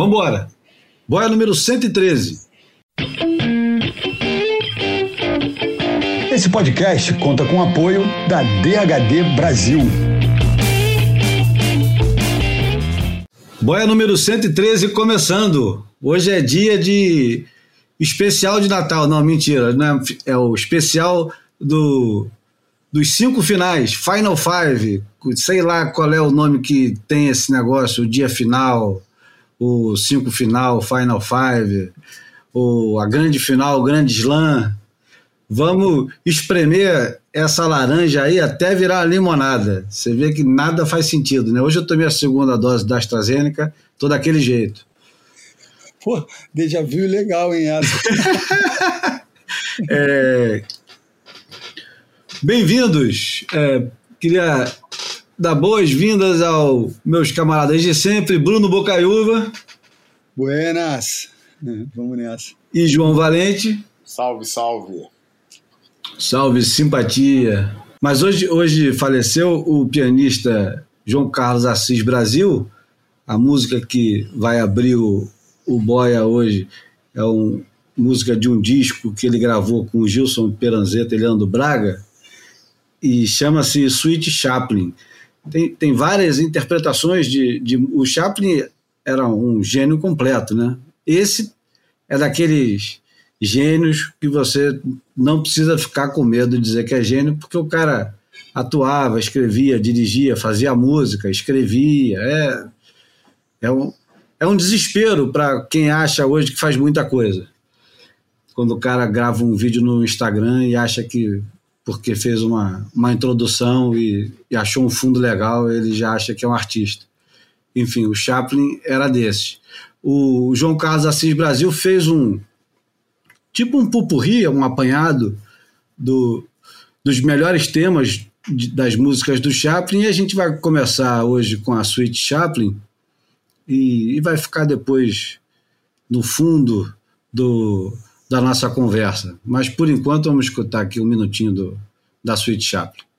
Vambora. Boia número 113. Esse podcast conta com o apoio da DHD Brasil. Boia número 113 começando. Hoje é dia de especial de Natal. Não, mentira. Não é, é o especial do, dos cinco finais, Final Five. Sei lá qual é o nome que tem esse negócio, o dia final, o cinco final, Final Five, o, a grande final, o grande slam. Vamos espremer essa laranja aí até virar limonada. Você vê que nada faz sentido, né? Hoje eu tomei a segunda dose da AstraZeneca, tô daquele jeito. Pô, déjà vu legal, hein, essa? é... Bem-vindos. É, queria dar boas-vindas aos meus camaradas de sempre, Bruno Bocaiúva. Buenas. Vamos nessa. E João Valente. Salve, salve. Salve, simpatia. Mas hoje, hoje faleceu o pianista João Carlos Assis Brasil. A música que vai abrir o, o Boia hoje é uma música de um disco que ele gravou com o Gilson Peranzeta e Leandro Braga e chama-se Sweet Chaplin. Tem, tem várias interpretações de, de. O Chaplin era um gênio completo, né? Esse é daqueles gênios que você não precisa ficar com medo de dizer que é gênio, porque o cara atuava, escrevia, dirigia, fazia música, escrevia. É, é, um, é um desespero para quem acha hoje que faz muita coisa. Quando o cara grava um vídeo no Instagram e acha que porque fez uma, uma introdução e, e achou um fundo legal, ele já acha que é um artista. Enfim, o Chaplin era desse. O João Carlos Assis Brasil fez um, tipo um pupurri, um apanhado do, dos melhores temas de, das músicas do Chaplin, e a gente vai começar hoje com a suíte Chaplin e, e vai ficar depois no fundo do, da nossa conversa. Mas por enquanto vamos escutar aqui um minutinho do, da suíte Chaplin.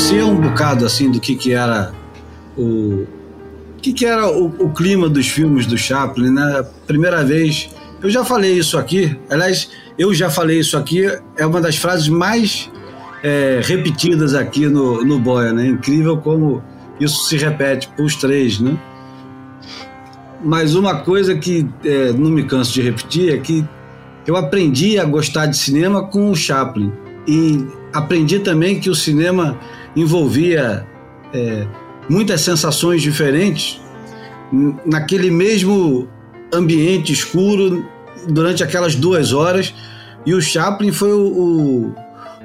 Denuncia um bocado assim do que, que era o que, que era o, o, clima dos filmes do Chaplin, né? Primeira vez, eu já falei isso aqui. Aliás, eu já falei isso aqui. É uma das frases mais é, repetidas aqui no, no Boia, né? Incrível como isso se repete para os três, né? Mas uma coisa que é, não me canso de repetir é que eu aprendi a gostar de cinema com o Chaplin e aprendi também que o cinema envolvia é, muitas sensações diferentes naquele mesmo ambiente escuro durante aquelas duas horas. E o Chaplin foi o,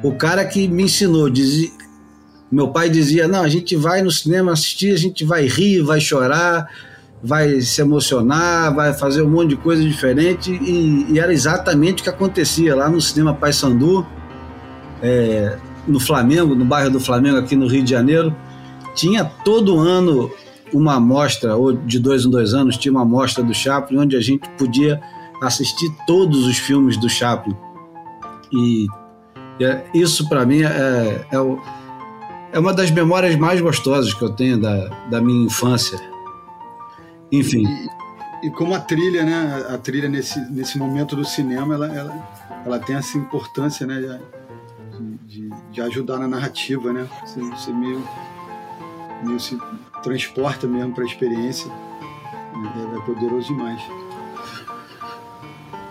o, o cara que me ensinou. Dizia, meu pai dizia: Não, a gente vai no cinema assistir, a gente vai rir, vai chorar, vai se emocionar, vai fazer um monte de coisa diferente. E, e era exatamente o que acontecia lá no cinema Pai Sandu. É, no Flamengo, no bairro do Flamengo, aqui no Rio de Janeiro, tinha todo ano uma amostra, ou de dois em dois anos, tinha uma amostra do Chaplin, onde a gente podia assistir todos os filmes do Chaplin. E É, isso para mim é, é, o, é, uma das memórias mais gostosas que eu tenho da, da minha infância. Enfim. E, e, como a trilha, né? A trilha nesse, nesse momento do cinema, ela, ela, ela tem essa importância, né? De, de, de ajudar na narrativa, né? Você, você meio, meio se transporta mesmo para a experiência. É, é poderoso demais.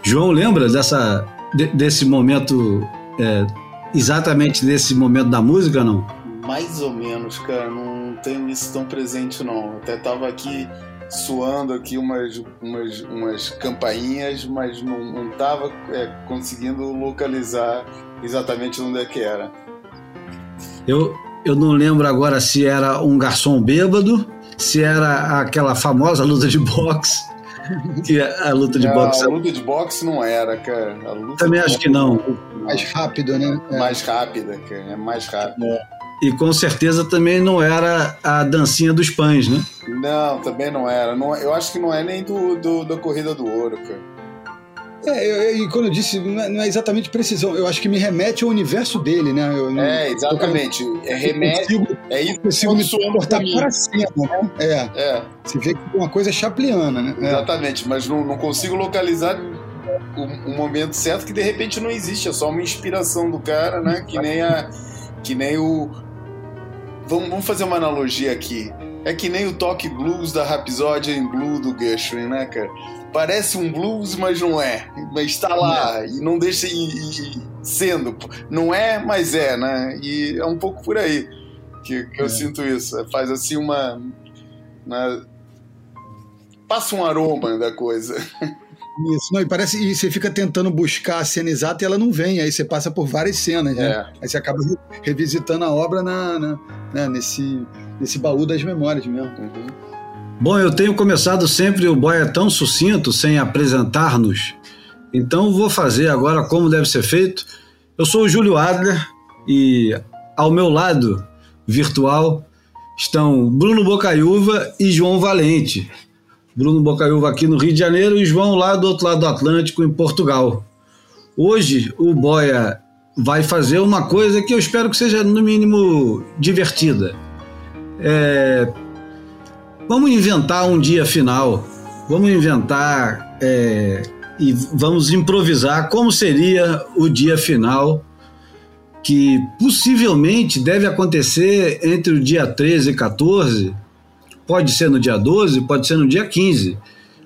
João, lembra dessa, de, desse momento, é, exatamente desse momento da música, não? Mais ou menos, cara. Não tenho isso tão presente, não. Até tava aqui suando aqui umas, umas, umas campainhas, mas não, não tava é, conseguindo localizar exatamente onde é que era. Eu, eu não lembro agora se era um garçom bêbado, se era aquela famosa luta de boxe que a luta de não, boxe. A luta de boxe não era, cara. Também acho que não. Mais rápido, né? É. Mais rápida, cara. É mais rápida. É. E com certeza também não era a dancinha dos pães, né? Não, também não era. Não, eu acho que não é nem do, do da Corrida do Ouro, cara. É, e quando eu disse, não é, não é, exatamente precisão, eu acho que me remete ao universo dele, né? Eu, é, exatamente. é remete. Consigo, é isso consigo me para cima, né? É. é. Você vê que é uma coisa chapliana, né? É. Exatamente, mas não, não consigo localizar o, o, momento certo que de repente não existe, é só uma inspiração do cara, né? Que nem a. Que nem o. Vamos, vamos fazer uma analogia aqui. É que nem o toque blues da Rhapsody em Blue do Gershwin, né, cara? Parece um blues, mas não é. Mas está lá é. e não deixa ir, sendo. Não é, mas é, né? E é um pouco por aí que, que eu é. sinto isso. Faz assim uma, uma, Passa um aroma da coisa. Isso, não, e parece. E você fica tentando buscar a cena exata e ela não vem, aí você passa por várias cenas, né? É. Aí você acaba revisitando a obra na, na né, nesse, nesse baú das memórias mesmo. Uhum. Bom, eu tenho começado sempre o Boia tão sucinto, sem apresentar-nos. Então vou fazer agora como deve ser feito. Eu sou o Júlio Adler e ao meu lado virtual estão Bruno Bocaiúva e João Valente. Bruno Bocaiúva aqui no Rio de Janeiro e João lá do outro lado do Atlântico, em Portugal. Hoje o Boia vai fazer uma coisa que eu espero que seja no mínimo divertida. É, Vamos inventar um dia final, vamos inventar é, e vamos improvisar como seria o dia final, que possivelmente deve acontecer entre o dia 13 e 14, pode ser no dia 12, pode ser no dia 15,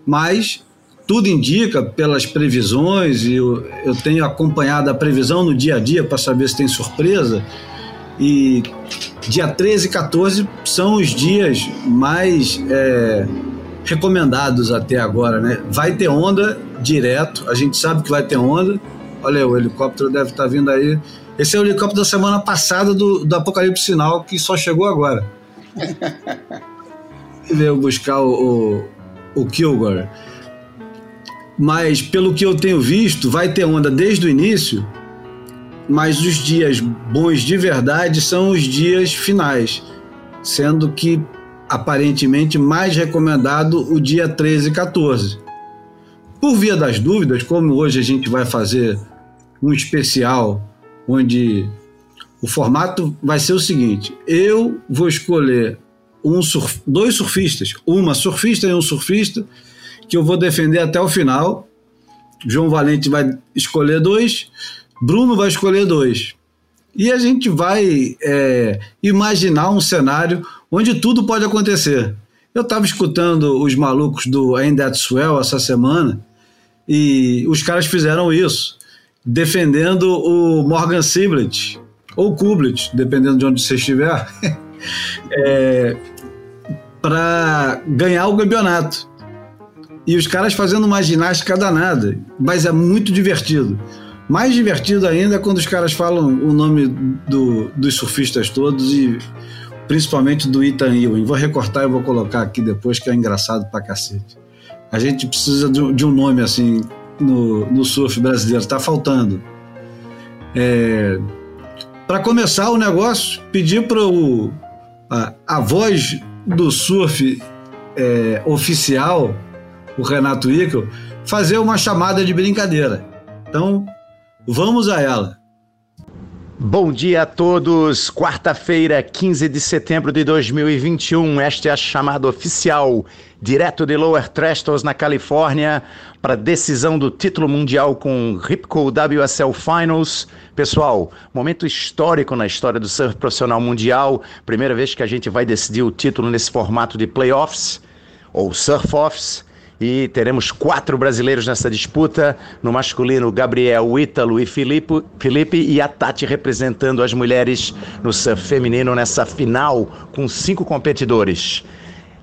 mas tudo indica pelas previsões, e eu, eu tenho acompanhado a previsão no dia a dia para saber se tem surpresa e dia 13 e 14 são os dias mais é, recomendados até agora, né? Vai ter onda direto, a gente sabe que vai ter onda. Olha, o helicóptero deve estar tá vindo aí. Esse é o helicóptero da semana passada do, do Apocalipse Sinal, que só chegou agora. Veio buscar o, o, o Kilgore. Mas, pelo que eu tenho visto, vai ter onda desde o início mas os dias bons de verdade são os dias finais, sendo que aparentemente mais recomendado o dia 13 e 14. Por via das dúvidas, como hoje a gente vai fazer um especial onde o formato vai ser o seguinte: eu vou escolher um surf, dois surfistas, uma surfista e um surfista, que eu vou defender até o final. João Valente vai escolher dois Bruno vai escolher dois. E a gente vai é, imaginar um cenário onde tudo pode acontecer. Eu estava escutando os malucos do Ain't That Swell essa semana e os caras fizeram isso, defendendo o Morgan Siblet, ou Kublet, dependendo de onde você estiver, é, para ganhar o campeonato. E os caras fazendo uma ginástica danada, mas é muito divertido. Mais divertido ainda é quando os caras falam o nome do, dos surfistas todos e principalmente do Ethan Ewing. Vou recortar e vou colocar aqui depois, que é engraçado pra cacete. A gente precisa de, de um nome assim no, no surf brasileiro, tá faltando. É, para começar o negócio, pedir para a, a voz do surf é, oficial, o Renato Ickel, fazer uma chamada de brincadeira. Então, Vamos a ela. Bom dia a todos. Quarta-feira, 15 de setembro de 2021. Esta é a chamada oficial, direto de Lower Trestles, na Califórnia, para decisão do título mundial com Ripco WSL Finals. Pessoal, momento histórico na história do surf profissional mundial. Primeira vez que a gente vai decidir o título nesse formato de playoffs ou surf-offs. E teremos quatro brasileiros nessa disputa. No masculino, Gabriel, Ítalo e Felipe, Felipe e a Tati representando as mulheres no surf feminino nessa final com cinco competidores.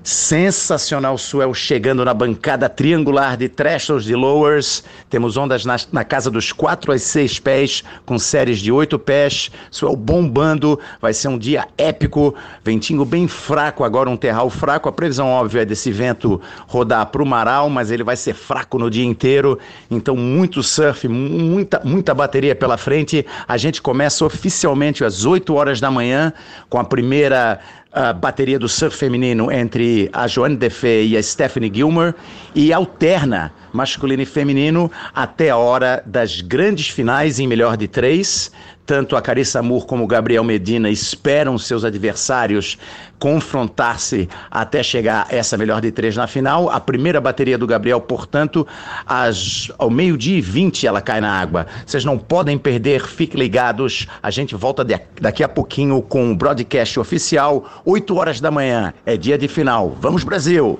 Sensacional Suel chegando na bancada triangular de trestles de lowers. Temos ondas na, na, casa dos 4 a 6 pés, com séries de 8 pés. Suel bombando. Vai ser um dia épico. Ventinho bem fraco, agora um terral fraco. A previsão óbvia é desse vento rodar para o Marau, mas ele vai ser fraco no dia inteiro. Então, muito surf, muita, muita bateria pela frente. A gente começa oficialmente às 8 horas da manhã com a primeira a bateria do surf feminino entre a Joanne Defé e a Stephanie Gilmer e alterna masculino e feminino até a hora das grandes finais em melhor de três. Tanto a Carissa Moore como o Gabriel Medina esperam seus adversários confrontar-se até chegar essa melhor de três na final. A primeira bateria do Gabriel, portanto, às, ao meio-dia e vinte ela cai na água. Vocês não podem perder, fiquem ligados. A gente volta de, daqui a pouquinho com o broadcast oficial, 8 horas da manhã. É dia de final. Vamos, Brasil!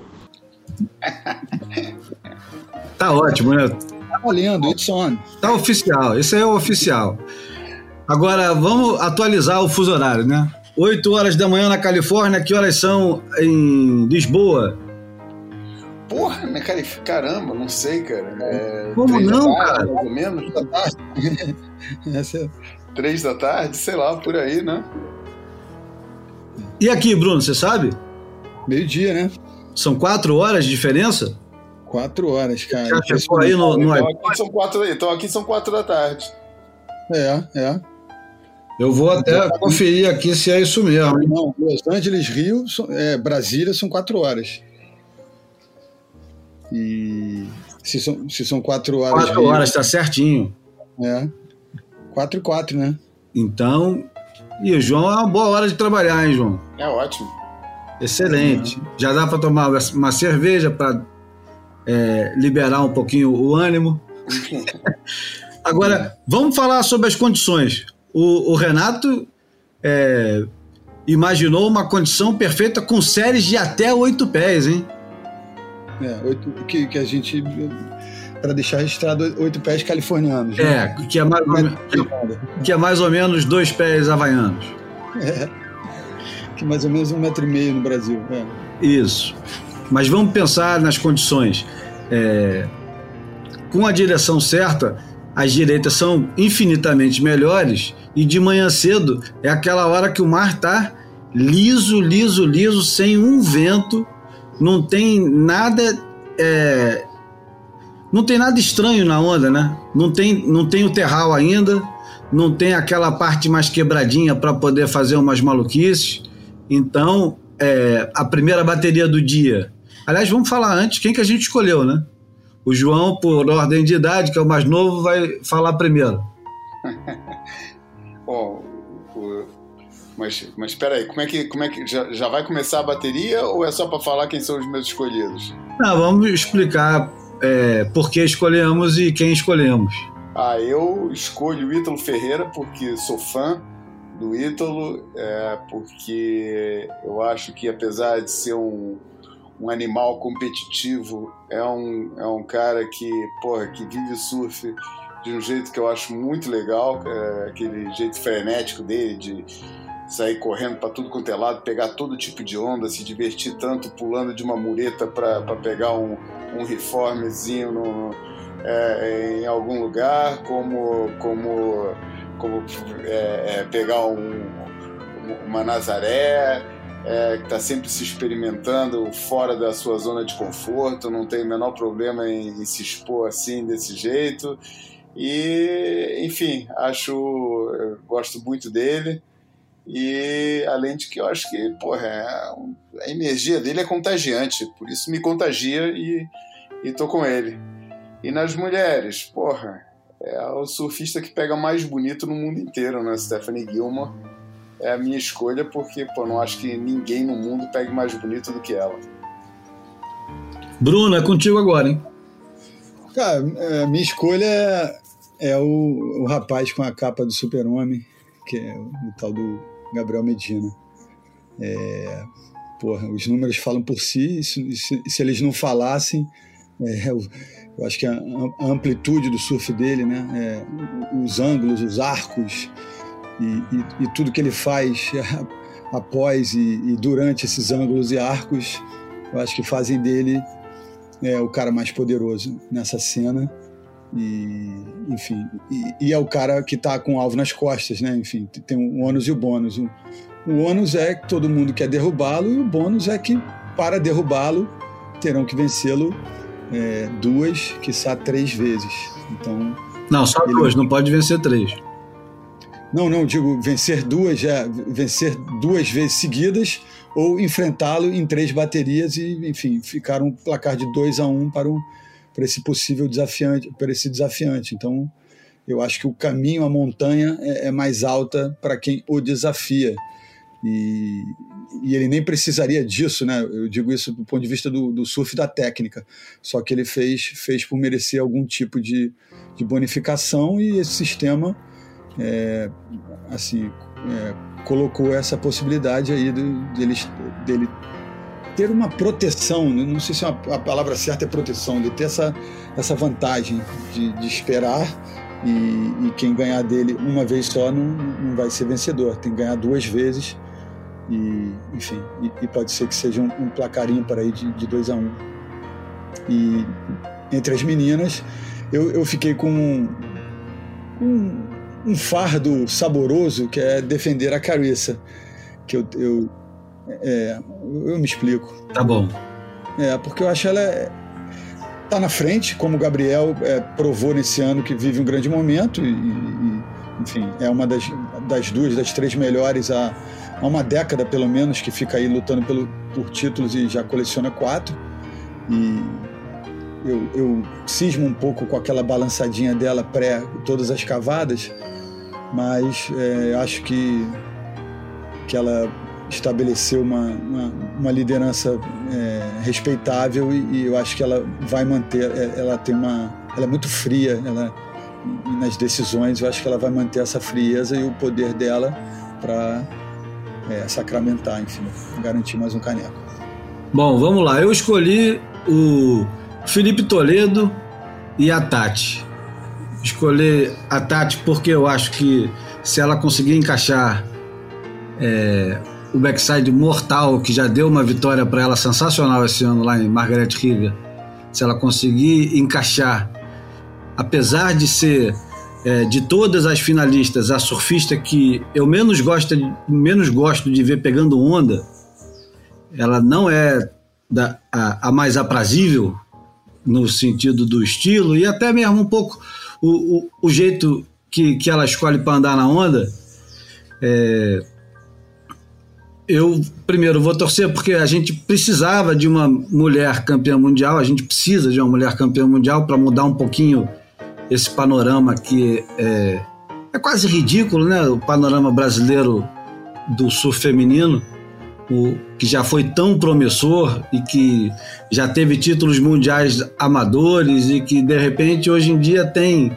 Tá ótimo, né? Tá valendo, it's on. Tá oficial, esse é o oficial. Agora, vamos atualizar o fuso horário, né? 8 horas da manhã na Califórnia, que horas são em Lisboa? Porra, né, cara? Caramba, não sei, cara. É, Como não, tarde, cara? Mais ou menos. Da tarde. é... Três da tarde, sei lá, por aí, né? E aqui, Bruno, você sabe? Meio-dia, né? São quatro horas de diferença? Quatro horas, cara. Já chegou aí no, no... Então, aqui são quatro, então aqui são quatro da tarde. É, é. Eu vou até conferir aqui se é isso mesmo. Não, Los Angeles, Rio, é, Brasília são quatro horas. E se são, se são quatro horas. Quatro Rio, horas, tá certinho. É. Quatro e quatro, né? Então. E o João é uma boa hora de trabalhar, hein, João? É ótimo. Excelente. Uhum. Já dá para tomar uma cerveja para é, liberar um pouquinho o ânimo. Agora, vamos falar sobre as condições. O, o Renato é, imaginou uma condição perfeita com séries de até oito pés, hein? É, oito, que, que a gente. Para deixar registrado oito pés californianos. Né? É, que é, mais, que é mais ou menos dois pés havaianos. É, que é mais ou menos um metro e meio no Brasil. É. Isso. Mas vamos pensar nas condições. É, com a direção certa, as direitas são infinitamente melhores e de manhã cedo é aquela hora que o mar está liso, liso, liso, sem um vento, não tem nada. É, não tem nada estranho na onda, né? Não tem, não tem o terral ainda, não tem aquela parte mais quebradinha para poder fazer umas maluquices. Então, é, a primeira bateria do dia. Aliás, vamos falar antes quem que a gente escolheu, né? O João, por ordem de idade, que é o mais novo, vai falar primeiro. Bom, mas, mas espera aí, como é que, como é que já, já vai começar a bateria ou é só para falar quem são os meus escolhidos? Não, vamos explicar é, por que escolhemos e quem escolhemos. Ah, eu escolho o Ítalo Ferreira porque sou fã do Ítalo, é, porque eu acho que apesar de ser um, um animal competitivo, é um, é um cara que, porra, que vive surf de um jeito que eu acho muito legal, é aquele jeito frenético dele de sair correndo para tudo quanto é lado, pegar todo tipo de onda, se divertir tanto pulando de uma mureta para pegar um, um reformezinho no, é, em algum lugar, como, como, como é, é, pegar um, uma Nazaré, é, que está sempre se experimentando fora da sua zona de conforto, não tem o menor problema em, em se expor assim, desse jeito. E, enfim, acho, gosto muito dele. E além de que eu acho que, porra, é, a energia dele é contagiante, por isso me contagia e, e tô com ele. E nas mulheres, porra, É o surfista que pega mais bonito no mundo inteiro, né? Stephanie Gilmore. É a minha escolha porque, pô, não acho que ninguém no mundo pegue mais bonito do que ela. Bruno, é contigo agora, hein? Cara, é, minha escolha é, o, o rapaz com a capa do Super-Homem, que é o, tal do Gabriel Medina. É, porra, os números falam por si, se, se, se eles não falassem, é, eu, eu, acho que a, a, amplitude do surf dele, né, é, os ângulos, os arcos e, e, e, tudo que ele faz após e, e, durante esses ângulos e arcos, eu acho que fazem dele é, o cara mais poderoso nessa cena. E, enfim, e, e, é o cara que está com o alvo nas costas, né? Enfim, tem o ônus e o bônus. O, o ônus é que todo mundo quer derrubá-lo e o bônus é que, para derrubá-lo, terão que vencê-lo é, duas, quiçá três vezes. Então. Não, só ele... duas, não pode vencer três. Não, não, digo vencer duas, é, vencer duas vezes seguidas ou enfrentá-lo em três baterias e, enfim, ficar um placar de 2 a 1 um para, um, para esse possível desafiante, para esse desafiante. Então, eu acho que o caminho, a montanha é, é mais alta para quem o desafia. E, e, ele nem precisaria disso, né? Eu digo isso do ponto de vista do, do surf da técnica. Só que ele fez, fez por merecer algum tipo de, de bonificação e esse sistema, é, assim, é, colocou essa possibilidade aí do, dele, dele ter uma proteção. Né? Não sei se a, a palavra certa é proteção, ele ter essa, essa vantagem de, de esperar e, e, quem ganhar dele uma vez só não, não vai ser vencedor, tem que ganhar duas vezes e, enfim, e, e, pode ser que seja um, um placarinho para aí de, de 2 a 1 um. E entre as meninas, eu, eu fiquei com um, um, um, fardo saboroso que é defender a Carissa. Que eu, eu, é, eu me explico. Tá bom. É, porque eu acho ela. É, tá na frente, como o Gabriel é, provou nesse ano que vive um grande momento e, e enfim, é uma das, das duas, das três melhores a, há uma década pelo menos que fica aí lutando pelo, por títulos e já coleciona quatro. E eu, eu cismo um pouco com aquela balançadinha dela pré todas as cavadas, mas é, acho que, que ela estabeleceu uma, uma, uma liderança é, respeitável e, e, eu acho que ela vai manter. É, ela tem uma, ela é muito fria, ela nas decisões. Eu acho que ela vai manter essa frieza e o poder dela para é, sacramentar, enfim, garantir mais um caneco. Bom, vamos lá. Eu escolhi o Felipe Toledo e a Tati. Escolhi a Tati porque eu acho que se ela conseguir encaixar é, o backside mortal, que já deu uma vitória para ela sensacional esse ano lá em Margaret River, se ela conseguir encaixar, apesar de ser é, de todas as finalistas, a surfista que eu menos gosto, menos gosto de ver pegando onda, ela não é da, a, a, mais aprazível no sentido do estilo e até mesmo um pouco o, o, o jeito que, que ela escolhe para andar na onda. É, eu primeiro vou torcer porque a gente precisava de uma mulher campeã mundial, a gente precisa de uma mulher campeã mundial para mudar um pouquinho esse panorama que é, é quase ridículo, né? O panorama brasileiro do surf feminino, o, que já foi tão promissor e que já teve títulos mundiais amadores e que de repente hoje em dia tem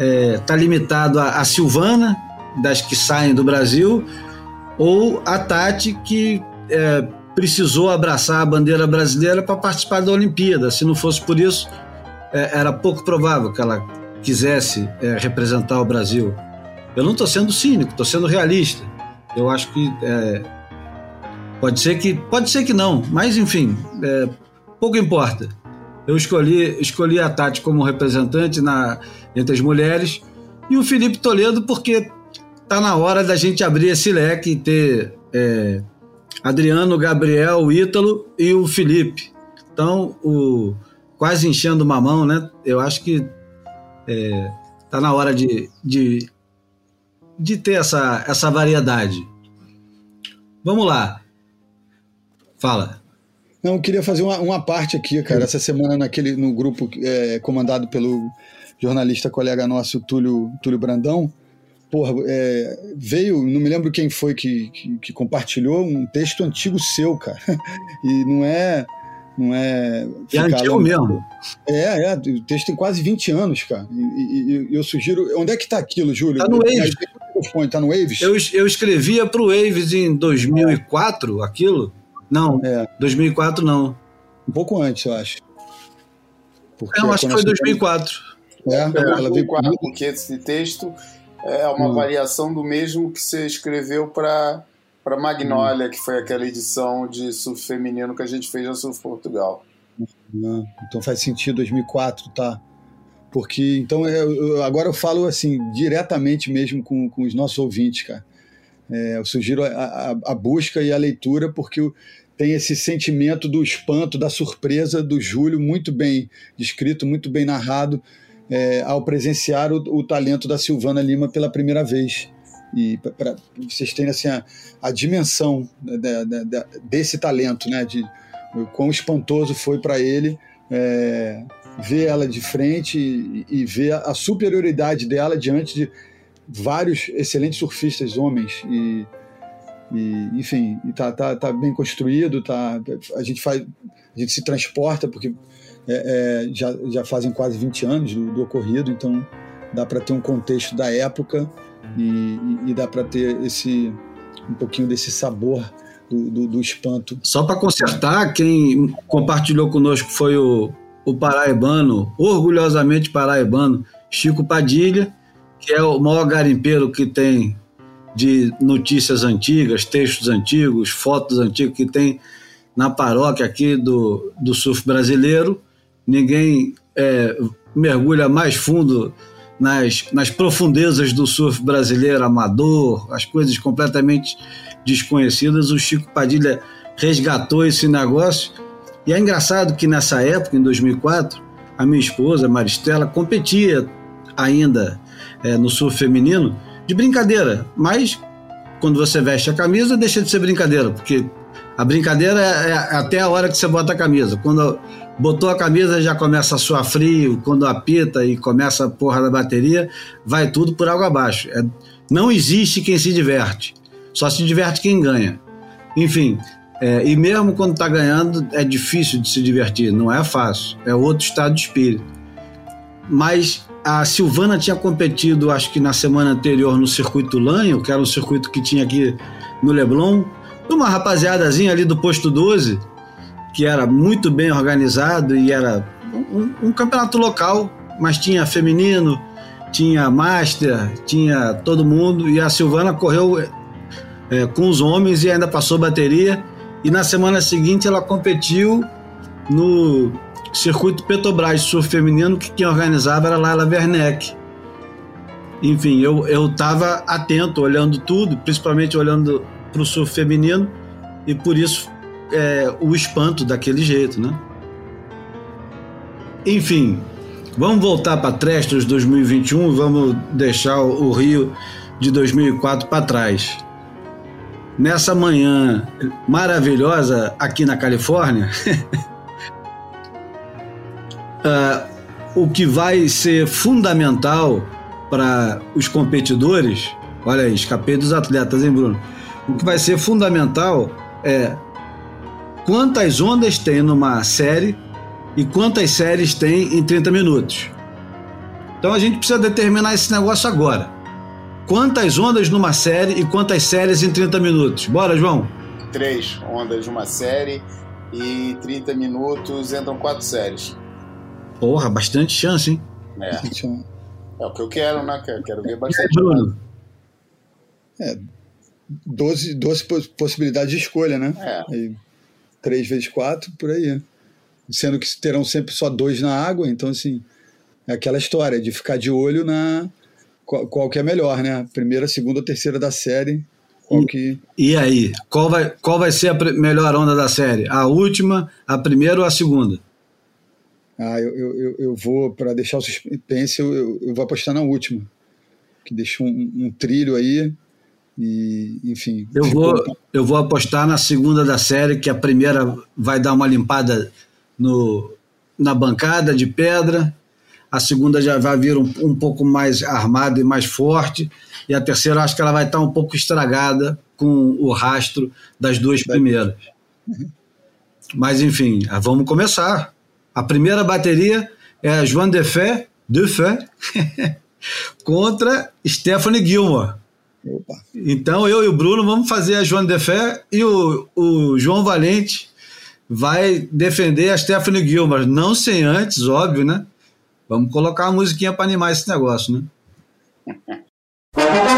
é, limitado a, a, Silvana das que saem do Brasil ou a Tati que é, precisou abraçar a bandeira brasileira para participar da Olimpíada. Se não fosse por isso, é, era pouco provável que ela quisesse é, representar o Brasil. Eu não estou sendo cínico, estou sendo realista. Eu acho que é, pode ser que pode ser que não, mas enfim, é, pouco importa. Eu escolhi escolhi a Tati como representante na entre as mulheres e o Felipe Toledo porque tá na hora da gente abrir esse leque e ter é, Adriano, Gabriel, Ítalo e o Felipe. Então o quase enchendo uma mão, né? Eu acho que é, tá na hora de, de, de ter essa, essa variedade. Vamos lá. Fala. Não, eu queria fazer uma, uma parte aqui, cara. Essa semana naquele, no grupo é, comandado pelo, jornalista colega nosso, Túlio, Túlio Brandão, porra, é, veio, não me lembro quem foi que, que, que, compartilhou um texto antigo seu, cara. E não é. Não é. É antigo mesmo. É, é. O texto tem quase 20 anos, cara. E, e eu sugiro. Onde é que tá aquilo, Júlio? Tá no Waves. Tá no Waves? Eu, eu escrevia pro Waves em 2004, aquilo. Não, é. 2004 não. Um pouco antes, eu acho. Porque não, acho que foi 2004. É, é ela veio porque esse texto é uma hum. variação do mesmo que você escreveu para para Magnolia, hum. que foi aquela edição de surf feminino que a gente fez na Surf Portugal. Hum. Então faz sentido 2004, tá? Porque então eu, agora eu falo assim diretamente mesmo com, com os nossos ouvintes, cara. É, eu sugiro a, a, a, busca e a leitura porque tem esse sentimento do espanto, da surpresa do Júlio muito bem descrito, muito bem narrado é, ao presenciar o, o, talento da Silvana Lima pela primeira vez. E para vocês terem assim, a, a dimensão da, da, da, desse talento, né? de o quão espantoso foi para ele é, ver ela de frente e, e ver a, a superioridade dela diante de vários excelentes surfistas homens e, e enfim está tá, tá bem construído tá a gente faz a gente se transporta porque é, é, já, já fazem quase 20 anos do, do ocorrido, então dá para ter um contexto da época e, e, e dá para ter esse um pouquinho desse sabor do, do, do espanto. Só para consertar, quem compartilhou conosco foi o, o paraibano, orgulhosamente paraibano, Chico Padilha, que é o maior garimpeiro que tem de notícias antigas, textos antigos, fotos antigas que tem na paróquia aqui do, do surf brasileiro ninguém é, mergulha mais fundo nas, nas profundezas do surf brasileiro amador, as coisas completamente desconhecidas. O Chico Padilha resgatou esse negócio. E é engraçado que nessa época, em 2004, a minha esposa, Maristela, competia ainda é, no surf feminino de brincadeira, mas quando você veste a camisa, deixa de ser brincadeira, porque a brincadeira é, é até a hora que você bota a camisa. Quando botou a camisa já começa a suar frio, quando apita e começa a porra da bateria, vai tudo por água abaixo. É, não existe quem se diverte, só se diverte quem ganha. Enfim, é, e mesmo quando está ganhando, é difícil de se divertir, não é fácil, é outro estado de espírito. Mas a Silvana tinha competido, acho que na semana anterior, no circuito Lanho, que era um circuito que tinha aqui no Leblon, uma rapaziadazinha ali do posto 12, que era muito bem organizado e era um, um campeonato local, mas tinha feminino, tinha master, tinha todo mundo, e a Silvana correu é, com os homens e ainda passou bateria. E na semana seguinte ela competiu no circuito Petrobras Surf Feminino, que quem organizava era Laila Werneck. Enfim, eu estava atento, olhando tudo, principalmente olhando para o surf feminino e por isso é, o espanto daquele jeito, né? Enfim, vamos voltar para Trestos 2021, vamos deixar o Rio de 2004 para trás. Nessa manhã maravilhosa aqui na Califórnia, uh, o que vai ser fundamental para os competidores, olha aí, escapei dos atletas, hein, Bruno? O que vai ser fundamental é quantas ondas tem numa série e quantas séries tem em 30 minutos. Então a gente precisa determinar esse negócio agora. Quantas ondas numa série e quantas séries em 30 minutos? Bora, João? Três ondas numa série e 30 minutos entram quatro séries. Porra, bastante chance, hein? É. É o que eu quero, né? Quero, quero ver bastante. É, Bruno? É, 12, 12 possibilidades de escolha, né? É. Aí, 3 vezes 4, por aí. Sendo que terão sempre só dois na água, então, assim, é aquela história de ficar de olho na qual, qual que é melhor, né? Primeira, segunda ou terceira da série. Qual que... E aí? Qual vai, qual vai ser a melhor onda da série? A última, a primeira ou a segunda? Ah, eu, eu, eu vou, para deixar o suspense, eu, eu, vou apostar na última. Que deixou um, um trilho aí e, enfim. Eu vou, eu vou apostar na segunda da série, que a primeira vai dar uma limpada no, na bancada de pedra, a segunda já vai vir um, um pouco mais armada e mais forte, e a terceira acho que ela vai estar um pouco estragada com o rastro das duas primeiras. Mas enfim, vamos começar. A primeira bateria é a Joan Defé, Defé contra Stephanie Gilmore. Opa. Então eu e o Bruno vamos fazer a Joan Defé e o, o João Valente vai defender a Stephanie Gilmore. Não sem antes, óbvio, né? Vamos colocar uma musiquinha para animar esse negócio, né?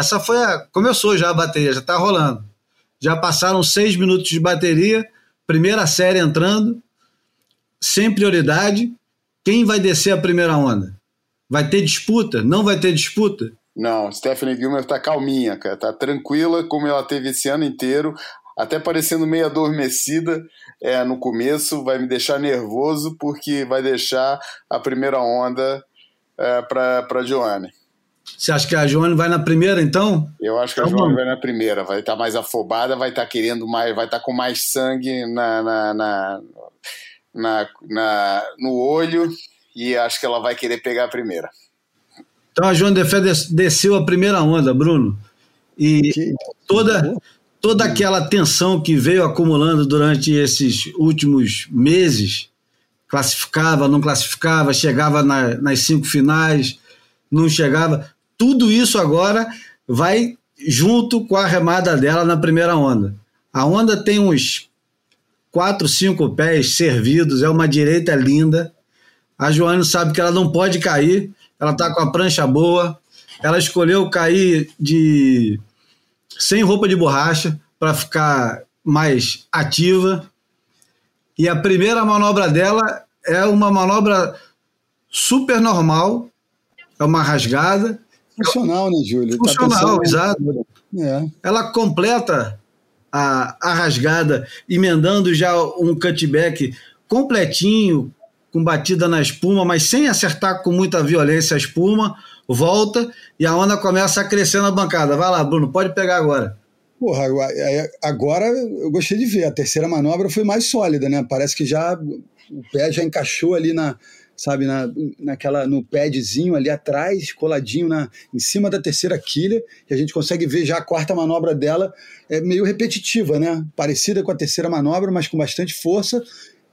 Essa foi a. Começou já a bateria, já está rolando. Já passaram seis minutos de bateria, primeira série entrando, sem prioridade. Quem vai descer a primeira onda? Vai ter disputa? Não vai ter disputa? Não, Stephanie Gilmer tá calminha, cara. Tá tranquila, como ela teve esse ano inteiro. Até parecendo meio adormecida é, no começo. Vai me deixar nervoso, porque vai deixar a primeira onda é, para Joanne. Você acha que a Joane vai na primeira, então? Eu acho que a então, Joane vai na primeira. Vai estar tá mais afobada, vai estar tá querendo mais, vai estar tá com mais sangue na, na, na, na, na, no olho e acho que ela vai querer pegar a primeira. Então a Joane Defé desceu a primeira onda, Bruno. E toda, toda aquela tensão que veio acumulando durante esses últimos meses, classificava, não classificava, chegava na, nas cinco finais, não chegava tudo isso agora vai junto com a remada dela na primeira onda. A onda tem uns quatro, cinco pés servidos, é uma direita linda. A Joane sabe que ela não pode cair, ela está com a prancha boa. Ela escolheu cair de sem roupa de borracha para ficar mais ativa. E a primeira manobra dela é uma manobra super normal, é uma rasgada Funcional, né, Júlio? Tá Funcional, tá exato. É. Ela completa a, a rasgada, emendando já um cutback completinho, com batida na espuma, mas sem acertar com muita violência a espuma, volta e a onda começa a crescer na bancada. Vai lá, Bruno, pode pegar agora. Porra, agora eu gostei de ver. A terceira manobra foi mais sólida, né? Parece que já o pé já encaixou ali na, sabe, na, naquela, no padzinho ali atrás, coladinho na, em cima da terceira quilha, que a gente consegue ver já a quarta manobra dela, é meio repetitiva, né? Parecida com a terceira manobra, mas com bastante força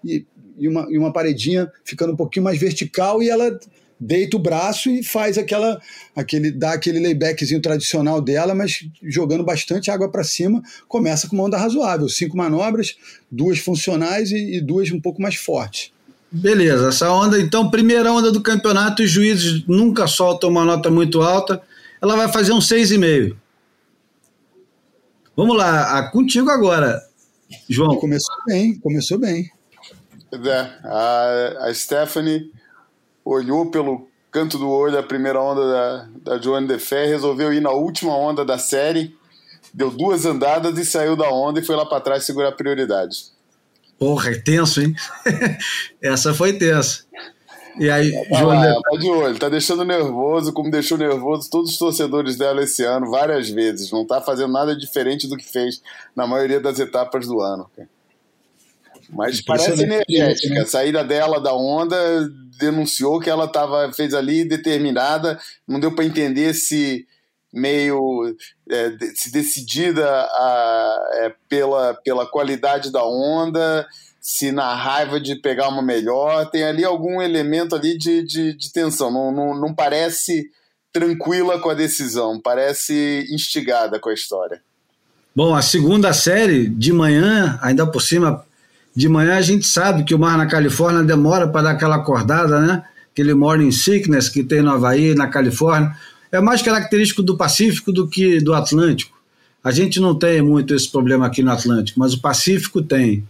e, e, uma, e uma paredinha ficando um pouquinho mais vertical e ela deita o braço e faz aquela aquele dá aquele laybackzinho tradicional dela, mas jogando bastante água para cima, começa com uma onda razoável, cinco manobras, duas funcionais e, e duas um pouco mais fortes. Beleza, essa onda, então, primeira onda do campeonato, os juízes nunca soltam uma nota muito alta, ela vai fazer um 6,5. Vamos lá, a, contigo agora, João. Começou bem, começou bem. É, a, a Stephanie olhou pelo canto do olho a primeira onda da, da Joanne Defé, resolveu ir na última onda da série, deu duas andadas e saiu da onda e foi lá para trás segurar a prioridade. Porra, é tenso, hein? Essa foi tensa. E aí, tá João. Lá, tá de olho, tá deixando nervoso, como deixou nervoso todos os torcedores dela esse ano, várias vezes. Não tá fazendo nada diferente do que fez na maioria das etapas do ano. Mas parece energética. Né? A saída dela da onda denunciou que ela tava, fez ali determinada, não deu para entender se meio é, decidida a, é, pela, pela qualidade da onda, se na raiva de pegar uma melhor, tem ali algum elemento ali de, de, de tensão, não, não, não parece tranquila com a decisão, parece instigada com a história. Bom, a segunda série, de manhã, ainda por cima, de manhã a gente sabe que o mar na Califórnia demora para dar aquela acordada, né? Aquele morning sickness que tem no Havaí, na Califórnia é mais característico do Pacífico do que do Atlântico. A gente não tem muito esse problema aqui no Atlântico, mas o Pacífico tem.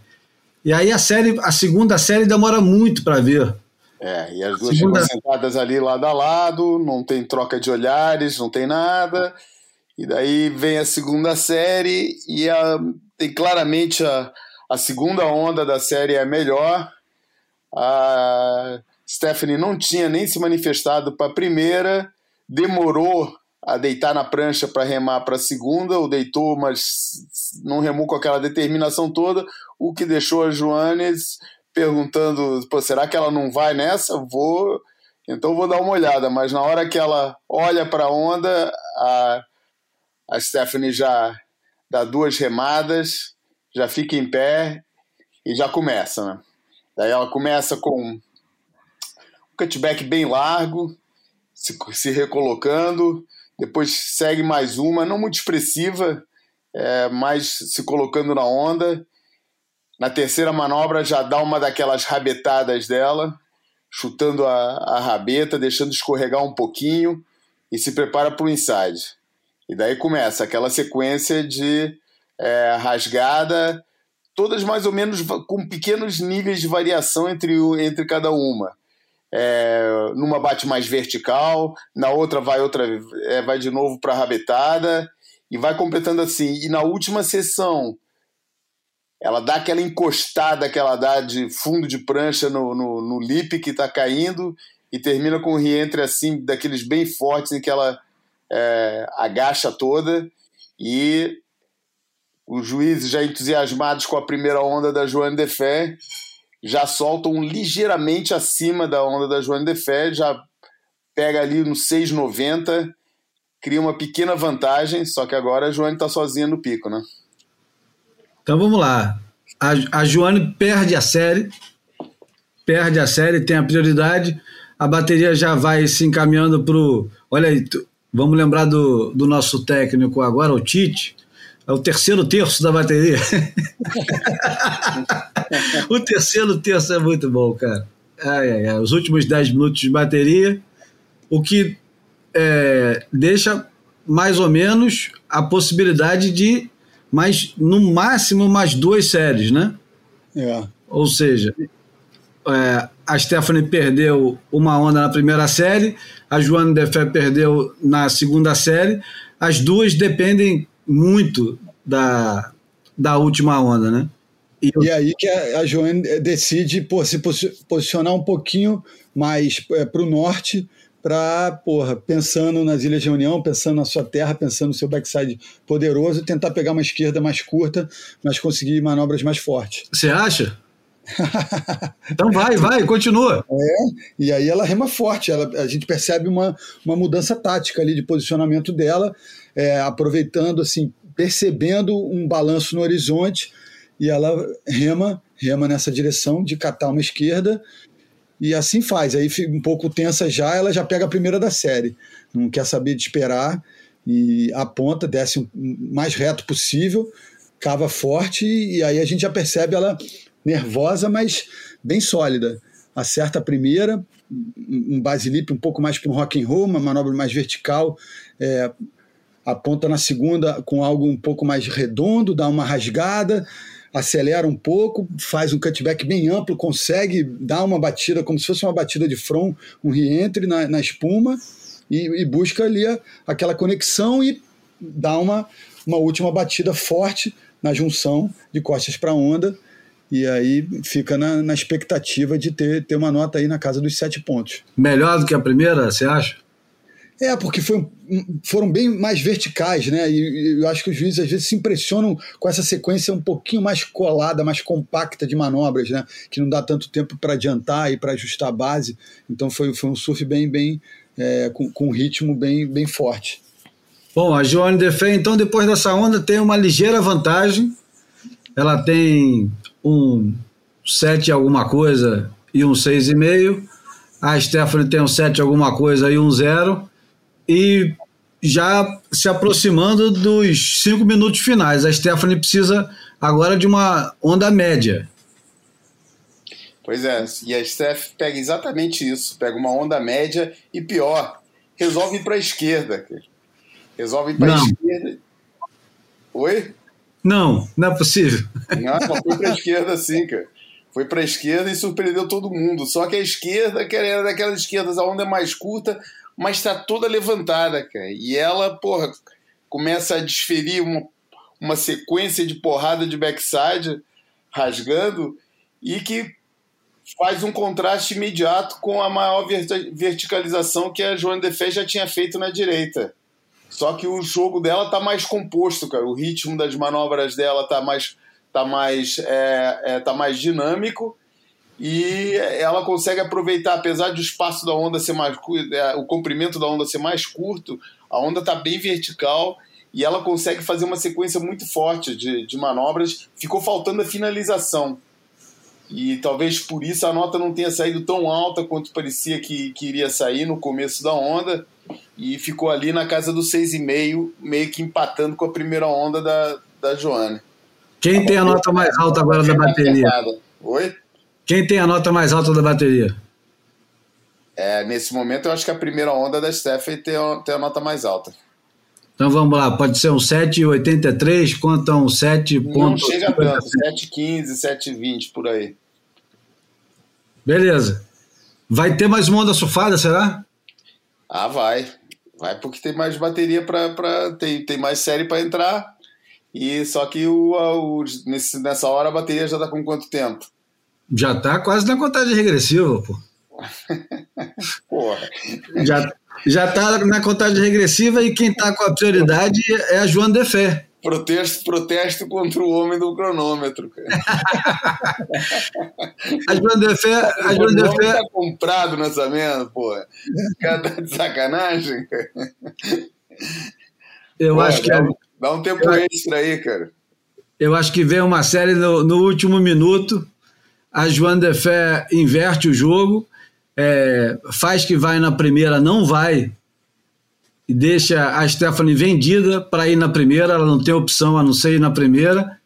E aí a série, a segunda série demora muito para ver. É, e as duas segunda... ficam sentadas ali lado a lado, não tem troca de olhares, não tem nada. E daí vem a segunda série e a tem claramente a, a segunda onda da série é melhor. A Stephanie não tinha nem se manifestado para a primeira, demorou a deitar na prancha para remar para a segunda, ou deitou, mas não remou com aquela determinação toda, o que deixou a Joanes perguntando: será que ela não vai nessa? Vou, então vou dar uma olhada. Mas na hora que ela olha para a onda, a, Stephanie já dá duas remadas, já fica em pé e já começa. Né? Daí ela começa com um cutback bem largo, se, se recolocando depois segue mais uma, não muito expressiva, é, mas se colocando na onda. Na terceira manobra já dá uma daquelas rabetadas dela, chutando a, a rabeta, deixando escorregar um pouquinho e se prepara para o inside. E daí começa aquela sequência de é, rasgada, todas mais ou menos com pequenos níveis de variação entre, entre cada uma é, numa bate mais vertical, na outra vai outra é, vai de novo para a rabetada e vai completando assim. E na última sessão ela dá aquela encostada que ela dá de fundo de prancha no, no, no lip que está caindo e termina com um reentre assim daqueles bem fortes em que ela é, agacha toda e os juízes já entusiasmados com a primeira onda da Joane de Fé já soltam ligeiramente acima da onda da Joane de Fé, já pega ali no 6,90, cria uma pequena vantagem, só que agora a Joane está sozinha no pico, né? Então vamos lá. A, a Joane perde a série, perde a série, tem a prioridade, a bateria já vai se encaminhando para o. Olha aí, vamos lembrar do, do nosso técnico agora, o Tite é o terceiro terço da bateria. o terceiro terço é muito bom, cara. Ai, ai, ai. Os últimos 10 minutos de bateria, o que é, deixa mais ou menos a possibilidade de mais, no máximo, mais duas séries, né? É. Ou seja, é, a Stephanie perdeu uma onda na primeira série, a Joana Defé perdeu na segunda série. As duas dependem muito da, da última onda, né? E, eu... e aí que a, a Joane decide pô, se posicionar um pouquinho mais é, para o norte, para, porra, pensando nas Ilhas de União, pensando na sua terra, pensando no seu backside poderoso, tentar pegar uma esquerda mais curta, mas conseguir manobras mais fortes. Você acha? então vai, vai, continua. É, e aí ela rema forte, ela, a gente percebe uma, uma mudança tática ali de posicionamento dela, é, aproveitando, assim, percebendo um balanço no horizonte, e ela rema, rema nessa direção de catar uma esquerda, e assim faz. Aí fica um pouco tensa já, ela já pega a primeira da série. Não quer saber de esperar e aponta, desce o mais reto possível, cava forte, e aí a gente já percebe ela nervosa, mas bem sólida. Acerta a primeira, um basilip um pouco mais para um rock and roll, uma manobra mais vertical, é, aponta na segunda com algo um pouco mais redondo, dá uma rasgada, acelera um pouco, faz um cutback bem amplo, consegue dar uma batida como se fosse uma batida de front, um reentre na, na espuma e, e, busca ali a, aquela conexão e dá uma, uma última batida forte na junção de costas para onda e aí fica na, na, expectativa de ter, ter uma nota aí na casa dos sete pontos. Melhor do que a primeira, você acha? É, porque foi, foram bem mais verticais, né? E, eu acho que os juízes às vezes se impressionam com essa sequência um pouquinho mais colada, mais compacta de manobras, né? Que não dá tanto tempo para adiantar e para ajustar a base. Então foi, foi um surf bem, bem é, com, um ritmo bem, bem forte. Bom, a Joane Defé, então, depois dessa onda, tem uma ligeira vantagem. Ela tem um 7 alguma coisa e um 6,5. A Stephanie tem um 7 alguma coisa e um 0. E já se aproximando dos 5 minutos finais. A Stephanie precisa agora de uma onda média. Pois é, e a Steph pega exatamente isso, pega uma onda média e pior, resolve ir para a esquerda. Resolve ir para a esquerda. Oi? Não, não é possível. Não, foi para a esquerda sim, cara. Foi para a esquerda e surpreendeu todo mundo. Só que a esquerda, que era daquelas esquerdas, a onda é mais curta, mas está toda levantada, cara. E ela, porra, começa a desferir uma, uma sequência de porrada de backside rasgando e que faz um contraste imediato com a maior verticalização que a Joana Defé já tinha feito na direita. Só que o jogo dela tá mais composto, cara. O ritmo das manobras dela tá mais, tá mais, é, é, tá mais dinâmico e ela consegue aproveitar, apesar de o espaço da onda ser mais é, o comprimento da onda ser mais curto, a onda tá bem vertical e ela consegue fazer uma sequência muito forte de, de manobras. Ficou faltando a finalização. E talvez por isso a nota não tenha saído tão alta quanto parecia que, que iria sair no começo da onda. E ficou ali na casa do 6,5, meio que empatando com a primeira onda da, da Joana. Quem tem a nota mais alta agora da bateria? Oi? Quem tem a nota mais alta da bateria? É, nesse momento eu acho que a primeira onda da Stephanie tem a, tem a nota mais alta. Então vamos lá, pode ser um 7,83 quanto a um 7. Não chega tanto, 7,15, 7,20 por aí. Beleza. Vai ter mais uma onda surfada, será? Ah, vai. Vai porque tem mais bateria para. Tem, tem mais série para entrar. E só que o, o, nesse, nessa hora a bateria já está com quanto tempo? Já está quase na contagem regressiva, pô. Porra. Já, já está na contagem regressiva e quem está com a prioridade é a Joana de Fé. Protesto, protesto contra o homem do cronômetro. a Joana de Fé. A Joana de Fé. tá comprado nessa merda, pô. Cara, tá de sacanagem. Eu pô, acho que. Dá, dá um tempo eu, extra aí, cara. Eu acho que vem uma série no, no último minuto. A Joana de Fé inverte o jogo é, faz que vai na primeira, não vai, e deixa a Stephanie vendida para ir na primeira, ela não tem opção a não ser ir na primeira,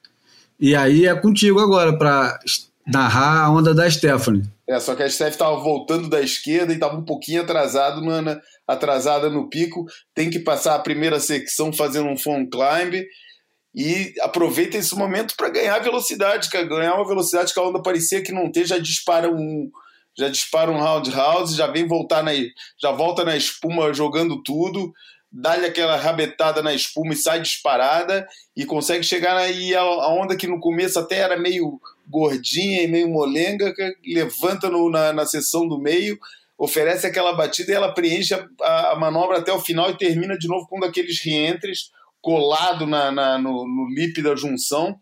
e aí é contigo agora para narrar a onda da Stephanie. É, só que a Stephanie estava voltando da esquerda e estava um pouquinho atrasado na, atrasada no pico, tem que passar a primeira secção fazendo um phone climb, e aproveita esse momento para ganhar velocidade, ganhar uma velocidade que a onda parecia que não ter, já dispara um, já dispara um roundhouse, já vem voltar na, já volta na espuma jogando tudo, dá-lhe aquela rabetada na espuma e sai disparada e consegue chegar aí a, onda que no começo até era meio gordinha e meio molenga, levanta no, na, na seção do meio, oferece aquela batida e ela preenche a, a, manobra até o final e termina de novo com um daqueles reentres colado na, na no, no lip da junção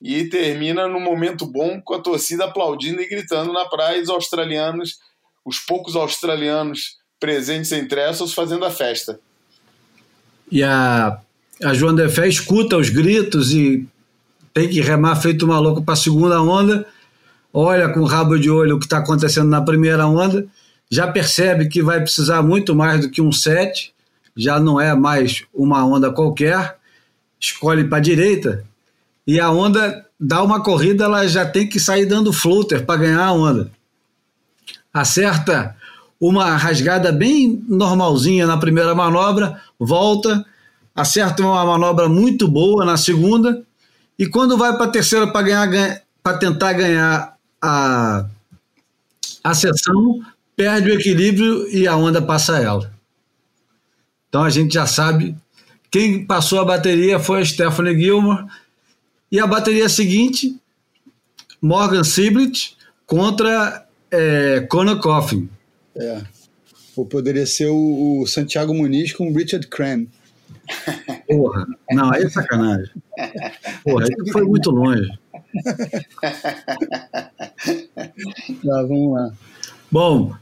e termina num momento bom com a torcida aplaudindo e gritando na praia os australianos, os poucos australianos presentes em Tressos fazendo a festa. E a, a Joan de Fé escuta os gritos e tem que remar feito maluco para a segunda onda, olha com rabo de olho o que está acontecendo na primeira onda, já percebe que vai precisar muito mais do que um set, já não é mais uma onda qualquer, escolhe para a direita e a onda dá uma corrida, ela já tem que sair dando floater para ganhar a onda. Acerta uma rasgada bem normalzinha na primeira manobra, volta, acerta uma manobra muito boa na segunda, e quando vai para a terceira para ganhar, para tentar ganhar a, a sessão, perde o equilíbrio e a onda passa ela. Então a gente já sabe quem passou a bateria foi a Stephanie Gilmore e a bateria seguinte, Morgan Siblet contra é, Conor Coffin. É. Ou poderia ser o, o Santiago Muniz com o Richard Cram. Porra, não, aí é sacanagem. Porra, aí foi muito longe. Tá, vamos lá. Bom,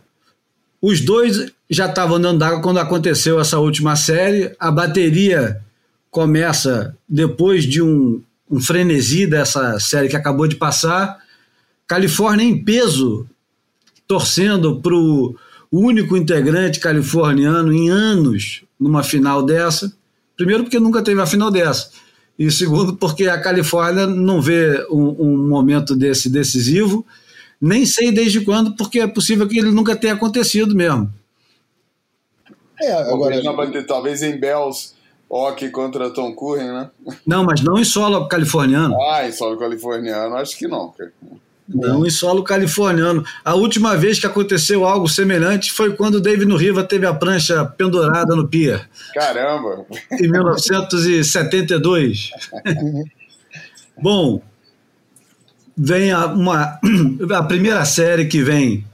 os dois já estavam andando d'água quando aconteceu essa última série. A bateria começa depois de um um frenesi dessa série que acabou de passar. Califórnia em peso, torcendo para o único integrante californiano em anos numa final dessa. Primeiro, porque nunca teve a final dessa. E segundo, porque a Califórnia não vê um, um momento desse decisivo. Nem sei desde quando, porque é possível que ele nunca tenha acontecido mesmo. É, agora. Talvez em Bells Ok contra Tom Curren, né? Não, mas não em solo californiano. Ah, em solo californiano, acho que não. Não em solo californiano. A última vez que aconteceu algo semelhante foi quando o David Riva teve a prancha pendurada no pier. Caramba! Em 1972. Bom, vem a, uma, a primeira série que vem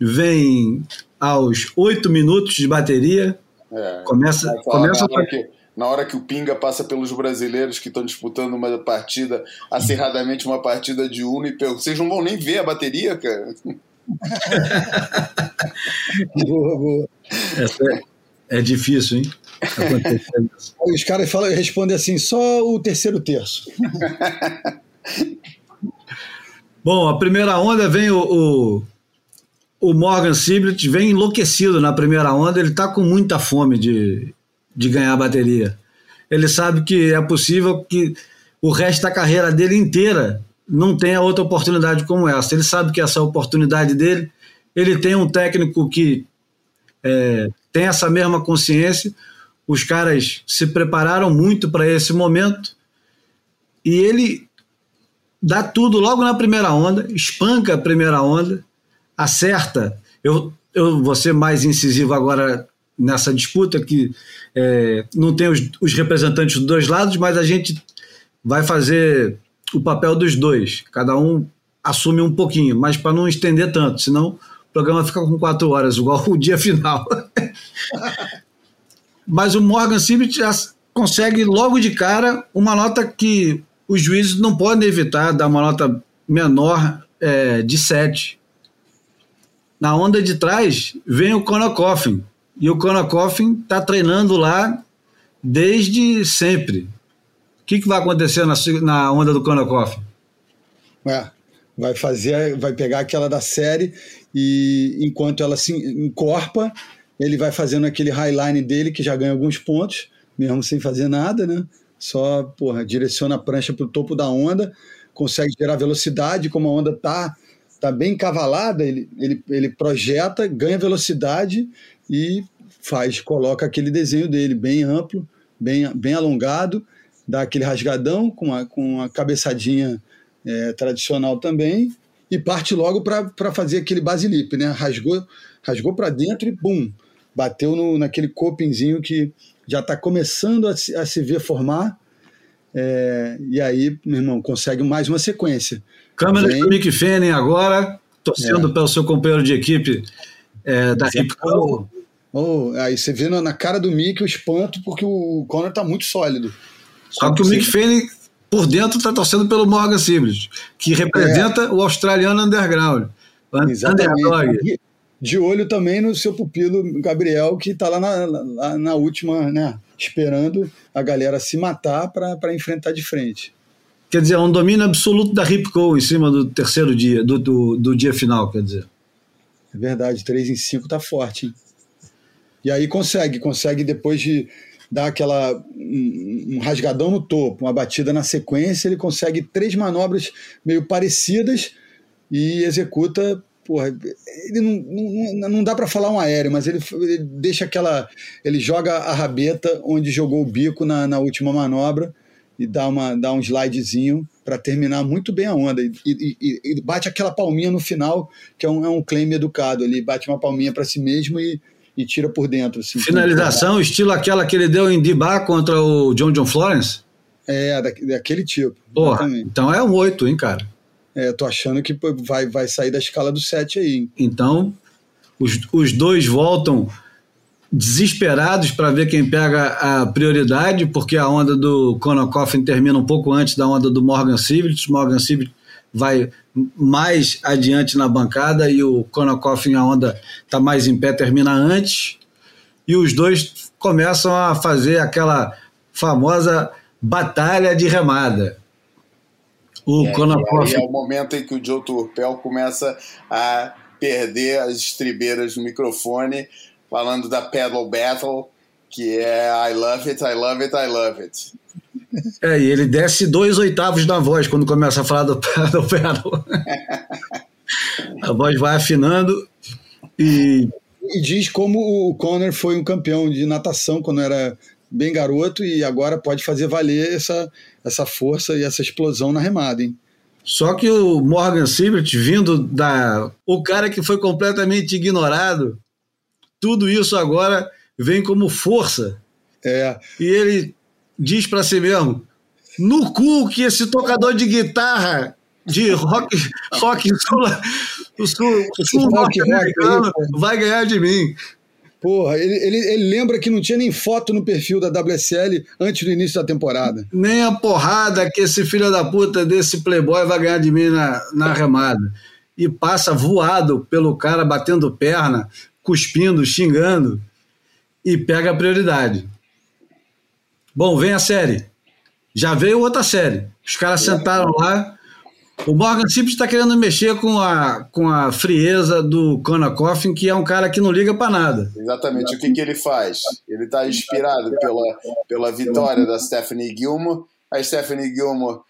vem aos oito minutos de bateria. É, começa começa na hora, que, na hora que o Pinga passa pelos brasileiros que estão disputando uma partida, acirradamente uma partida de Uno, e vocês não vão nem ver a bateria, cara. boa, boa. Essa é, é difícil, hein? Os caras falam, respondem assim, só o terceiro terço. Bom, a primeira onda vem o, o, o Morgan Siblet, vem enlouquecido na primeira onda, ele está com muita fome de, de ganhar bateria. Ele sabe que é possível que o resto da carreira dele inteira não tenha outra oportunidade como essa. Ele sabe que essa é a oportunidade dele, ele tem um técnico que é, tem essa mesma consciência, os caras se prepararam muito para esse momento e ele dá tudo logo na primeira onda, espanca a primeira onda, acerta. Eu, eu vou ser mais incisivo agora nessa disputa, que é, não tem os, os representantes dos dois lados, mas a gente vai fazer o papel dos dois. Cada um assume um pouquinho, mas para não estender tanto, senão o programa fica com quatro horas, igual o dia final. mas o Morgan Sibbett consegue logo de cara uma nota que os juízes não podem evitar dar uma nota menor é, de 7. Na onda de trás vem o Conor Coffin. E o Conor Coffin está treinando lá desde sempre. O que, que vai acontecer na, na onda do Conor Coffin? É, vai fazer, vai pegar aquela da série e enquanto ela se encorpa, ele vai fazendo aquele highline dele que já ganha alguns pontos, mesmo sem fazer nada, né? Só porra, direciona a prancha para o topo da onda, consegue gerar velocidade, como a onda está tá bem cavalada, ele, ele, ele projeta, ganha velocidade e faz, coloca aquele desenho dele bem amplo, bem, bem alongado, dá aquele rasgadão com a, com a cabeçadinha é, tradicional também e parte logo para fazer aquele base lip, né? Rasgou, rasgou para dentro e bum, bateu no, naquele copinzinho que já está começando a se, a se, ver formar. É, e aí, meu irmão, consegue mais uma sequência. Câmera do Mick Fanning agora, torcendo é. pelo seu companheiro de equipe é, da Hip oh, Aí você vê na, na, cara do Mick o espanto, porque o Conor está muito sólido. Só que o Mick Fanning, por dentro, está torcendo pelo Morgan Sibley, que representa é. o australiano underground. Exatamente. Underdog de olho também no seu pupilo Gabriel, que está lá na, na, na, última, né, esperando a galera se matar para enfrentar de frente. Quer dizer, é um domínio absoluto da Ripco em cima do terceiro dia, do, do, do, dia final, quer dizer. É verdade, 3 em 5 tá forte. Hein? E aí consegue, consegue depois de dar aquela um, um rasgadão no topo, uma batida na sequência, ele consegue três manobras meio parecidas e executa porra, ele não, não, não dá para falar um aéreo, mas ele, ele, deixa aquela. Ele joga a rabeta onde jogou o bico na, na última manobra e dá, uma, dá um slidezinho para terminar muito bem a onda. E, e, e, bate aquela palminha no final, que é um, é um claim educado. Ele bate uma palminha para si mesmo e, e tira por dentro. Assim, Finalização, estilo aquela que ele deu em Dibá contra o John John Florence? É, da, daquele tipo. Porra, então é um 8, hein, cara? É, tô achando que vai, vai sair da escala do 7 aí. Então, os, os dois voltam desesperados para ver quem pega a prioridade, porque a onda do Conor termina um pouco antes da onda do Morgan Siblet. Morgan Siblet vai mais adiante na bancada e o Conor a onda está mais em pé, termina antes. E os dois começam a fazer aquela famosa batalha de remada. O é, é o momento em que o Joe Turpel começa a perder as estribeiras no microfone, falando da Pedal Battle, que é I love it, I love it, I love it. É, e ele desce dois oitavos na voz quando começa a falar do Pedal Battle. a voz vai afinando e... E diz como o Conor foi um campeão de natação quando era bem garoto e agora pode fazer valer essa, essa força e essa explosão na remada, hein? Só que o Morgan Sibert, vindo da. O cara que foi completamente ignorado, tudo isso agora vem como força. É. E ele diz para si mesmo: no cu que esse tocador de guitarra de rock, rock sul, sul, sul norte-americano vai ganhar de mim. Porra, ele, ele, ele, lembra que não tinha nem foto no perfil da WSL antes do início da temporada. Nem a porrada que esse filho da puta desse playboy vai ganhar de mim na, na remada. E passa voado pelo cara, batendo perna, cuspindo, xingando, e pega a prioridade. Bom, vem a série. Já veio outra série. Os caras sentaram lá, o Morgan Simples está querendo mexer com a, com a frieza do Conor Coffin, que é um cara que não liga para nada. Exatamente. O que, que ele faz? Ele está inspirado pela, pela vitória da Stephanie Gilmore. A Stephanie Gilmore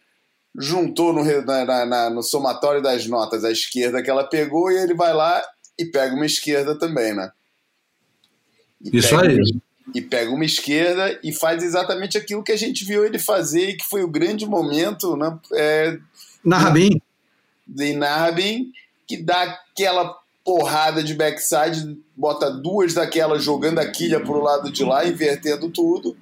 juntou no, na, na, no somatório das notas a esquerda que ela pegou e ele vai lá e pega uma esquerda também, né? E Isso aí. e pega uma esquerda e faz exatamente aquilo que a gente viu ele fazer e que foi o grande momento né, é, Narrabin. De Narrabin, que dá aquela porrada de backside, bota duas daquelas jogando a quilha pro lado de lá, invertendo tudo.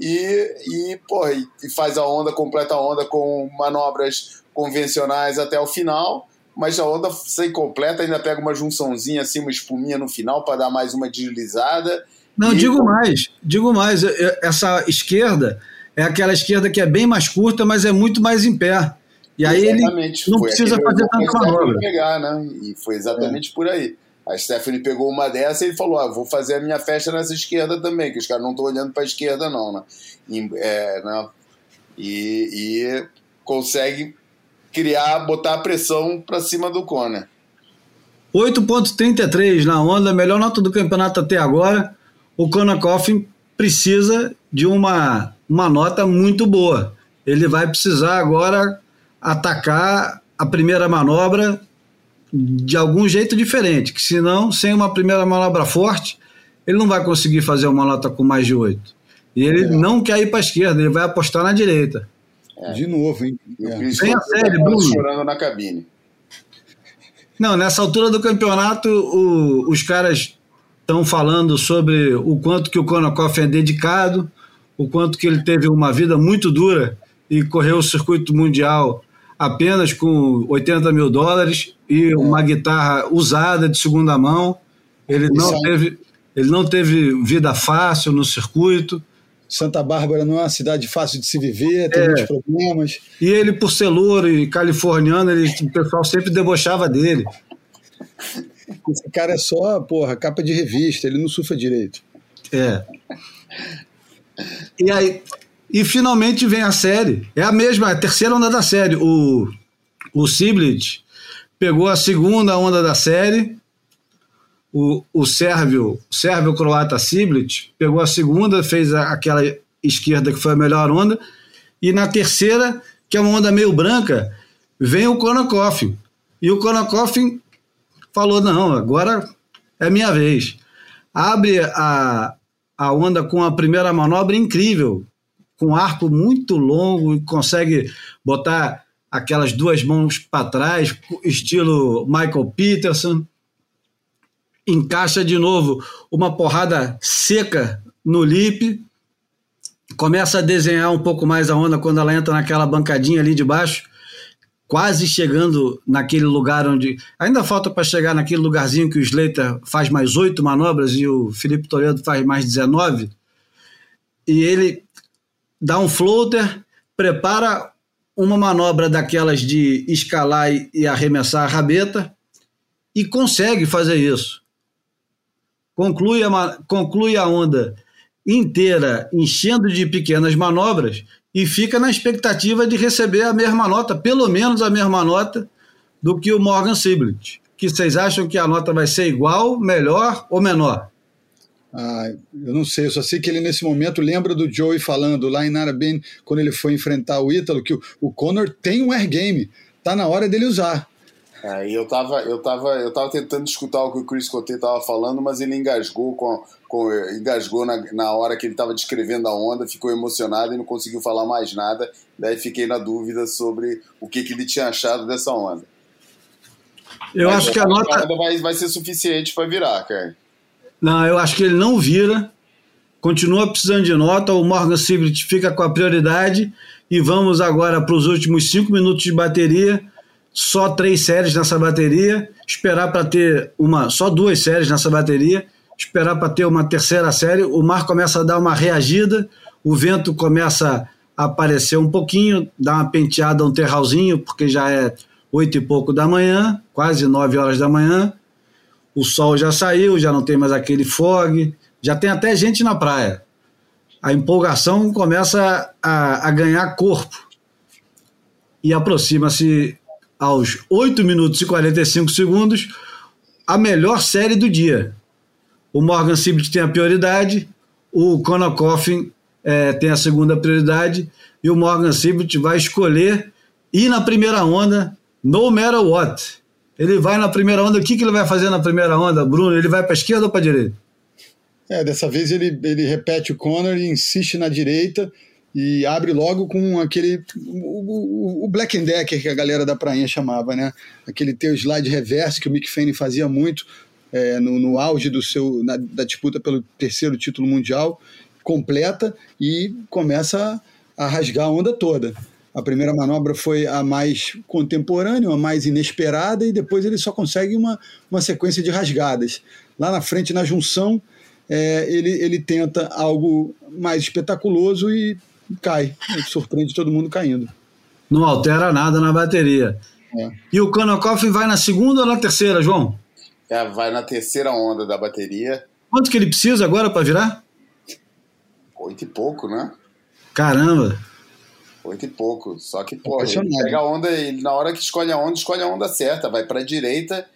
E, e, porra, e faz a onda, completa a onda com manobras convencionais até o final, mas a onda sem completa ainda pega uma junçãozinha assim, uma espuminha no final para dar mais uma deslizada. Não, e... digo mais, digo mais, essa esquerda é aquela esquerda que é bem mais curta, mas é muito mais em pé. E aí exatamente. ele não foi precisa fazer tanta manobra. Pegar, né? E foi exatamente é. por aí. A Stephanie pegou uma dessa e falou: ah, vou fazer a minha festa nessa esquerda também, que os caras não estão olhando para a esquerda, não, né? E, é, né? E, e, consegue criar, botar a pressão para cima do Conor. 8,33 na onda, melhor nota do campeonato até agora. O Conor Coffin precisa de uma, uma nota muito boa. Ele vai precisar agora atacar a primeira manobra de algum jeito diferente, que senão, sem uma primeira manobra forte, ele não vai conseguir fazer uma nota com mais de oito. E ele é. não quer ir para a esquerda, ele vai apostar na direita. É. De novo, hein? É. Vem a sério, Bruno. chorando na cabine. Não, nessa altura do campeonato, o, os caras estão falando sobre o quanto que o Konakoff é dedicado, o quanto que ele teve uma vida muito dura e correu o circuito mundial apenas com 80 mil dólares e uma guitarra usada de segunda mão. Ele não, teve, ele não teve vida fácil no circuito. Santa Bárbara não é uma cidade fácil de se viver, tem é. muitos problemas. E ele, por ser louro e californiano, ele, o pessoal sempre debochava dele. Esse cara é só, porra, capa de revista, ele não surfa direito. É. E aí, e finalmente vem a série. É a mesma, a terceira onda da série. O, o Siblit pegou a segunda onda da série. O, o sérvio, sérvio croata Siblit pegou a segunda, fez a, aquela esquerda que foi a melhor onda. E na terceira, que é uma onda meio branca, vem o Konakov. E o Konakov falou: não, agora é minha vez. Abre a, a onda com a primeira manobra incrível, com arco muito longo e consegue botar aquelas duas mãos para trás, estilo Michael Peterson. Encaixa de novo uma porrada seca no lip, começa a desenhar um pouco mais a onda quando ela entra naquela bancadinha ali de baixo, quase chegando naquele lugar onde. Ainda falta para chegar naquele lugarzinho que o Slater faz mais oito manobras e o Felipe Toledo faz mais 19. E ele dá um floater, prepara uma manobra daquelas de escalar e arremessar a rabeta e consegue fazer isso. Conclui a, conclui a onda inteira enchendo de pequenas manobras e fica na expectativa de receber a mesma nota, pelo menos a mesma nota do que o Morgan Siblet. Que vocês acham que a nota vai ser igual, melhor ou menor? Ah, eu não sei, eu só sei que ele nesse momento lembra do Joey falando lá em Narabin, quando ele foi enfrentar o Ítalo, que o, o Conor tem um air game, tá na hora dele usar. É, e eu tava, eu, tava, eu tava tentando escutar o que o Chris Coté tava falando, mas ele engasgou com, com engasgou na, na hora que ele tava descrevendo a onda, ficou emocionado e não conseguiu falar mais nada. Daí fiquei na dúvida sobre o que, que ele tinha achado dessa onda. Eu mas acho que a nota. Vai, vai ser suficiente para virar, cara. Não, eu acho que ele não vira. Continua precisando de nota. O Morgan Sibrit fica com a prioridade. E vamos agora para os últimos cinco minutos de bateria só três séries nessa bateria, esperar para ter uma, só duas séries nessa bateria, esperar para ter uma terceira série, o mar começa a dar uma reagida, o vento começa a aparecer um pouquinho, dá uma penteada, um terralzinho, porque já é oito e pouco da manhã, quase nove horas da manhã, o sol já saiu, já não tem mais aquele fog, já tem até gente na praia. A empolgação começa a, a ganhar corpo e aproxima-se aos 8 minutos e 45 segundos, a melhor série do dia. O Morgan Sibit tem a prioridade, o Conor Coffin é, tem a segunda prioridade, e o Morgan Sibit vai escolher ir na primeira onda, no matter what. Ele vai na primeira onda, o que, que ele vai fazer na primeira onda, Bruno? Ele vai para esquerda ou para direita? É, dessa vez ele, ele repete o Conor e insiste na direita e abre logo com aquele o, o, o, Black and Decker que a galera da prainha chamava, né? Aquele teu slide reverse que o Mick Fanning fazia muito é, no, no, auge do seu na, da disputa pelo terceiro título mundial, completa e começa a rasgar a onda toda. A primeira manobra foi a mais contemporânea, a mais inesperada, e depois ele só consegue uma, uma sequência de rasgadas. Lá na frente, na junção, é, ele, ele tenta algo mais espetaculoso e cai. Surpreende todo mundo caindo. Não altera nada na bateria. É. E o Konokoff vai na segunda ou na terceira, João? É, vai na terceira onda da bateria. Quanto que ele precisa agora para virar? Oito e pouco, né? Caramba! Oito e pouco. Só que, pô, ele pega a onda, ele, na hora que escolhe a onda, escolhe a onda certa, vai para a direita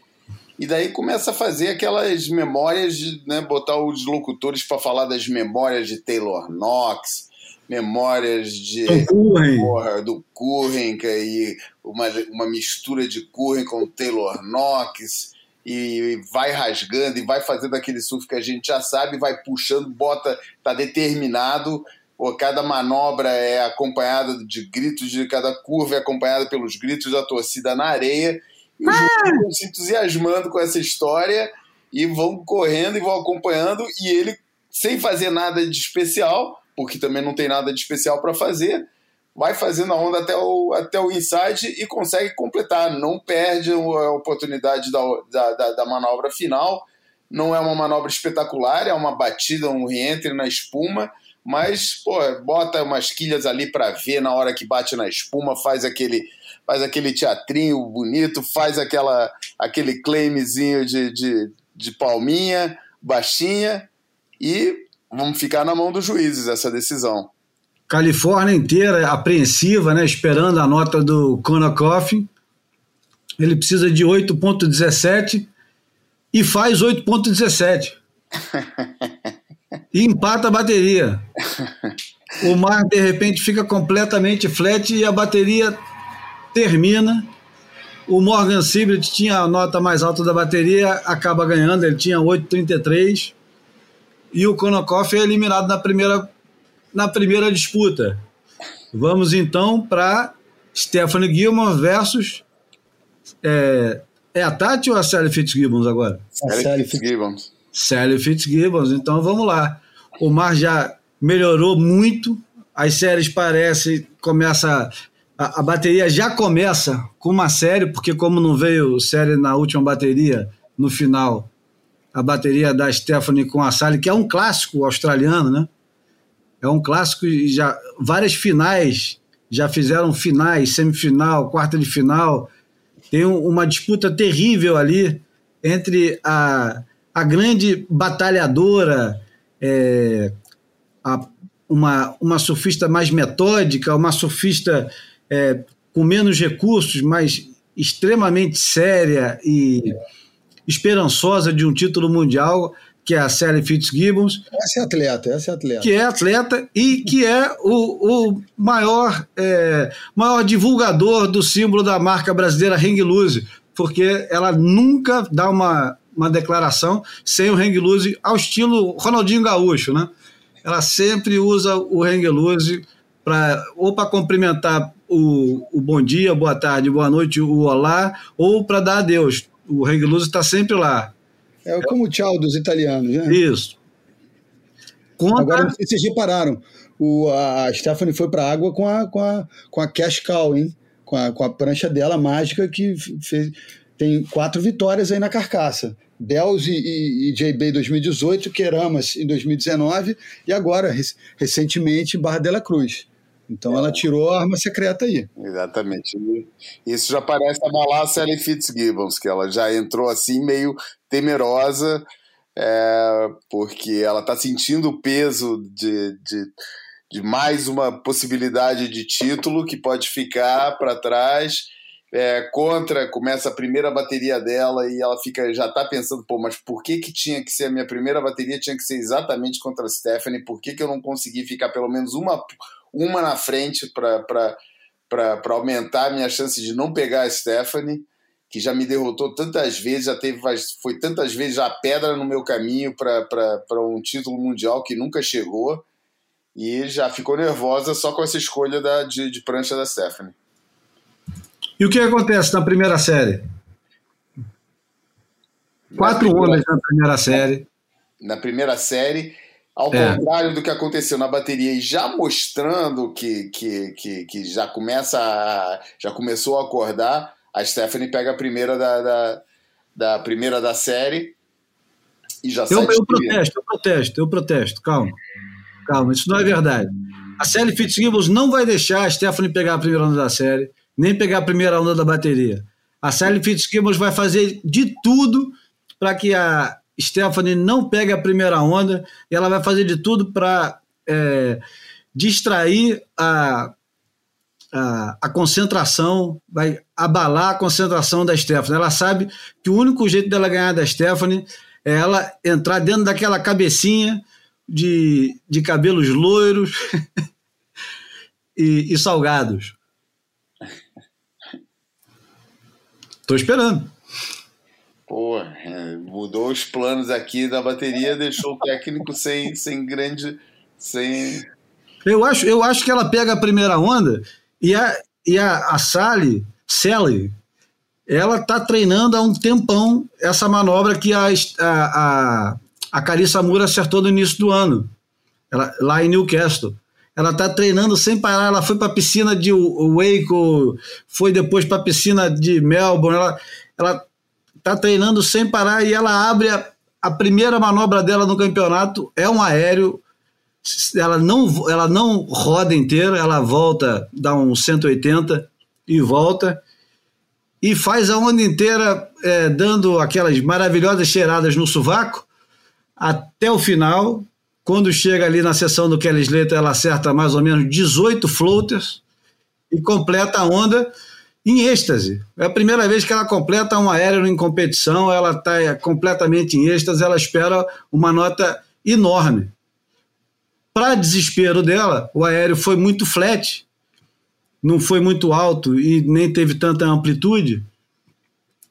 e daí começa a fazer aquelas memórias, de, né, botar os locutores para falar das memórias de Taylor Knox, memórias de porra, do Curren e uma, uma mistura de Curren com Taylor Knox e vai rasgando e vai fazendo aquele surf que a gente já sabe, vai puxando, bota, tá determinado. Pô, cada manobra é acompanhada de gritos, de cada curva é acompanhada pelos gritos da torcida na areia. E os ah! se entusiasmando com essa história e vão correndo e vão acompanhando, e ele, sem fazer nada de especial, porque também não tem nada de especial para fazer, vai fazendo a onda até o, até o inside e consegue completar, não perde a oportunidade da, da, da manobra final. Não é uma manobra espetacular, é uma batida, um reentre na espuma, mas pô, bota umas quilhas ali para ver na hora que bate na espuma, faz aquele faz aquele teatrinho bonito, faz aquela aquele claimzinho de, de, de palminha baixinha e vamos ficar na mão dos juízes essa decisão. Califórnia inteira apreensiva, né, esperando a nota do Konakoff. Ele precisa de 8.17 e faz 8.17. e empata a bateria. O mar de repente fica completamente flat e a bateria termina. O Morgan Sibrit tinha a nota mais alta da bateria, acaba ganhando, ele tinha 8.33 e o Konokoff é eliminado na primeira, na primeira disputa. Vamos então para Stephanie Gilman versus. É, é a Tati ou a Sally Fitzgibbons agora? Sally Fitzgibbons. Sally Fitzgibbons, então vamos lá. O mar já melhorou muito, as séries parecem, começa. A, a bateria já começa com uma série, porque como não veio série na última bateria, no final, a bateria da Stephanie com a Sally, que é um clássico australiano, né? É um clássico e já várias finais já fizeram finais, semifinal, quarta de final. Tem um, uma disputa terrível ali entre a, a grande batalhadora, é, a, uma, uma surfista mais metódica, uma surfista é, com menos recursos, mas extremamente séria e esperançosa de um título mundial, que é a Sally Fitzgibbons. Essa é atleta, essa é atleta. Que é atleta e que é o, o maior, é, maior divulgador do símbolo da marca brasileira Hang Loose. porque ela nunca dá uma, uma declaração sem o hang loose ao estilo Ronaldinho Gaúcho, né? Ela sempre usa o hang loose para ou para cumprimentar o, o bom dia, boa tarde, boa noite, o olá, ou para dar adeus. O hang loose está sempre lá. É como o tchau dos italianos, né? Isso. Conta... Agora, não sei se vocês repararam, o, a Stephanie foi para a água com a, com, a, com a cash cow, hein? Com a, com a prancha dela mágica que fez, tem quatro vitórias aí na carcaça. Bells e, e, e JB 2018, Queramas em 2019 e agora, recentemente, Barra dela Cruz. Então é. ela tirou a arma secreta aí. Exatamente. Isso já parece abalar a Sally Fitzgibbons, que ela já entrou assim meio temerosa, é, porque ela está sentindo o peso de, de, de, mais uma possibilidade de título que pode ficar para trás. É, contra, começa a primeira bateria dela e ela fica já está pensando, pô, mas por que, que tinha que ser a minha primeira bateria? Tinha que ser exatamente contra a Stephanie, por que, que eu não consegui ficar pelo menos uma, uma na frente para aumentar a minha chance de não pegar a Stephanie? que já me derrotou tantas vezes, já teve foi tantas vezes já pedra no meu caminho para um título mundial que nunca chegou e já ficou nervosa só com essa escolha da, de, de prancha da Stephanie. E o que acontece na primeira série? Quatro na primeira, ondas na primeira série. Na primeira série, ao é. contrário do que aconteceu na bateria e já mostrando que, que, que, que já começa a, já começou a acordar, a Stephanie pega a primeira da, da, da primeira da série e já eu, sai. Eu protesto, eu protesto, eu protesto. Calma, calma, isso não é verdade. A série Fitzgibbons não vai deixar a Stephanie pegar a primeira onda da série, nem pegar a primeira onda da bateria. A Sally Fitzgibbons vai fazer de tudo para que a Stephanie não pegue a primeira onda e ela vai fazer de tudo para é, distrair a a, a, concentração, vai abalar a concentração da Stephanie. Ela sabe que o único jeito dela ganhar da Stephanie é ela entrar dentro daquela cabecinha de, de cabelos loiros e, e salgados. Tô esperando. Pô, é, mudou os planos aqui da bateria, deixou o técnico sem, sem grande. sem. Eu acho, eu acho que ela pega a primeira onda e a, e a, a Sally, Sally, ela está treinando há um tempão essa manobra que a, a, a, a Carissa Moura acertou no início do ano, ela, lá em Newcastle. Ela está treinando sem parar. Ela foi para a piscina de Waco, foi depois para a piscina de Melbourne. Ela, ela está treinando sem parar e ela abre a, a primeira manobra dela no campeonato. É um aéreo ela não, ela não roda inteira, ela volta, dá um 180 e volta, e faz a onda inteira é, dando aquelas maravilhosas cheiradas no sovaco até o final. Quando chega ali na sessão do Kelly Slater, ela acerta mais ou menos 18 floaters e completa a onda em êxtase. É a primeira vez que ela completa um aéreo em competição, ela está completamente em êxtase, ela espera uma nota enorme. Para desespero dela, o aéreo foi muito flat, não foi muito alto e nem teve tanta amplitude.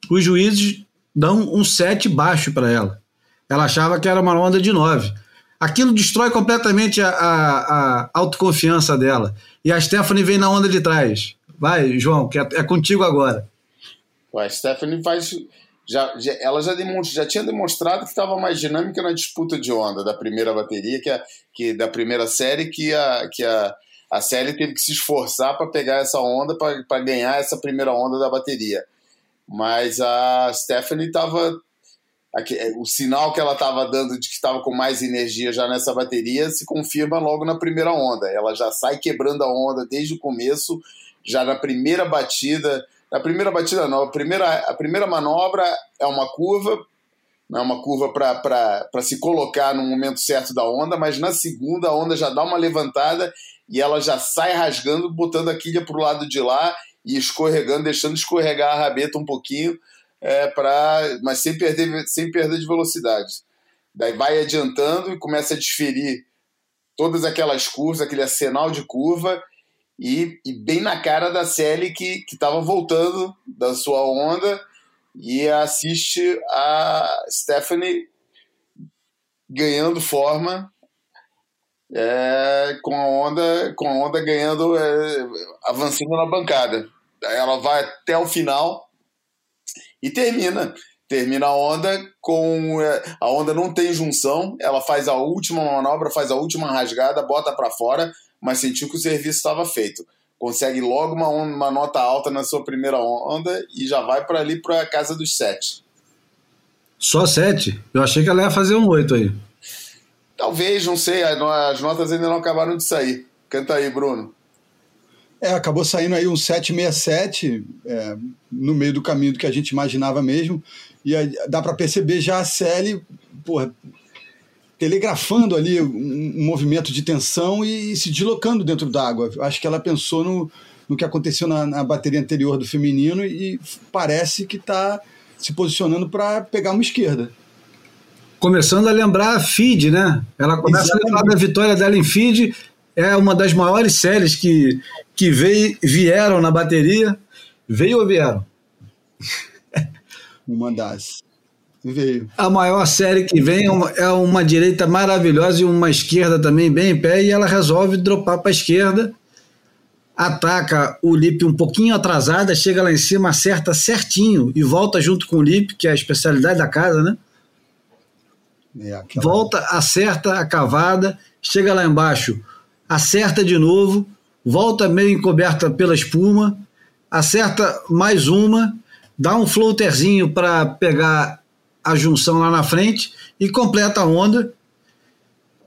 Os juízes dão um 7 baixo para ela. Ela achava que era uma onda de 9. Aquilo destrói completamente a, a, a, autoconfiança dela. E a Stephanie vem na onda de trás. Vai, João, que é, é contigo agora. A Stephanie faz já, já, ela já, já tinha demonstrado que estava mais dinâmica na disputa de onda da primeira bateria, que, a, que da primeira série, que a, que a, a série teve que se esforçar para pegar essa onda, para ganhar essa primeira onda da bateria. Mas a Stephanie estava. O sinal que ela estava dando de que estava com mais energia já nessa bateria se confirma logo na primeira onda. Ela já sai quebrando a onda desde o começo, já na primeira batida a primeira batida não, a primeira, a primeira manobra é uma curva, é uma curva para se colocar no momento certo da onda, mas na segunda a onda já dá uma levantada e ela já sai rasgando, botando a quilha para o lado de lá e escorregando, deixando escorregar a rabeta um pouquinho, é, mas sem perder, sem perder de velocidade. Daí vai adiantando e começa a desferir todas aquelas curvas, aquele arsenal de curva, e, e, bem na cara da Sally que estava voltando da sua onda e assiste a Stephanie ganhando forma é, com a onda com a onda ganhando é, avançando na bancada ela vai até o final e termina. Termina a onda com é, a onda não tem junção. Ela faz a última manobra faz a última rasgada bota para fora mas sentiu que o serviço estava feito. Consegue logo uma, uma nota alta na sua primeira onda e já vai para ali para a casa dos sete. Só sete? Eu achei que ela ia fazer um oito aí. Talvez, não sei, as notas ainda não acabaram de sair. Canta aí, Bruno. É, acabou saindo aí um 767 é, no meio do caminho do que a gente imaginava mesmo. E aí, dá para perceber já a Sally porra, telegrafando ali um, movimento de tensão e, e se deslocando dentro d'água. Acho que ela pensou no, no que aconteceu na, na bateria anterior do feminino e parece que está se posicionando para pegar uma esquerda começando a lembrar a Feed, né? Ela começa Exatamente. a lembrar da vitória dela em Feed, é uma das maiores séries que, que veio, vieram na bateria. Veio ou vieram? Uma das. Veio. A maior série que vem é uma, é uma direita maravilhosa e uma esquerda também bem em pé, e ela resolve dropar para a esquerda, ataca o Lip um pouquinho atrasada, chega lá em cima, acerta certinho e volta junto com o Lip, que é a especialidade da casa, né? É, aquela... Volta, acerta a cavada, chega lá embaixo, acerta de novo, volta meio encoberta pela espuma, acerta mais uma, dá um floaterzinho para pegar a junção lá na frente e completa a onda.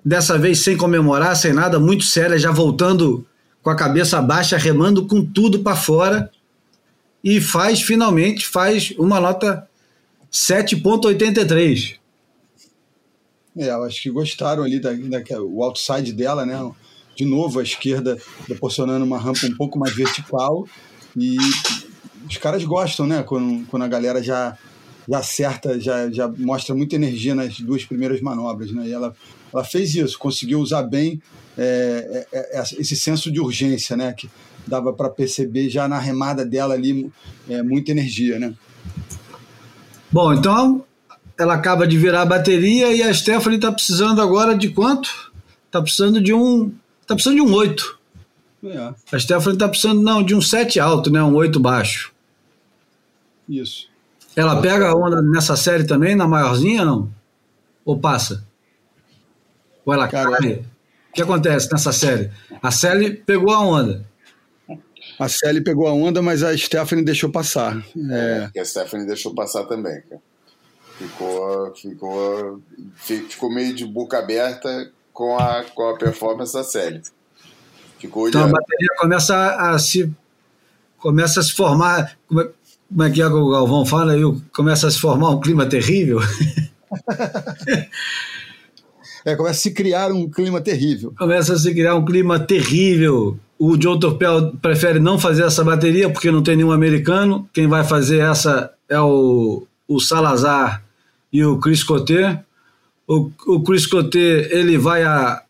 Dessa vez sem comemorar, sem nada, muito séria, já voltando com a cabeça baixa, remando com tudo para fora. E faz, finalmente, faz uma nota 7,83. É, eu acho que gostaram ali da, da, o outside dela, né? De novo, a esquerda proporcionando uma rampa um pouco mais vertical. E os caras gostam, né? Quando, quando a galera já, já acerta, já, já mostra muita energia nas duas primeiras manobras, né? E ela, ela fez isso, conseguiu usar bem é, é, é esse senso de urgência, né? Que dava para perceber já na remada dela ali é, muita energia, né? Bom, então ela acaba de virar a bateria e a Stephanie está precisando agora de quanto? Está precisando de um. Está precisando de um 8. É. A Stephanie está precisando, não, de um 7 alto, né? Um 8 baixo. Isso. Ela pega a onda nessa série também, na maiorzinha, não? Ou passa? Ou ela Cara, cai? O que acontece nessa série? A Sally pegou a onda. A Sally pegou a onda, mas a Stephanie deixou passar. É, é a Stephanie deixou passar também, cara. Ficou, ficou, ficou meio de boca aberta com a, com a performance da série. Ficou então a bateria começa a, se começa a se formar. Como é, como é que é que o Galvão fala aí? Começa a se formar um clima terrível. é, começa a se criar um clima terrível. Começa a se criar um clima terrível. O John Torpel prefere não fazer essa bateria porque não tem nenhum americano. Quem vai fazer essa é o, o Salazar e o Chris Coté. O, o Chris Coté ele vai a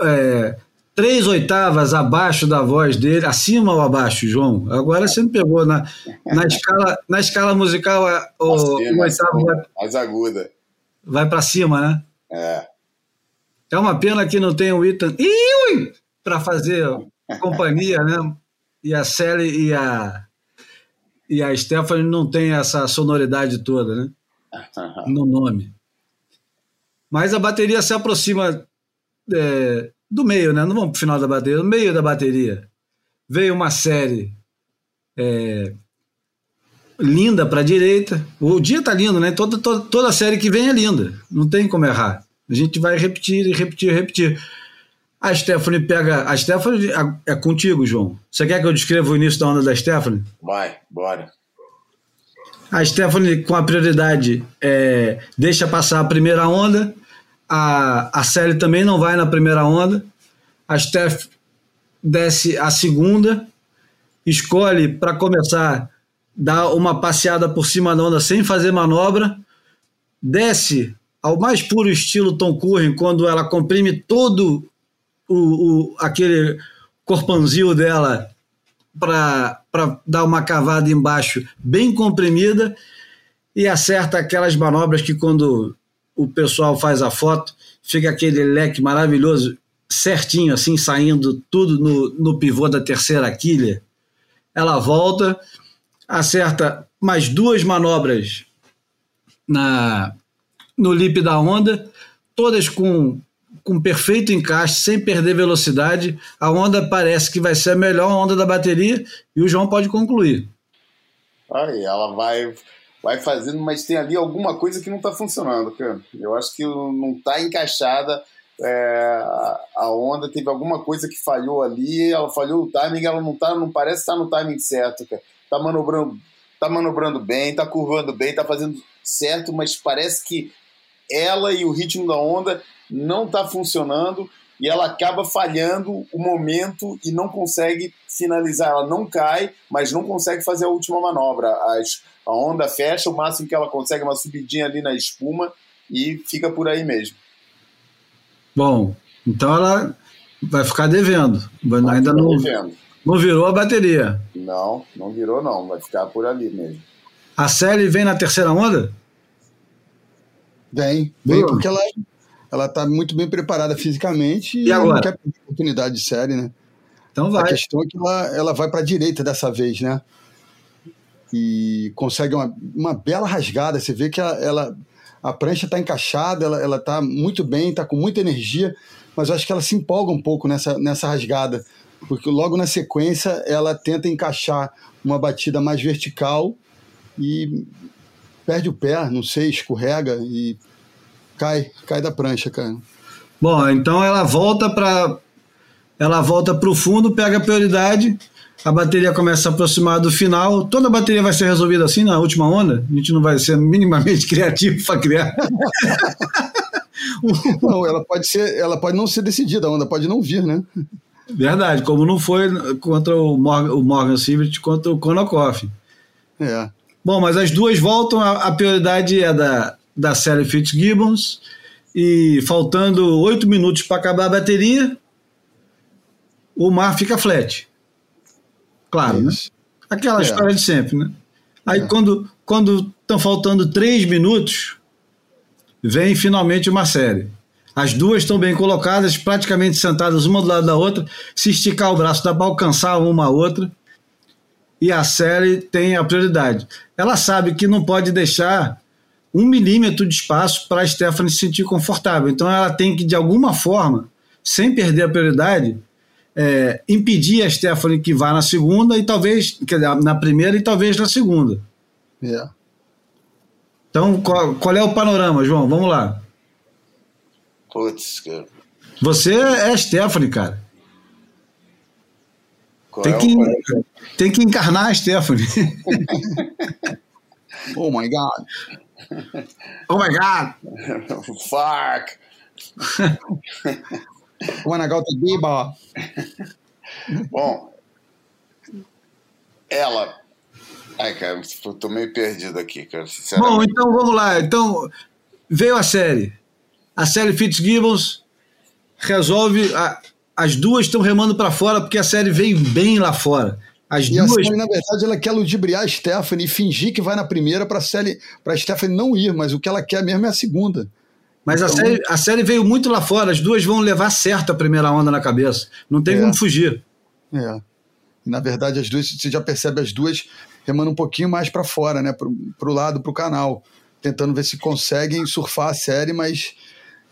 é, três oitavas abaixo da voz dele, acima ou abaixo, João? Agora você me pegou na, na, escala, na escala musical, o, o oitavo vai, mais aguda. Vai para cima, né? É. É uma pena que não tem o Ethan para fazer companhia, né? E a Sally e a e a Stephanie não tem essa sonoridade toda, né? No nome. Mas a bateria se aproxima é, do meio, né? Não vamos para o final da bateria, no meio da bateria. Veio uma série é, linda para a direita. O dia tá lindo, né? Toda, toda, toda série que vem é linda. Não tem como errar. A gente vai repetir e repetir e repetir. A Stephanie pega. A Stephanie é contigo, João. Você quer que eu descreva o início da onda da Stephanie? Vai, bora. A Stephanie, com a prioridade, é, deixa passar a primeira onda. A, a Sally também não vai na primeira onda. A Steph desce a segunda. Escolhe, para começar, dar uma passeada por cima da onda sem fazer manobra. Desce ao mais puro estilo Tom Curren, quando ela comprime todo o, o aquele corpãozinho dela para dar uma cavada embaixo bem comprimida e acerta aquelas manobras que quando o pessoal faz a foto, fica aquele leque maravilhoso, certinho, assim, saindo tudo no, no pivô da terceira quilha. Ela volta, acerta mais duas manobras na no lip da onda, todas com, com perfeito encaixe, sem perder velocidade. A onda parece que vai ser a melhor onda da bateria e o João pode concluir. Aí, ela vai vai fazendo, mas tem ali alguma coisa que não está funcionando, cara. Eu acho que não está encaixada é, a onda, teve alguma coisa que falhou ali, ela falhou o timing, ela não tá, não parece estar no timing certo, cara. Tá manobrando, tá manobrando bem, tá curvando bem, tá fazendo certo, mas parece que ela e o ritmo da onda não tá funcionando e ela acaba falhando o momento e não consegue finalizar. Ela não cai, mas não consegue fazer a última manobra. As, a onda fecha, o máximo que ela consegue é uma subidinha ali na espuma e fica por aí mesmo. Bom, então ela vai ficar devendo. Vai ainda não, devendo. não virou a bateria. Não, não virou não. Vai ficar por ali mesmo. A série vem na terceira onda? Vem, vem Boa. porque ela ela está muito bem preparada fisicamente e, e agora? não quer oportunidade de série, né? Então vai. A questão é que ela, ela vai para a direita dessa vez, né? E consegue uma, uma bela rasgada. Você vê que ela, ela a prancha está encaixada, ela está muito bem, está com muita energia, mas eu acho que ela se empolga um pouco nessa, nessa rasgada, porque logo na sequência ela tenta encaixar uma batida mais vertical e perde o pé, não sei, escorrega e cai, cai da prancha, cara. Bom, então ela volta para ela volta para o fundo, pega a prioridade a bateria começa a aproximar do final. Toda a bateria vai ser resolvida assim na última onda? A gente não vai ser minimamente criativo para criar. não, ela pode ser, ela pode não ser decidida, a onda pode não vir, né? Verdade, como não foi contra o Morgan, o Morgan Sivert contra o Konokoff. É. Bom, mas as duas voltam, a, a prioridade é da, da série Fitzgibbons, e faltando oito minutos para acabar a bateria, o mar fica flat. Claro, né? Aquela é. história de sempre, né? Aí é. quando quando estão faltando três minutos, vem finalmente uma série. As duas estão bem colocadas, praticamente sentadas uma do lado da outra. Se esticar o braço, dá para alcançar uma a outra. E a série tem a prioridade. Ela sabe que não pode deixar um milímetro de espaço para a Stephanie se sentir confortável. Então ela tem que, de alguma forma, sem perder a prioridade, é, impedir a Stephanie que vá na segunda e talvez, na primeira e talvez na segunda. Yeah. Então, qual, qual, é o panorama, João? Vamos lá. Putz, cara. Você é a Stephanie, cara. tem, é que, tem que encarnar a Stephanie. oh my God. Oh my God. Fuck. Wanna go to Biba? Bom, ela. Ai, cara, tô meio perdido aqui, cara. Bom, então vamos lá. Então, veio a série. A série Fitzgibbons resolve. A, as duas estão remando para fora porque a série veio bem lá fora. As e duas... a série, na verdade, ela quer ludibriar a Stephanie e fingir que vai na primeira para a Stephanie não ir, mas o que ela quer mesmo é a segunda. Mas então, a, série, a série veio muito lá fora, as duas vão levar certo a primeira onda na cabeça. Não tem é. como fugir. É. Na verdade, as duas, você já percebe as duas remando um pouquinho mais para fora, né? Pro, pro lado, pro canal. Tentando ver se conseguem surfar a série, mas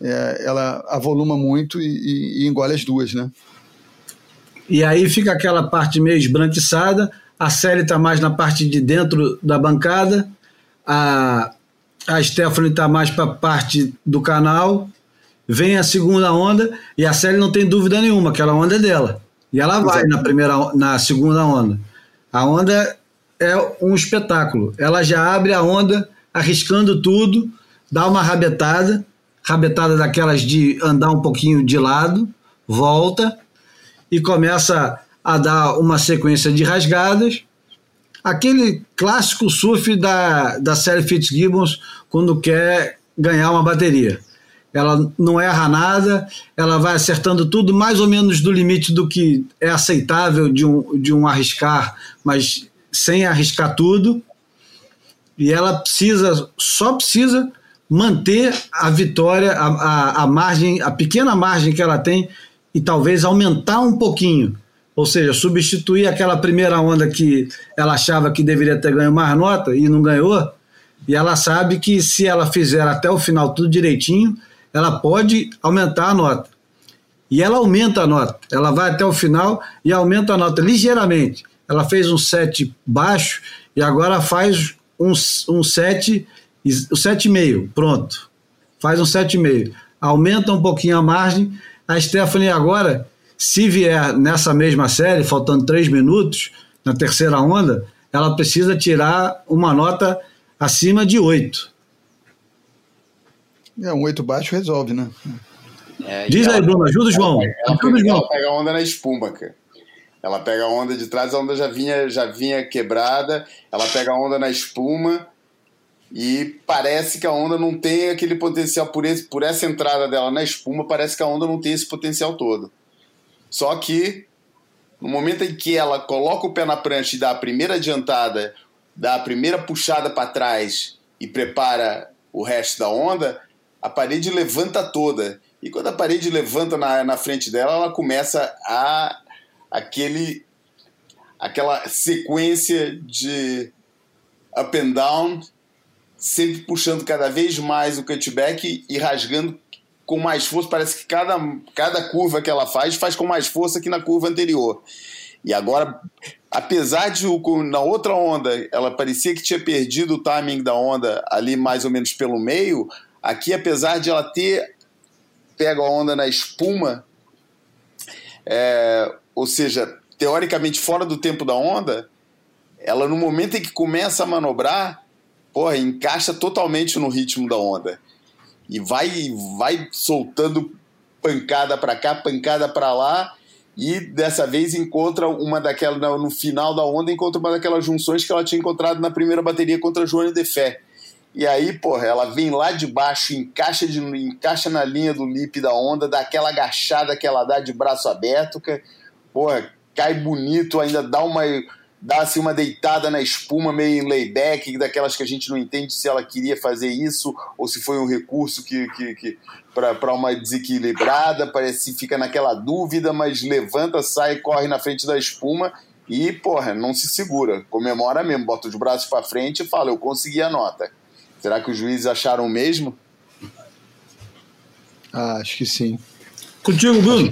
é, ela avoluma muito e, e, e engole as duas, né? E aí fica aquela parte meio esbranquiçada, a série está mais na parte de dentro da bancada, a, a Stephanie está mais para parte do canal, vem a segunda onda e a série não tem dúvida nenhuma, aquela onda é dela. E ela vai na primeira, na segunda onda. A onda é um espetáculo. Ela já abre a onda arriscando tudo, dá uma rabetada, rabetada daquelas de andar um pouquinho de lado, volta e começa a dar uma sequência de rasgadas aquele clássico surf da, da série Fitzgibbons quando quer ganhar uma bateria. Ela não erra nada, ela vai acertando tudo mais ou menos do limite do que é aceitável de um, de um arriscar, mas sem arriscar tudo. E ela precisa, só precisa manter a vitória, a, a, a margem, a pequena margem que ela tem e talvez aumentar um pouquinho. Ou seja, substituir aquela primeira onda que ela achava que deveria ter ganho mais nota e não ganhou. E ela sabe que se ela fizer até o final tudo direitinho, ela pode aumentar a nota. E ela aumenta a nota. Ela vai até o final e aumenta a nota ligeiramente. Ela fez um 7 baixo e agora faz um, um 7 o 7,5, pronto. Faz um 7,5. Aumenta um pouquinho a margem. A Stephanie agora, se vier nessa mesma série, faltando 3 minutos, na terceira onda, ela precisa tirar uma nota acima de 8. É, um 8 baixo resolve, né? É, Diz aí, Bruno, ajuda o João. Ela, ela, ajuda pega, ela pega a onda na espuma, cara. Ela pega a onda de trás, a onda já vinha, já vinha quebrada, ela pega a onda na espuma e parece que a onda não tem aquele potencial por, esse, por essa entrada dela na espuma, parece que a onda não tem esse potencial todo. Só que no momento em que ela coloca o pé na prancha e dá a primeira adiantada, dá a primeira puxada para trás e prepara o resto da onda, a parede levanta toda. E quando a parede levanta na, na frente dela, ela começa a aquele aquela sequência de up and down sempre puxando cada vez mais o cutback e rasgando com mais força. Parece que cada, cada curva que ela faz, faz com mais força que na curva anterior. E agora, apesar de na outra onda ela parecia que tinha perdido o timing da onda ali mais ou menos pelo meio, aqui, apesar de ela ter pego a onda na espuma, é, ou seja, teoricamente fora do tempo da onda, ela no momento em que começa a manobrar, porra, encaixa totalmente no ritmo da onda. E vai, vai soltando pancada para cá, pancada para lá, e dessa vez encontra uma daquelas, no final da onda, encontra uma daquelas junções que ela tinha encontrado na primeira bateria contra a Joane de Fé. E aí, porra, ela vem lá de baixo, encaixa, de, encaixa na linha do lip da onda, dá aquela agachada que ela dá de braço aberto, que, porra, cai bonito, ainda dá uma dá assim uma deitada na espuma meio em layback, daquelas que a gente não entende se ela queria fazer isso ou se foi um recurso que, que, que para uma desequilibrada, parece que fica naquela dúvida, mas levanta, sai, corre na frente da espuma e, porra, não se segura, comemora mesmo, bota os braços para frente e fala: Eu consegui a nota. Será que os juízes acharam o mesmo? Ah, acho que sim. Contigo, Bruno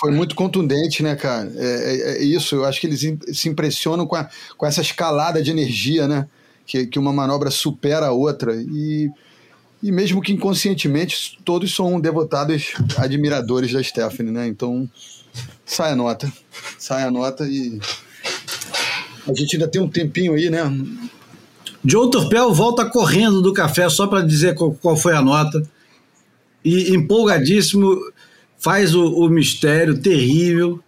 foi muito contundente, né, cara? É, é, é, isso, eu acho que eles se impressionam com, a, com essa escalada de energia, né? Que, que uma manobra supera a outra. E, e mesmo que inconscientemente, todos são devotados admiradores da Stephanie, né? Então, sai a nota. Sai a nota e. A gente ainda tem um tempinho aí, né? Joe Turpel volta correndo do café só para dizer qual, qual foi a nota. E empolgadíssimo faz o, o mistério terrível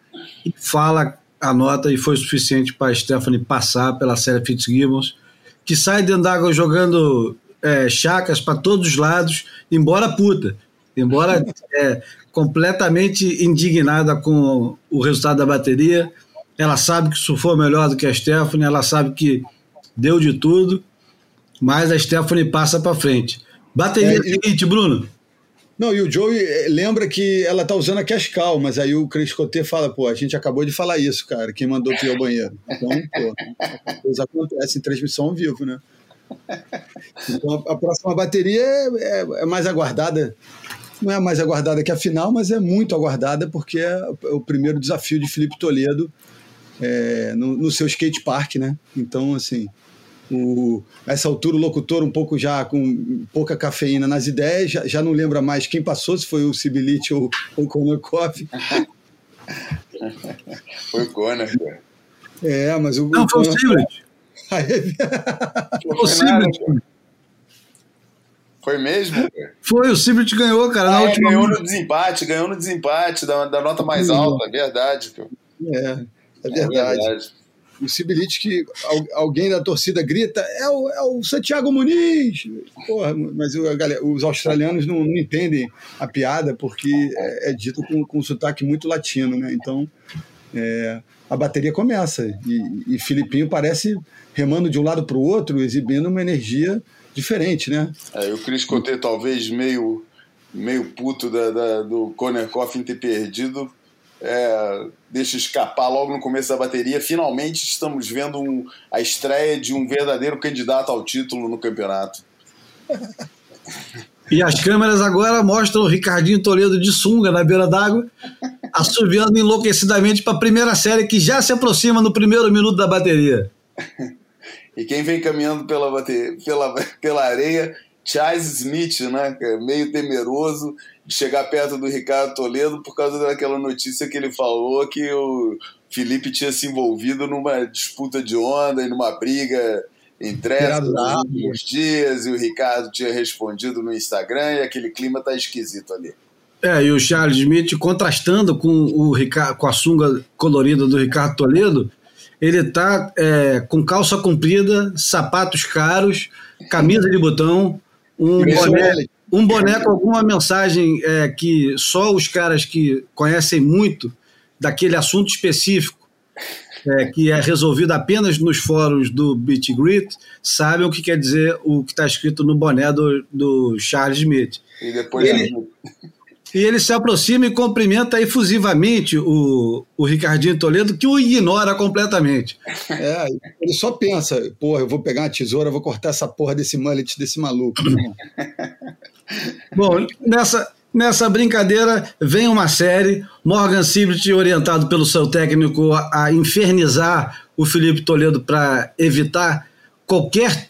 e fala a nota e foi suficiente para Stephanie passar pela série Fitzgibbons, que sai dentro d'água jogando é, chacas para todos os lados, embora puta, embora é, completamente indignada com o resultado da bateria. Ela sabe que isso foi melhor do que a Stephanie, ela sabe que deu de tudo, mas a Stephanie passa para frente. Bateria é, seguinte, Bruno. Não, e o Joey eh, lembra que ela tá usando a Cascal, mas aí o Chris Cotter fala, pô, a gente acabou de falar isso, cara, quem mandou tu ir ao banheiro. Então, pô, coisa acontece em transmissão ao vivo, né? Então a, próxima bateria é, é, é, mais aguardada. Não é mais aguardada que a final, mas é muito aguardada porque é, é o primeiro desafio de Felipe Toledo é, no, no seu skate park, né? Então, assim, o, essa altura o locutor um pouco já com pouca cafeína nas ideias, já, já não lembra mais quem passou, se foi o Sibilit ou, ou o Konakov. foi o Conor. É, mas o. Não, foi o Sibilit. foi o Sibilit. Foi mesmo? Foi, o Sibrit ganhou, cara. Ah, na é, última ganhou no desempate, ganhou no desempate da, da nota mais alta, é verdade. É, é verdade. É verdade o Sibilit que alguém da torcida grita, é o, é o Santiago Muniz. Porra, mas o, galera, os australianos não, não, entendem a piada porque é, é dito com, com um sotaque muito latino, né? Então é, a bateria começa. E, e Filipinho parece remando de um lado para o outro, exibindo uma energia diferente, né? É, e o Chris Coté talvez meio, meio puto da, da, do Conor Coffin ter perdido, é, deixa escapar logo no começo da bateria. Finalmente estamos vendo um, a estreia de um verdadeiro candidato ao título no campeonato. E as câmeras agora mostram o Ricardinho Toledo de sunga na beira d'água, assobiando enlouquecidamente para a primeira série que já se aproxima no primeiro minuto da bateria. E quem vem caminhando pela, bateria, pela, pela areia, Charles Smith, né? É meio temeroso de chegar perto do Ricardo Toledo por causa daquela notícia que ele falou que o Felipe tinha se envolvido numa disputa de onda e numa briga entre uns dias e o Ricardo tinha respondido no Instagram e aquele clima tá esquisito ali. É, e o Charles Smith contrastando com, o Ricardo, com a sunga colorida do Ricardo Toledo, ele tá é, com calça comprida, sapatos caros, camisa de botão, um boné, um boné com alguma mensagem é, que só os caras que conhecem muito daquele assunto específico é, que é resolvido apenas nos fóruns do Beat Grit, sabem o que quer dizer o que está escrito no boné do, do Charles Smith. E depois ele, e ele se aproxima e cumprimenta efusivamente o, o Ricardinho Toledo, que o ignora completamente. É, ele só pensa, porra, eu vou pegar uma tesoura, vou cortar essa porra desse mullet desse maluco. Bom, nessa, Nessa brincadeira vem uma série, Morgan Sibrit orientado pelo seu técnico a, a infernizar o Felipe Toledo para evitar qualquer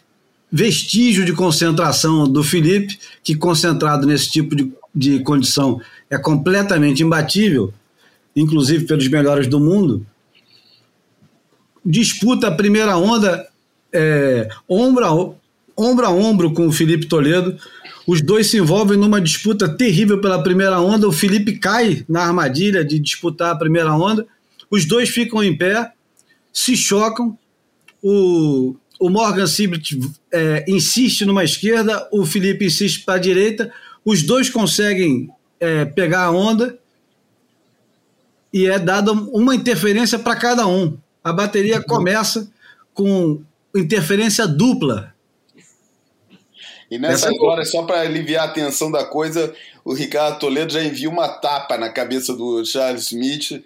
vestígio de concentração do Felipe, que concentrado nesse tipo de, de condição é completamente imbatível, inclusive pelos melhores do mundo. Disputa a primeira onda é, ombro, a, ombro a ombro com o Felipe Toledo, os dois se envolvem numa disputa terrível pela primeira onda. O Felipe cai na armadilha de disputar a primeira onda. Os dois ficam em pé, se chocam. O, o Morgan Sibrit é, insiste numa esquerda, o Felipe insiste para a direita. Os dois conseguem é, pegar a onda e é dada uma interferência para cada um. A bateria começa com interferência dupla e nessa Essa hora, só para aliviar a tensão da coisa, o Ricardo Toledo já envia uma tapa na cabeça do Charles Smith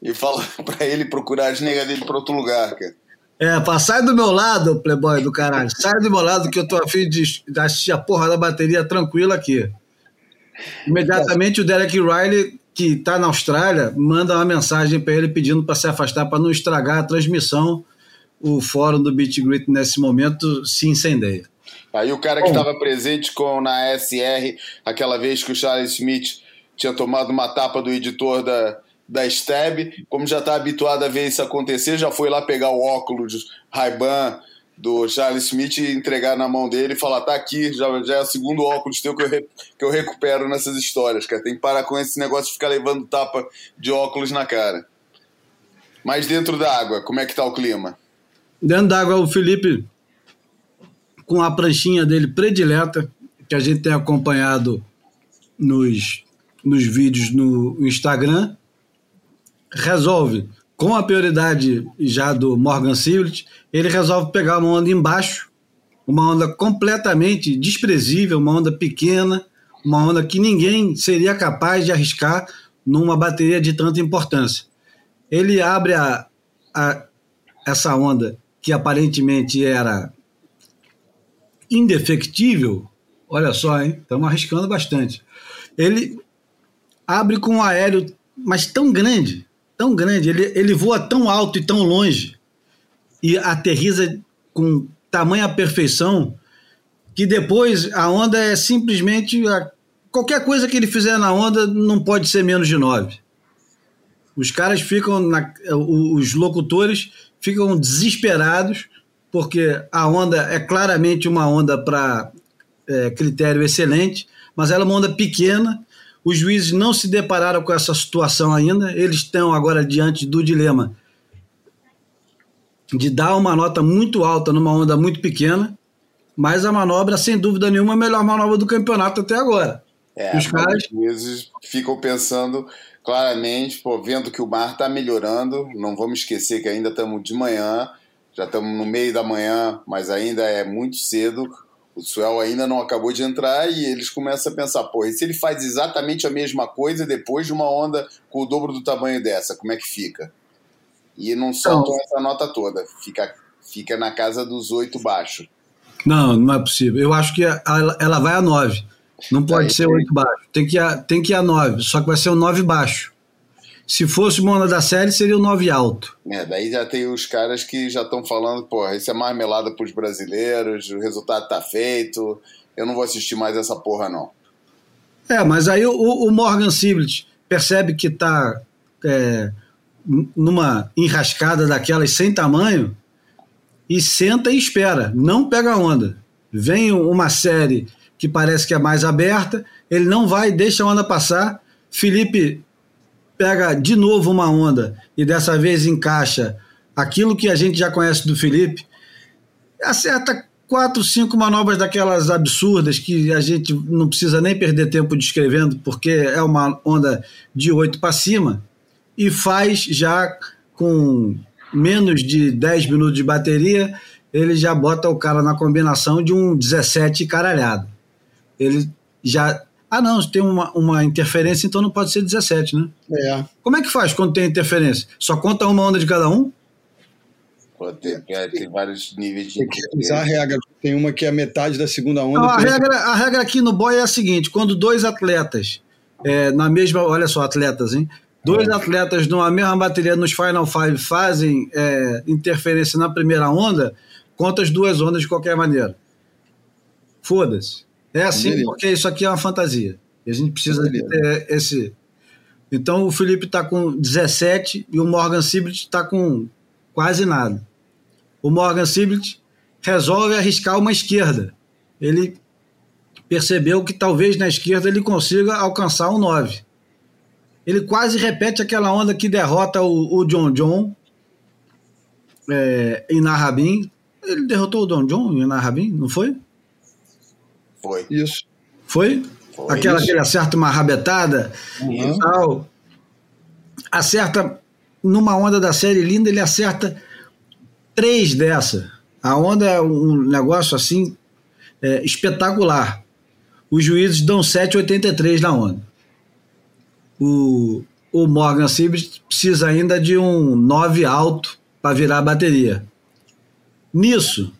e fala para ele procurar as negas dele para outro lugar, cara. É, pá, sai do meu lado, playboy do caralho. Sai do meu lado que eu tô afim de, assistir a porra da bateria tranquila aqui. Imediatamente o Derek Riley, que tá na Austrália, manda uma mensagem para ele pedindo para se afastar para não estragar a transmissão. O fórum do Beat Grit nesse momento se incendeia. Aí o cara que estava presente com na SR, aquela vez que o Charles Smith tinha tomado uma tapa do editor da, da Stab, como já está habituado a ver isso acontecer, já foi lá pegar o óculos Ray-Ban do Charles Smith e entregar na mão dele e falar: tá aqui, já, já é o segundo óculos teu que eu, re, que eu recupero nessas histórias, cara. Tem que parar com esse negócio de ficar levando tapa de óculos na cara. Mas dentro da água, como é que tá o clima? Dentro da água, o Felipe com a pranchinha dele predileta, que a gente tem acompanhado nos, nos vídeos no Instagram, resolve, com a prioridade já do Morgan Siblet, ele resolve pegar uma onda embaixo, uma onda completamente desprezível, uma onda pequena, uma onda que ninguém seria capaz de arriscar numa bateria de tanta importância. Ele abre a, a essa onda que aparentemente era indefectível, olha só, hein? Estamos arriscando bastante. Ele abre com um aéreo, mas tão grande, tão grande, ele, ele voa tão alto e tão longe e aterriza com tamanha perfeição que depois a onda é simplesmente a, qualquer coisa que ele fizer na onda não pode ser menos de 9. Os caras ficam, na, os locutores ficam desesperados porque a onda é claramente uma onda para é, critério excelente, mas ela é uma onda pequena. Os juízes não se depararam com essa situação ainda, eles estão agora diante do dilema de dar uma nota muito alta numa onda muito pequena, mas a manobra, sem dúvida nenhuma, é a melhor manobra do campeonato até agora. É, Os caras- vezes ficam pensando claramente, pô, vendo que o mar está melhorando, não vamos esquecer que ainda estamos de manhã, já estamos no meio da manhã, mas ainda é muito cedo, o Suel ainda não acabou de entrar e eles começam a pensar, pô, e se ele faz exatamente a mesma coisa depois de uma onda com o dobro do tamanho dessa, como é que fica? E não soltam essa nota toda, fica, fica na casa dos oito baixo. Não, não é possível. Eu acho que a- ela, ela vai a 9. Não pode Aí, ser. 8 baixo. Tem que, ir a, tem que ir a 9. Só que vai ser um 9 baixo. Se fosse uma onda da série, seria o 9 alto. É, daí já tem os caras que já estão falando, porra, isso é marmelada pros brasileiros, o resultado tá feito, eu não vou assistir mais essa porra, não. É, mas aí o, o Morgan Siblet percebe que está numa enrascada daquelas sem tamanho e senta e espera, não pega onda. Vem uma série que parece que é mais aberta, ele não vai, deixa a onda passar. Felipe pega de novo uma onda e dessa vez encaixa aquilo que a gente já conhece do Felipe, acerta quatro, cinco manobras daquelas absurdas que a gente não precisa nem perder tempo descrevendo, porque é uma onda de oito para cima, e faz já com menos de 10 minutos de bateria, ele já bota o cara na combinação de um 17 caralhado. Ele já. Ah, não, tem uma, uma interferência, então não pode ser 17, né? É. Como é que faz quando tem interferência? Só conta uma onda de cada um? Tem, é, tem vários níveis de. Tem que usar a regra. Tem uma que é metade da segunda onda. Não, a, regra, a regra aqui no boy é a seguinte: quando dois atletas, é, na mesma. Olha só, atletas, hein? Dois atletas numa mesma bateria nos Final Five fazem é, interferência na primeira onda, conta as duas ondas de qualquer maneira. Foda-se. É assim porque isso aqui é uma fantasia. E a gente precisa ter esse. Então o Felipe está com 17 e o Morgan Siblet está com quase nada. O Morgan Siblet resolve arriscar uma esquerda. Ele percebeu que talvez na esquerda ele consiga alcançar um 9. Ele quase repete aquela onda que derrota o, o John John é, em Narrabin. Ele derrotou o John John em Narrabin, não foi? Foi. Isso. Foi? Foi Aquela isso. que ele acerta uma rabetada e Uhum. tal. Acerta numa onda da série linda, ele acerta três dessa. A onda é um negócio assim é, espetacular. Os juízes dão 7,83 na onda. O, o Morgan Sibert precisa ainda de um 9 alto para virar a bateria. Nisso,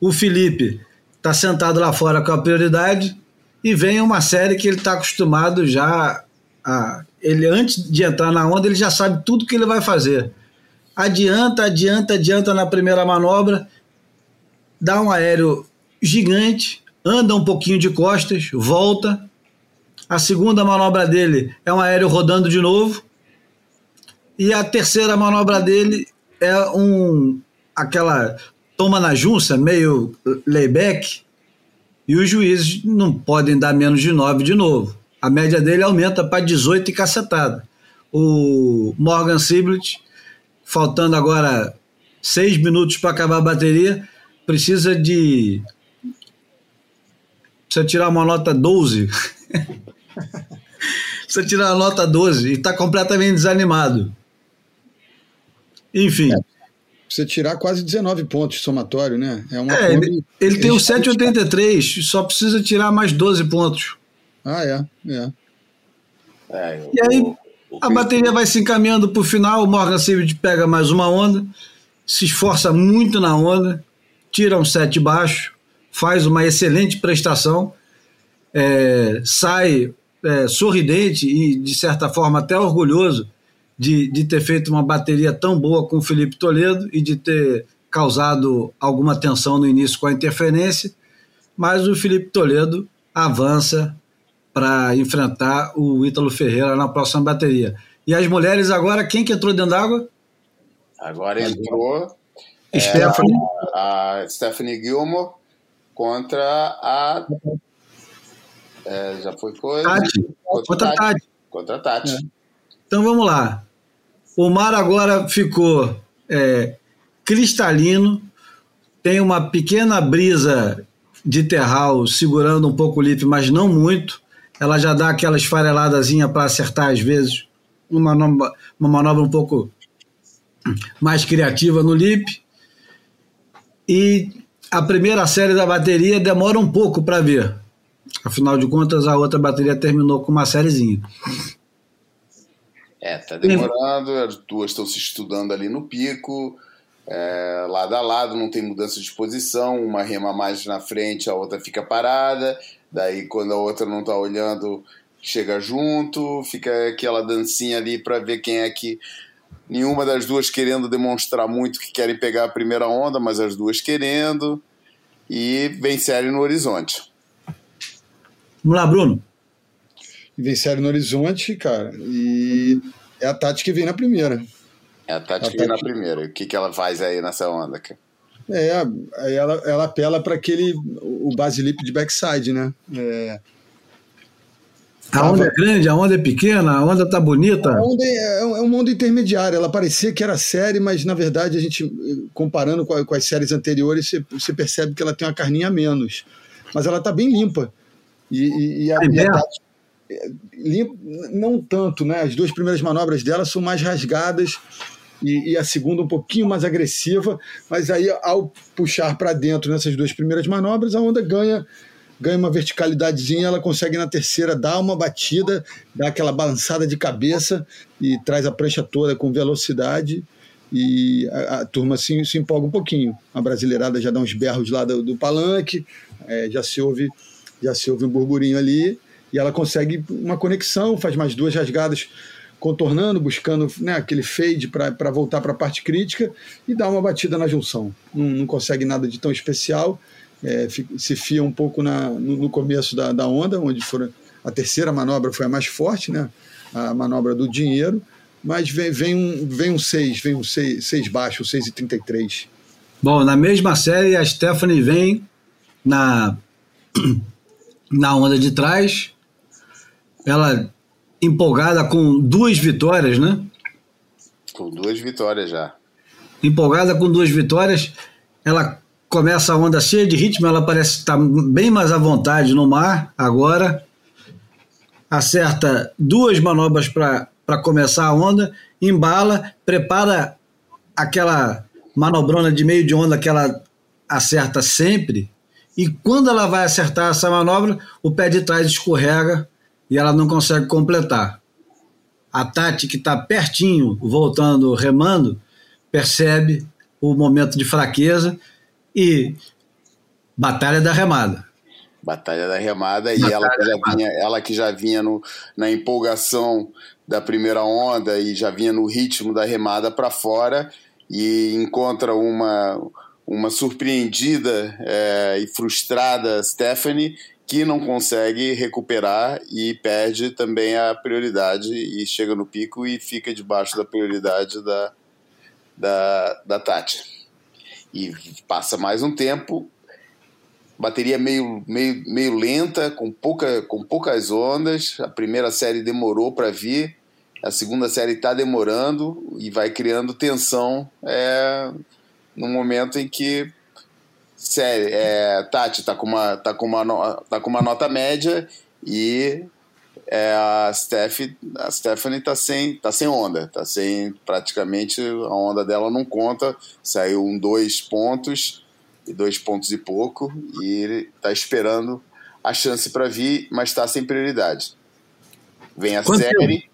o Felipe está sentado lá fora com a prioridade e vem uma série que ele está acostumado já a. Ele, antes de entrar na onda, ele já sabe tudo que ele vai fazer. Adianta, adianta, adianta na primeira manobra, dá um aéreo gigante, anda um pouquinho de costas, volta. A segunda manobra dele é um aéreo rodando de novo. E a terceira manobra dele é um aquela toma na junça, meio layback, e os juízes não podem dar menos de 9 de novo. A média dele aumenta para 18 e cacetada. O Morgan Siblet, faltando agora 6 minutos para acabar a bateria, precisa de. Precisa tirar uma nota 12. precisa tirar uma nota 12 e está completamente desanimado. Enfim. Você tirar quase 19 pontos de somatório, né? É uma É, Kombi- ele, ele tem o eles- 7,83, só precisa tirar mais 12 pontos. Ah, é. é. É, E aí, o- o A bateria vai se encaminhando para o final, o Morgan Sibert pega mais uma onda, se esforça muito na onda, tira um set baixo, faz uma excelente prestação, é, sai é, sorridente e, de certa forma, até orgulhoso de, de ter feito uma bateria tão boa com o Felipe Toledo e de ter causado alguma tensão no início com a interferência, mas o Felipe Toledo avança para enfrentar o Ítalo Ferreira na próxima bateria. E as mulheres agora, quem que entrou dentro d'água? Agora entrou Stephanie. a Stephanie Gilmore contra a. é, já foi coisa. Tati. Contra a Tati. Contra a Tati. Então vamos lá. O mar agora ficou é, cristalino, tem uma pequena brisa de terral segurando um pouco o lip, mas não muito. ela já dá aquela esfareladazinha para acertar às vezes, uma manobra, uma manobra um pouco mais criativa no lip. E a primeira série da bateria demora um pouco para ver. Afinal de contas, a outra bateria terminou com uma sériezinha. É, tá demorando, as duas estão se estudando ali no pico, é, lado a lado, não tem mudança de posição, uma rema mais na frente, a outra fica parada, daí quando a outra não tá olhando, chega junto, fica aquela dancinha ali para ver quem é que. Nenhuma das duas querendo demonstrar muito que querem pegar a primeira onda, mas as duas querendo, e vem série no horizonte. Vamos lá, Bruno. Vem série no horizonte, cara, e é a Tati que vem na primeira. É a Tati que vem na primeira. O que, que ela faz aí nessa onda, cara? É, aí ela, ela apela para aquele o basilip de backside, né? É, a onda é grande, a onda é pequena, a onda tá bonita. A onda é, é uma onda intermediária. Ela parecia que era série, mas na verdade a gente, comparando com, a, com as séries anteriores, você, você, percebe que ela tem uma carninha a menos. Mas ela tá bem limpa. E, e, e a, e a Tati, limpa, não tanto, né? As duas primeiras manobras dela são mais rasgadas e, e, a segunda um pouquinho mais agressiva, mas aí ao puxar para dentro nessas duas primeiras manobras, a onda ganha ganha uma verticalidadezinha, ela consegue na terceira dar uma batida, dar aquela balançada de cabeça e traz a prancha toda com velocidade e a, a turma se, se empolga um pouquinho. A brasileirada já dá uns berros lá do, do palanque, é, já se ouve já se ouve um burburinho ali e ela consegue uma conexão, faz mais duas rasgadas contornando, buscando né, aquele fade para voltar para a parte crítica e dá uma batida na junção. Não, não consegue nada de tão especial, é, se fia um pouco na, no, no, começo da, da onda, onde foram, a terceira manobra foi a mais forte, né, a manobra do dinheiro, mas vem, vem um 6, vem um 6 vem um seis, seis baixo, 6,33. Bom, na mesma série, a Stephanie vem na, na onda de trás, ela empolgada com duas vitórias, né? Com duas vitórias já. Empolgada com duas vitórias, ela começa a onda cheia de ritmo, ela parece estar bem mais à vontade no mar agora. Acerta duas manobras para começar a onda, embala, prepara aquela manobrona de meio de onda que ela acerta sempre. E quando ela vai acertar essa manobra, o pé de trás escorrega e ela não consegue completar. A Tati, que está pertinho, voltando, remando, percebe o momento de fraqueza e batalha da remada. Batalha da remada batalha e ela que, já vinha, ela que já vinha no, na empolgação da primeira onda e já vinha no ritmo da remada para fora e encontra uma, uma surpreendida é, e frustrada Stephanie que não consegue recuperar e perde também a prioridade e chega no pico e fica debaixo da prioridade da, da, da Tati. E passa mais um tempo, bateria meio, meio, meio lenta, com, pouca, com poucas ondas. A primeira série demorou para vir, a segunda série está demorando e vai criando tensão é, no momento em que sério, é, Tati tá com uma, tá com uma, tá com uma nota média e é, a, Steph, a Stephanie tá sem, tá sem onda, tá sem praticamente a onda dela não conta, saiu um dois pontos e dois pontos e pouco e ele tá esperando a chance para vir, mas está sem prioridade. Vem a Quanto série tempo?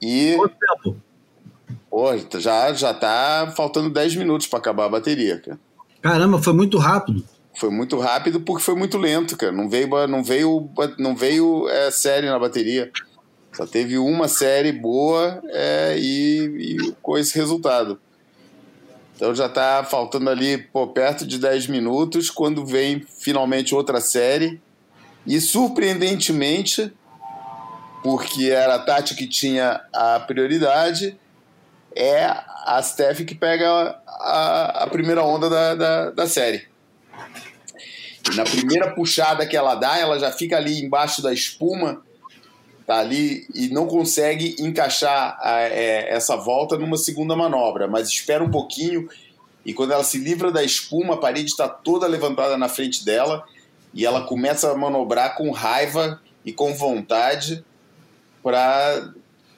e Quanto tempo? Pô, já já tá faltando 10 minutos para acabar a bateria, cara. Caramba, foi muito rápido. Foi muito rápido porque foi muito lento, cara. Não veio, não veio, não veio é, série na bateria. Só teve uma série boa é, e, e com esse resultado. Então já tá faltando ali pô, perto de 10 minutos quando vem finalmente outra série. E surpreendentemente, porque era a Tati que tinha a prioridade, é a Steph que pega a, a primeira onda da, da, da série. E na primeira puxada que ela dá, ela já fica ali embaixo da espuma, tá ali e não consegue encaixar a, é, essa volta numa segunda manobra, mas espera um pouquinho e quando ela se livra da espuma, a parede está toda levantada na frente dela e ela começa a manobrar com raiva e com vontade para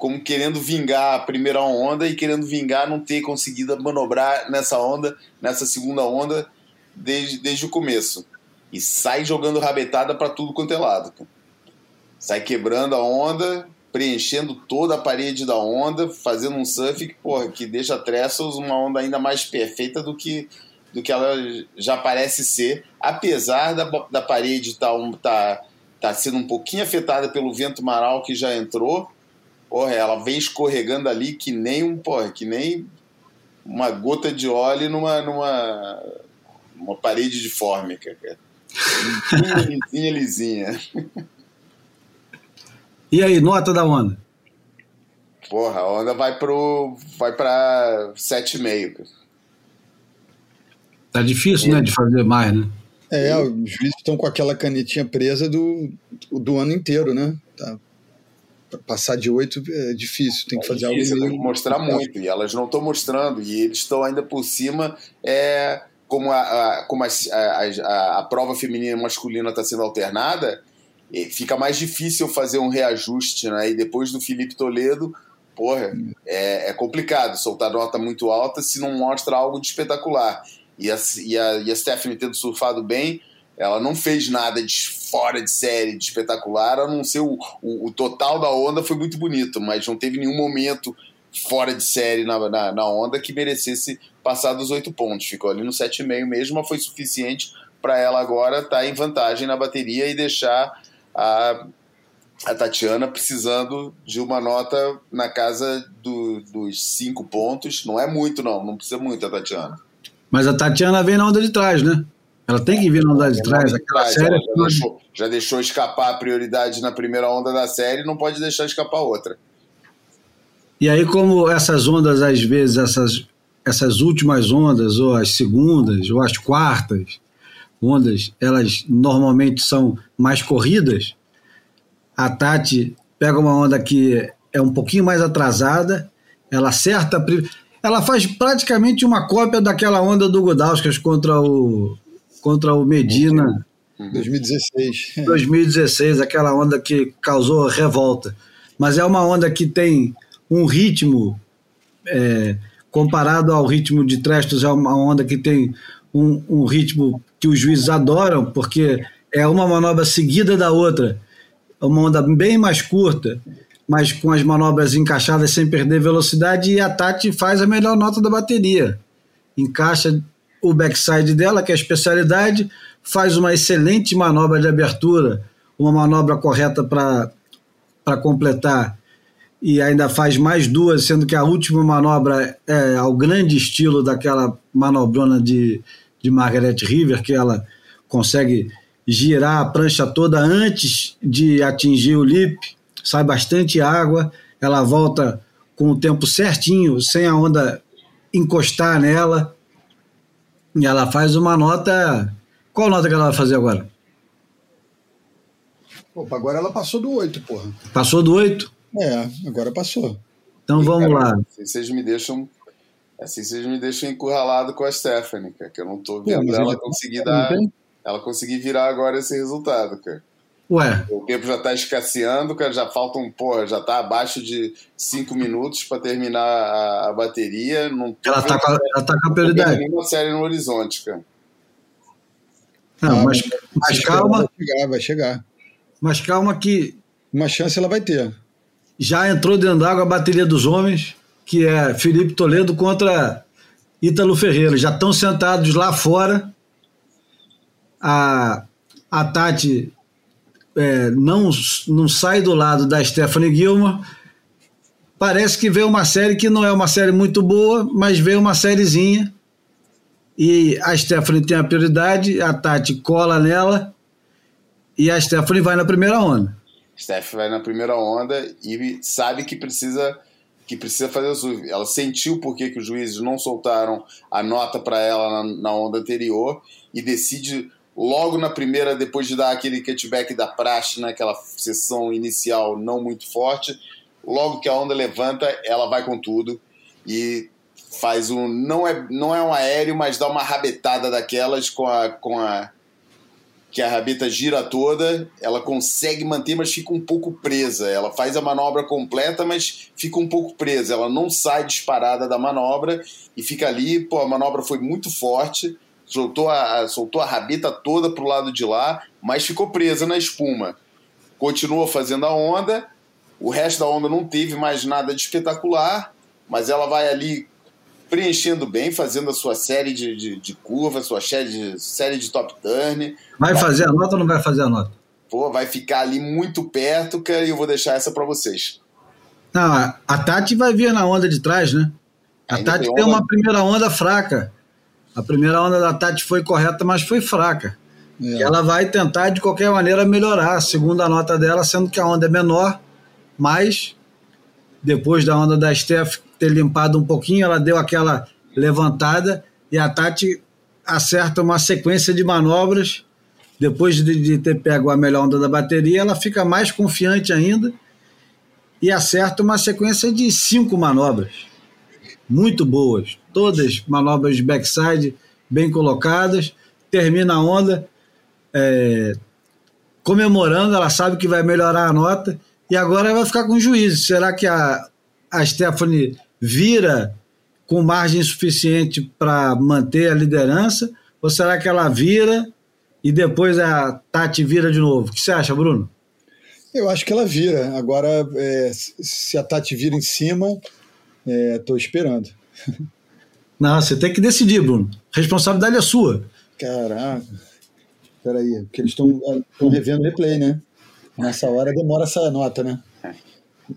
como querendo vingar a primeira onda e querendo vingar não ter conseguido manobrar nessa onda, nessa segunda onda desde, desde o começo. E sai jogando rabetada para tudo quanto é lado. Sai quebrando a onda, preenchendo toda a parede da onda, fazendo um surf que, porra, que deixa a Trestles uma onda ainda mais perfeita do que, do que ela já parece ser, apesar da, da parede estar tá, um, tá, tá sendo um pouquinho afetada pelo vento maral que já entrou, porra, ela vem escorregando ali que nem um, porra, que nem uma gota de óleo numa, numa uma parede de fórmica, cara. lisinha, lisinha. E aí, nota da onda? Porra, a onda vai pro. vai pra 7,5. Tá difícil, né, de fazer mais, né? É, os juízes estão com aquela canetinha presa do, do ano inteiro, né? Tá passar de oito é difícil, tem que fazer é difícil, algo. Tem que mostrar muito, e elas não estão mostrando, e eles estão ainda por cima, é, como a, a como a, a, a, prova feminina e masculina está sendo alternada, fica mais difícil fazer um reajuste, né? E depois do Felipe Toledo, porra, é, é complicado soltar nota muito alta se não mostra algo de espetacular. E a, e a, e a Stephanie tendo surfado bem, ela não fez nada de fora de série, de espetacular, a não ser o, o, o, total da onda foi muito bonito, mas não teve nenhum momento fora de série na, na, na onda que merecesse passar dos oito pontos. Ficou ali no 7,5 mesmo, mas foi suficiente para ela agora estar tá em vantagem na bateria e deixar a, a Tatiana precisando de uma nota na casa do, dos cinco pontos. Não é muito, não, não precisa muito a Tatiana. Mas a Tatiana vem na onda de trás, né? Ela tem que vir na onda de trás. Aquela série já, deixou, já deixou escapar a prioridade na primeira onda da série, não pode deixar escapar outra. E aí, como essas ondas, às vezes, essas, essas últimas ondas, ou as segundas, ou as quartas ondas, elas normalmente são mais corridas, a Tati pega uma onda que é um pouquinho mais atrasada, ela acerta. Ela faz praticamente uma cópia daquela onda do Gudauskas contra o, contra o Medina. 2016. 2016, aquela onda que causou revolta. Mas é uma onda que tem um ritmo, é, comparado ao ritmo de Trestos, é uma onda que tem um, um, ritmo que os juízes adoram, porque é uma manobra seguida da outra. É uma onda bem mais curta, mas com as manobras encaixadas sem perder velocidade, e a Tati faz a melhor nota da bateria. Encaixa o backside dela, que é a especialidade, faz uma excelente manobra de abertura, uma manobra correta para completar, e ainda faz mais duas, sendo que a última manobra é ao grande estilo daquela manobrona de, de Margaret River, que ela consegue girar a prancha toda antes de atingir o lip, sai bastante água, ela volta com o tempo certinho, sem a onda encostar nela, e ela faz uma nota. Qual nota que ela vai fazer agora? Opa, agora ela passou do 8, porra. Passou do 8? É, agora passou. Então e, vamos cara, lá. Assim vocês me deixam. Assim vocês me deixam encurralado com a Stephanie, cara, que eu não tô vendo Pô, ela conseguir dar. Ela conseguir virar agora esse resultado, cara. Ué. O tempo já está escasseando, cara, já faltam, pô, já está abaixo de 5 minutos para terminar a, a, bateria. Não ela está com, ela tá com a prioridade. nenhuma série no horizonte, cara. Não, ah, mas, mas calma. Vai chegar, vai chegar. Mas calma que. Uma chance ela vai ter. Já entrou dentro d'água a bateria dos homens, que é Felipe Toledo contra Ítalo Ferreira. Já estão sentados lá fora. A, a Tati é, não, não sai do lado da Stephanie Gilmore, parece que vê uma série que não é uma série muito boa, mas vê uma sériezinha. E a Stephanie tem a prioridade, a Tati cola nela e a Stephanie vai na primeira onda. Steph vai na primeira onda e sabe que precisa que precisa fazer o surf. Ela sentiu por que, que os juízes não soltaram a nota para ela na, na, onda anterior e decide logo na primeira, depois de dar aquele cutback da praxe naquela né, sessão inicial não muito forte, logo que a onda levanta, ela vai com tudo e faz um não é não é um aéreo, mas dá uma rabetada daquelas com a com a que a rabeta gira toda, ela consegue manter, mas fica um pouco presa. Ela faz a manobra completa, mas fica um pouco presa. Ela não sai disparada da manobra e fica ali. Pô, a manobra foi muito forte, soltou a, soltou a rabeta toda pro lado de lá, mas ficou presa na espuma. Continua fazendo a onda, o resto da onda não teve mais nada de espetacular, mas ela vai ali preenchendo bem, fazendo a sua série de, de, de curvas, sua série de, série de top turn. Vai, vai fazer a nota ou não vai fazer a nota? Pô, vai ficar ali muito perto, cara, e eu vou deixar essa para vocês. Não, a Tati vai vir na onda de trás, né? A Ainda Tati tem, tem uma primeira onda fraca. A primeira onda da Tati foi correta, mas foi fraca. É. Ela vai tentar, de qualquer maneira, melhorar a segunda nota dela, sendo que a onda é menor, mas depois da onda da Steph ter limpado um pouquinho, ela deu aquela levantada e a Tati acerta uma sequência de manobras. Depois de, de ter pego a melhor onda da bateria, ela fica mais confiante ainda e acerta uma sequência de cinco manobras muito boas, todas manobras de backside bem colocadas. Termina a onda é, comemorando, ela sabe que vai melhorar a nota e agora vai ficar com juízo. Será que a, a Stephanie vira com margem suficiente para manter a liderança? Ou será que ela vira e depois a Tati vira de novo? O que você acha, Bruno? Eu acho que ela vira. Agora, é, se a Tati vira em cima, estou é, esperando. Não, você tem que decidir, Bruno. A responsabilidade é sua. Caraca. Peraí, porque eles estão revendo o replay, né? Nessa hora demora essa nota, né?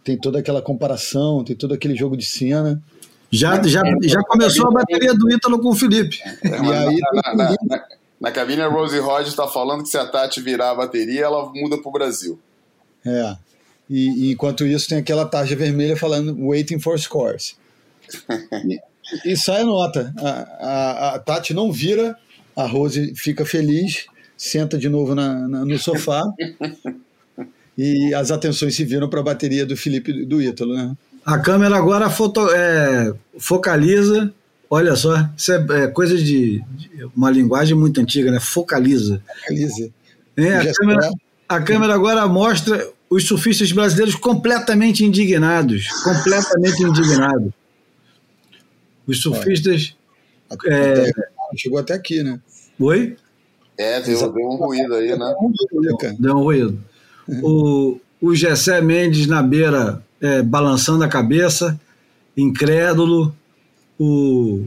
tem toda aquela comparação, tem todo aquele jogo de cena. Já, já, já começou a bateria do Ítalo com o Felipe. É, e aí, na, na, na, na, cabine, a Rosie Rogers está falando que se a Tati virar a bateria, ela muda para o Brasil. É. E, e, enquanto isso, tem aquela tarja vermelha falando waiting for scores. e, e sai a nota. A, a, a, Tati não vira, a Rose fica feliz, senta de novo na, na no sofá e as atenções se viram para a bateria do Felipe do Ítalo, né? A câmera agora foto, é, focaliza. Olha só, isso é, é coisa de, de, uma linguagem muito antiga, né? Focaliza. Focaliza. É, a, câmera, a câmera agora mostra os surfistas brasileiros completamente indignados, completamente indignados. Os surfistas. É, chegou até aqui, né? Oi? É, deu, deu um ruído aí, né? Deu um ruído o, o Gessé Mendes na beira é, balançando a cabeça, incrédulo, o,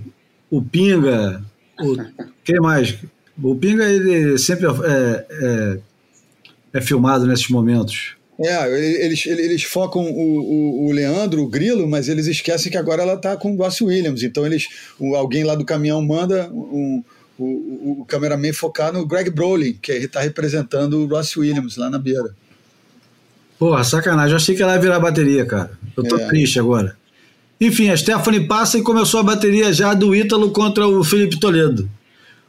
o Pinga, o, quem mais? O Pinga ele sempre é, é, é filmado nesses momentos. É, eles, eles focam o, o, o, Leandro, o Grilo, mas eles esquecem que agora ela está com o Ross Williams. Então eles, alguém lá do caminhão manda um, o, o cameraman focar no Greg Brolin, que está representando o Ross Williams lá na beira. Porra, sacanagem. Eu achei que ela ia virar bateria, cara. Eu tô é. triste agora. Enfim, a Stephanie passa e começou a bateria já do Ítalo contra o Felipe Toledo.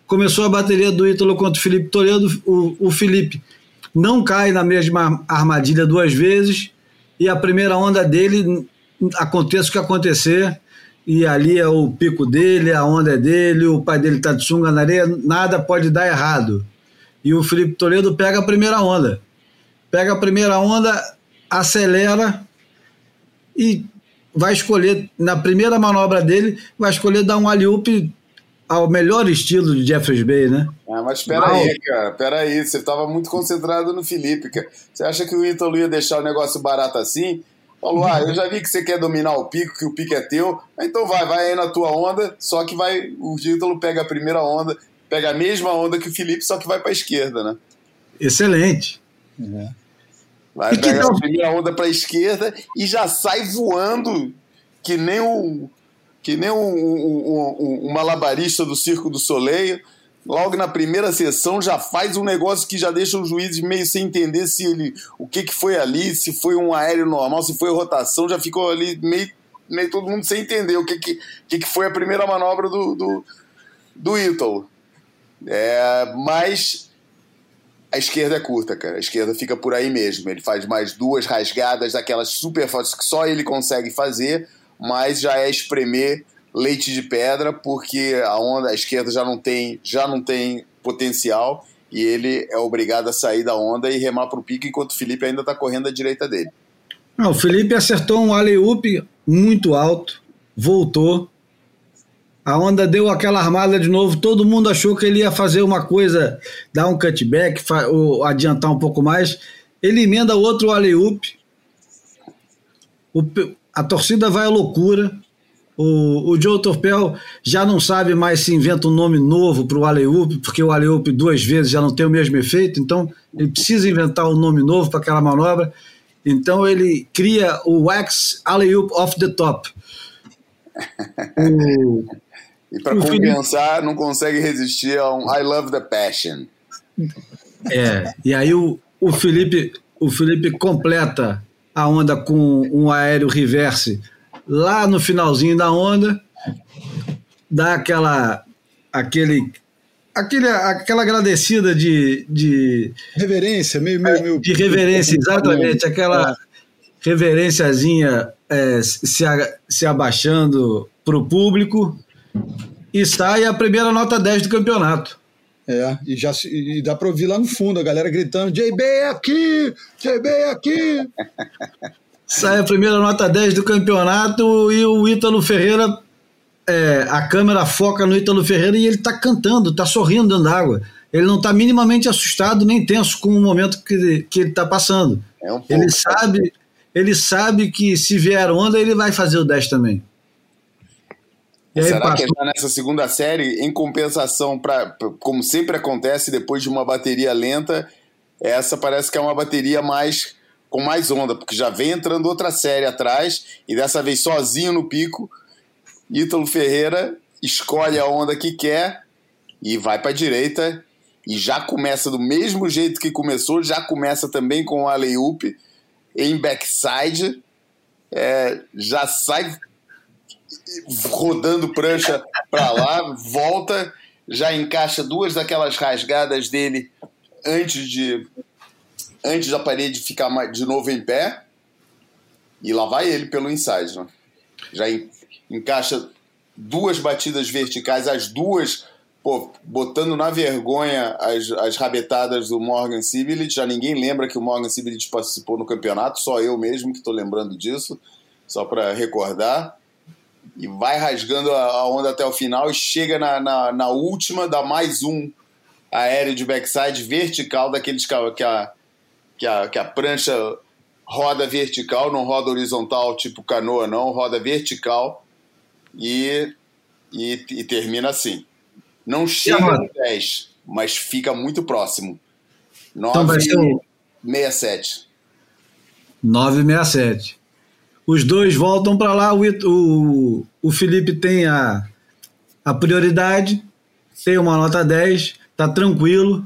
Começou a bateria do Ítalo contra o Felipe Toledo. O, o Felipe não cai na mesma armadilha duas vezes. E a primeira onda dele, aconteça o que acontecer, e ali é o pico dele, a onda é dele, o pai dele tá de sunga na areia, nada pode dar errado. E o Felipe Toledo pega a primeira onda pega a primeira onda, acelera e vai escolher, na primeira manobra dele, vai escolher dar um alley ao melhor estilo de Jeffrey Bay, né? Ah, mas espera aí, cara, espera aí, você estava muito concentrado no Felipe, cara. Você acha que o Ítalo ia deixar o negócio barato assim? Falou, ah, eu já vi que você quer dominar o pico, que o pico é teu, então vai, vai aí na tua onda, só que vai, o Ítalo pega a primeira onda, pega a mesma onda que o Felipe, só que vai para a esquerda, né? Excelente. É. Vai pegar a primeira onda para a esquerda e já sai voando que nem o que nem um, um, um, um, malabarista do Circo do Soleil. Logo na primeira sessão já faz um negócio que já deixa os juízes meio sem entender se ele o que, que foi ali, se foi um aéreo normal, se foi rotação, já ficou ali meio, meio todo mundo sem entender o que, que, que, que foi a primeira manobra do, do, do Ítalo. É, mas a esquerda é curta, cara. A esquerda fica por aí mesmo. Ele faz mais duas rasgadas daquelas super fortes que só ele consegue fazer, mas já é espremer leite de pedra, porque a onda a esquerda já não tem, já não tem potencial e ele é obrigado a sair da onda e remar para o pico enquanto o Felipe ainda está correndo à direita dele. Não, o Felipe acertou um alley-oop muito alto, voltou, a onda deu aquela armada de novo, todo mundo achou que ele ia fazer uma coisa, dar um cutback, ou adiantar um pouco mais. Ele emenda outro alley-oop. A torcida vai à loucura. O, o Joe Torpel já não sabe mais se inventa um nome novo para o alley-oop, porque o alley-oop duas vezes já não tem o mesmo efeito, então ele precisa inventar um nome novo para aquela manobra. Então ele cria o Wax Alley-oop off the top. O, e para compensar, Felipe... não consegue resistir a um I love the passion. É, e aí o, o Felipe o Felipe completa a onda com um aéreo reverse lá no finalzinho da onda, dá aquela aquele aquele, aquela agradecida de, de reverência, meio, meio, meio de reverência, exatamente, aquela reverênciazinha é, se, se abaixando para o público e sai a primeira nota 10 do campeonato. É, e, já, e dá para ouvir lá no fundo a galera gritando: JB aqui! JB aqui! Sai a primeira nota 10 do campeonato e o Ítalo Ferreira, é, a câmera foca no Ítalo Ferreira e ele está cantando, está sorrindo dentro d'água. Ele não está minimamente assustado nem tenso com o momento que, que ele está passando. É um ele sabe ele sabe que se vier onda ele vai fazer o 10 também. Aí, Será passou... que já nessa segunda série, em compensação, pra, como sempre acontece depois de uma bateria lenta, essa parece que é uma bateria mais com mais onda, porque já vem entrando outra série atrás e dessa vez sozinho no pico. Ítalo Ferreira escolhe a onda que quer e vai para a direita e já começa do mesmo jeito que começou, já começa também com o alley-oop em backside, é, já sai rodando prancha para lá, volta, já encaixa duas daquelas rasgadas dele antes de antes da parede ficar de novo em pé e lá vai ele pelo inside, né? Já encaixa duas batidas verticais, as duas pô, botando na vergonha as, as rabetadas do Morgan Sibilit. Já ninguém lembra que o Morgan Sibilit participou no campeonato, só eu mesmo que estou lembrando disso, só para recordar e vai rasgando a, onda até o final e chega na, na, na, última, dá mais um aéreo de backside vertical, daqueles que a, que a, que a, que a prancha roda vertical, não roda horizontal tipo canoa, não, roda vertical e, e, e termina assim. Não chega no 10, mas fica muito próximo. 9 então vai ser o... 67. 967. Os dois voltam para lá, o, o, o Felipe tem a, a prioridade, tem uma nota 10, tá tranquilo.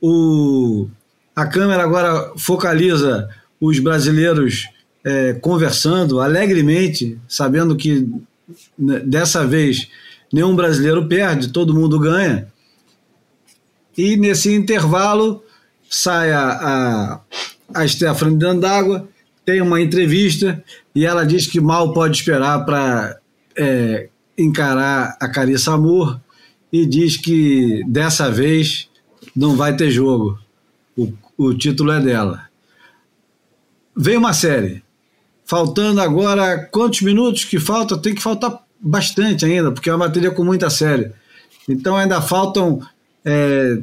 O, a câmera agora focaliza os brasileiros é, conversando alegremente, sabendo que né, dessa vez nenhum brasileiro perde, todo mundo ganha. E nesse intervalo sai a, a, a Stephanie dentro d'água, tem uma entrevista e ela diz que mal pode esperar para é, encarar a Carissa Amor e diz que dessa vez não vai ter jogo. O, o título é dela. Vem uma série. Faltando agora quantos minutos que falta? Tem que faltar bastante ainda, porque é uma bateria com muita série. Então ainda faltam é,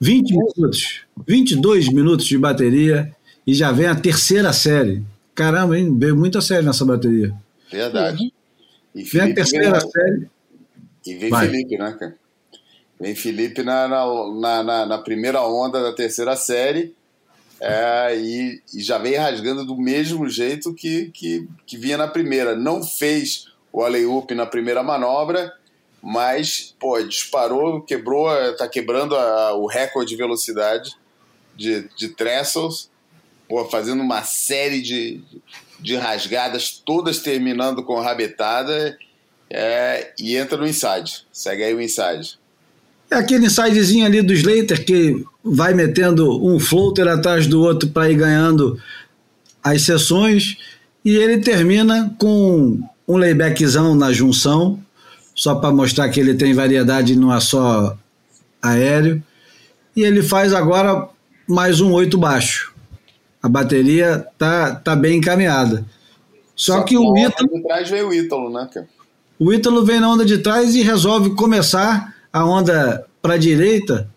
20 minutos, 22 minutos de bateria e já vem a terceira série. Caramba, hein? Veio muita série nessa bateria. Verdade. E vem a terceira vem, série. E vem Vai. Felipe, né, cara? Vem Felipe na, na, na, na primeira onda da terceira série. É, e, e, já vem rasgando do mesmo jeito que, que, que vinha na primeira. Não fez o alley-oop na primeira manobra, mas pô, disparou, quebrou, tá quebrando a, o recorde de velocidade de, de Trestles fazendo uma série de, de rasgadas, todas terminando com rabetada, é, e entra no inside. Segue aí o inside. É aquele insidezinho ali do Slater que vai metendo um floater atrás do outro para ir ganhando as sessões e ele termina com um laybackzão na junção, só para mostrar que ele tem variedade não é só aéreo. e ele faz agora mais um 8 baixo. A bateria tá, tá bem encaminhada. Só, Só que o Ítalo. De trás veio o Ítalo, né, cara? O Ítalo vem na onda de trás e resolve começar a onda para a direita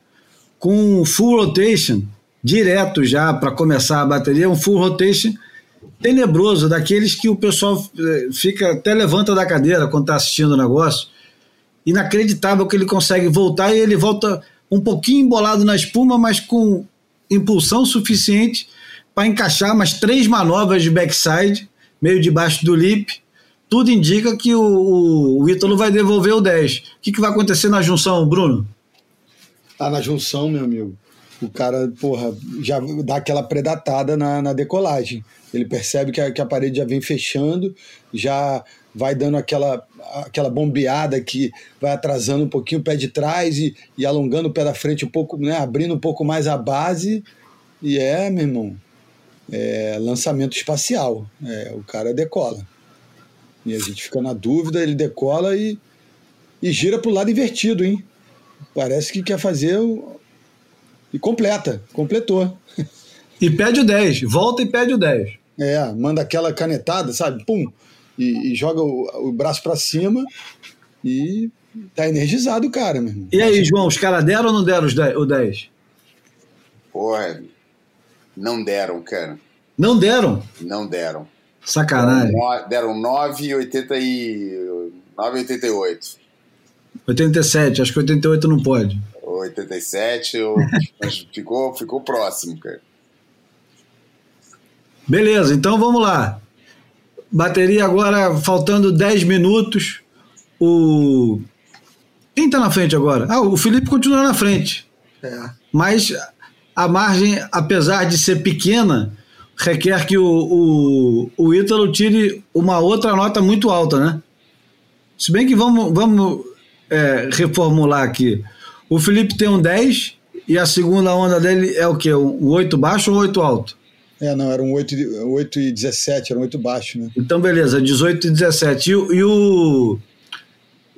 com full rotation, direto já para começar a bateria, um full rotation tenebroso, daqueles que o pessoal eh, fica até levanta da cadeira quando está assistindo o negócio. Inacreditável que ele consegue voltar e ele volta um pouquinho embolado na espuma, mas com impulsão suficiente para encaixar umas três manobras de backside, meio debaixo do lip. Tudo indica que o, o, o Ítalo vai devolver o 10. O que, que vai acontecer na junção, Bruno? Ah, na junção, meu amigo, o cara, porra, já dá aquela predatada na, na decolagem. Ele percebe que a, que a parede já vem fechando, já vai dando aquela, aquela bombeada que vai atrasando um pouquinho o pé de trás e, e alongando o pé da frente um pouco, né, abrindo um pouco mais a base. E é, meu irmão, é lançamento espacial. É, o cara decola. E a gente fica na dúvida, ele decola e, e gira para o lado invertido, hein? Parece que quer fazer o... e completa, completou. E pede o 10, volta e pede o 10. É, manda aquela canetada, sabe? Pum, e, e joga o, o braço para cima e tá energizado o cara, meu irmão. E aí, João, os caras deram ou não deram os 10, o 10? Porra, não deram, cara. Não deram? Não deram. Sacanagem. Deram 9,88. e 87, acho que 88 não pode. 87, eu, ficou, ficou próximo, cara. Beleza, então vamos lá. Bateria agora faltando 10 minutos. O. Quem está na frente agora? Ah, o Felipe continua na frente. É. Mas a margem, apesar de ser pequena, requer que o, o, o Ítalo tire uma outra nota muito alta, né? Se bem que vamos, vamos é, reformular aqui. O Felipe tem um 10 e a segunda onda dele é o quê? Um 8 baixo ou 8 alto? É, não, era um 8, 8 e 17, era um 8 baixo, né? Então, beleza, 18 e 17. E, e o.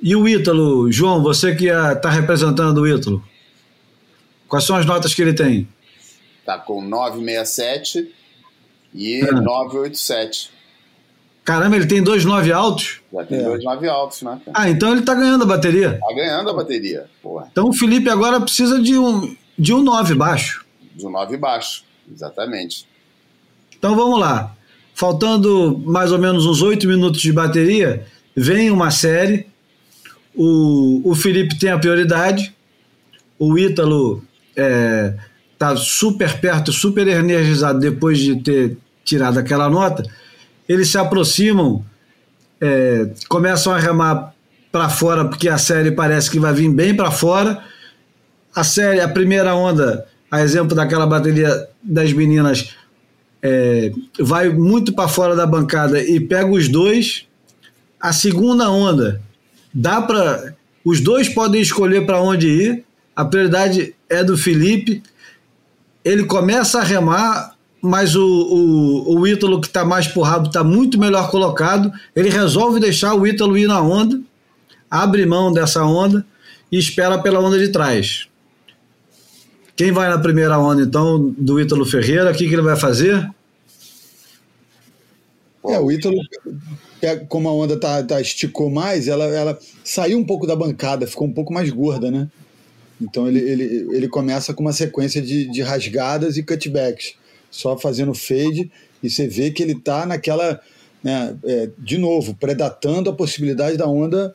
E o Ítalo, João, você que está representando o Ítalo, quais são as notas que ele tem? Tá com 967 e ah. 987. Caramba, ele tem dois 9 altos? Já tem é. dois 9 altos, né? Cara? Ah, então ele tá ganhando a bateria. Tá ganhando a bateria, porra. Então o Felipe agora precisa de um, de um 9 baixo. De um 9 baixo, exatamente. Então vamos lá. Faltando mais ou menos uns oito minutos de bateria, vem uma série. O, o Felipe tem a prioridade. O Ítalo é, tá super perto, super energizado depois de ter tirado aquela nota. Eles se aproximam, é, começam a remar para fora, porque a série parece que vai vir bem para fora. A série, a primeira onda, a exemplo daquela bateria das meninas, é, vai muito para fora da bancada e pega os dois. A segunda onda dá para os dois podem escolher para onde ir. A prioridade é do Felipe. Ele começa a remar, mas o, o, o Ítalo que está mais porrado está muito melhor colocado. Ele resolve deixar o Ítalo ir na onda, abre mão dessa onda e espera pela onda de trás. Quem vai na primeira onda, então, do Ítalo Ferreira? O que, que ele vai fazer? É, o Ítalo, como a onda tá, tá, esticou mais, ela, ela saiu um pouco da bancada, ficou um pouco mais gorda, né? Então ele, ele, ele começa com uma sequência de, de rasgadas e cutbacks, só fazendo fade, e você vê que ele tá naquela, né, é, de novo, predatando a possibilidade da onda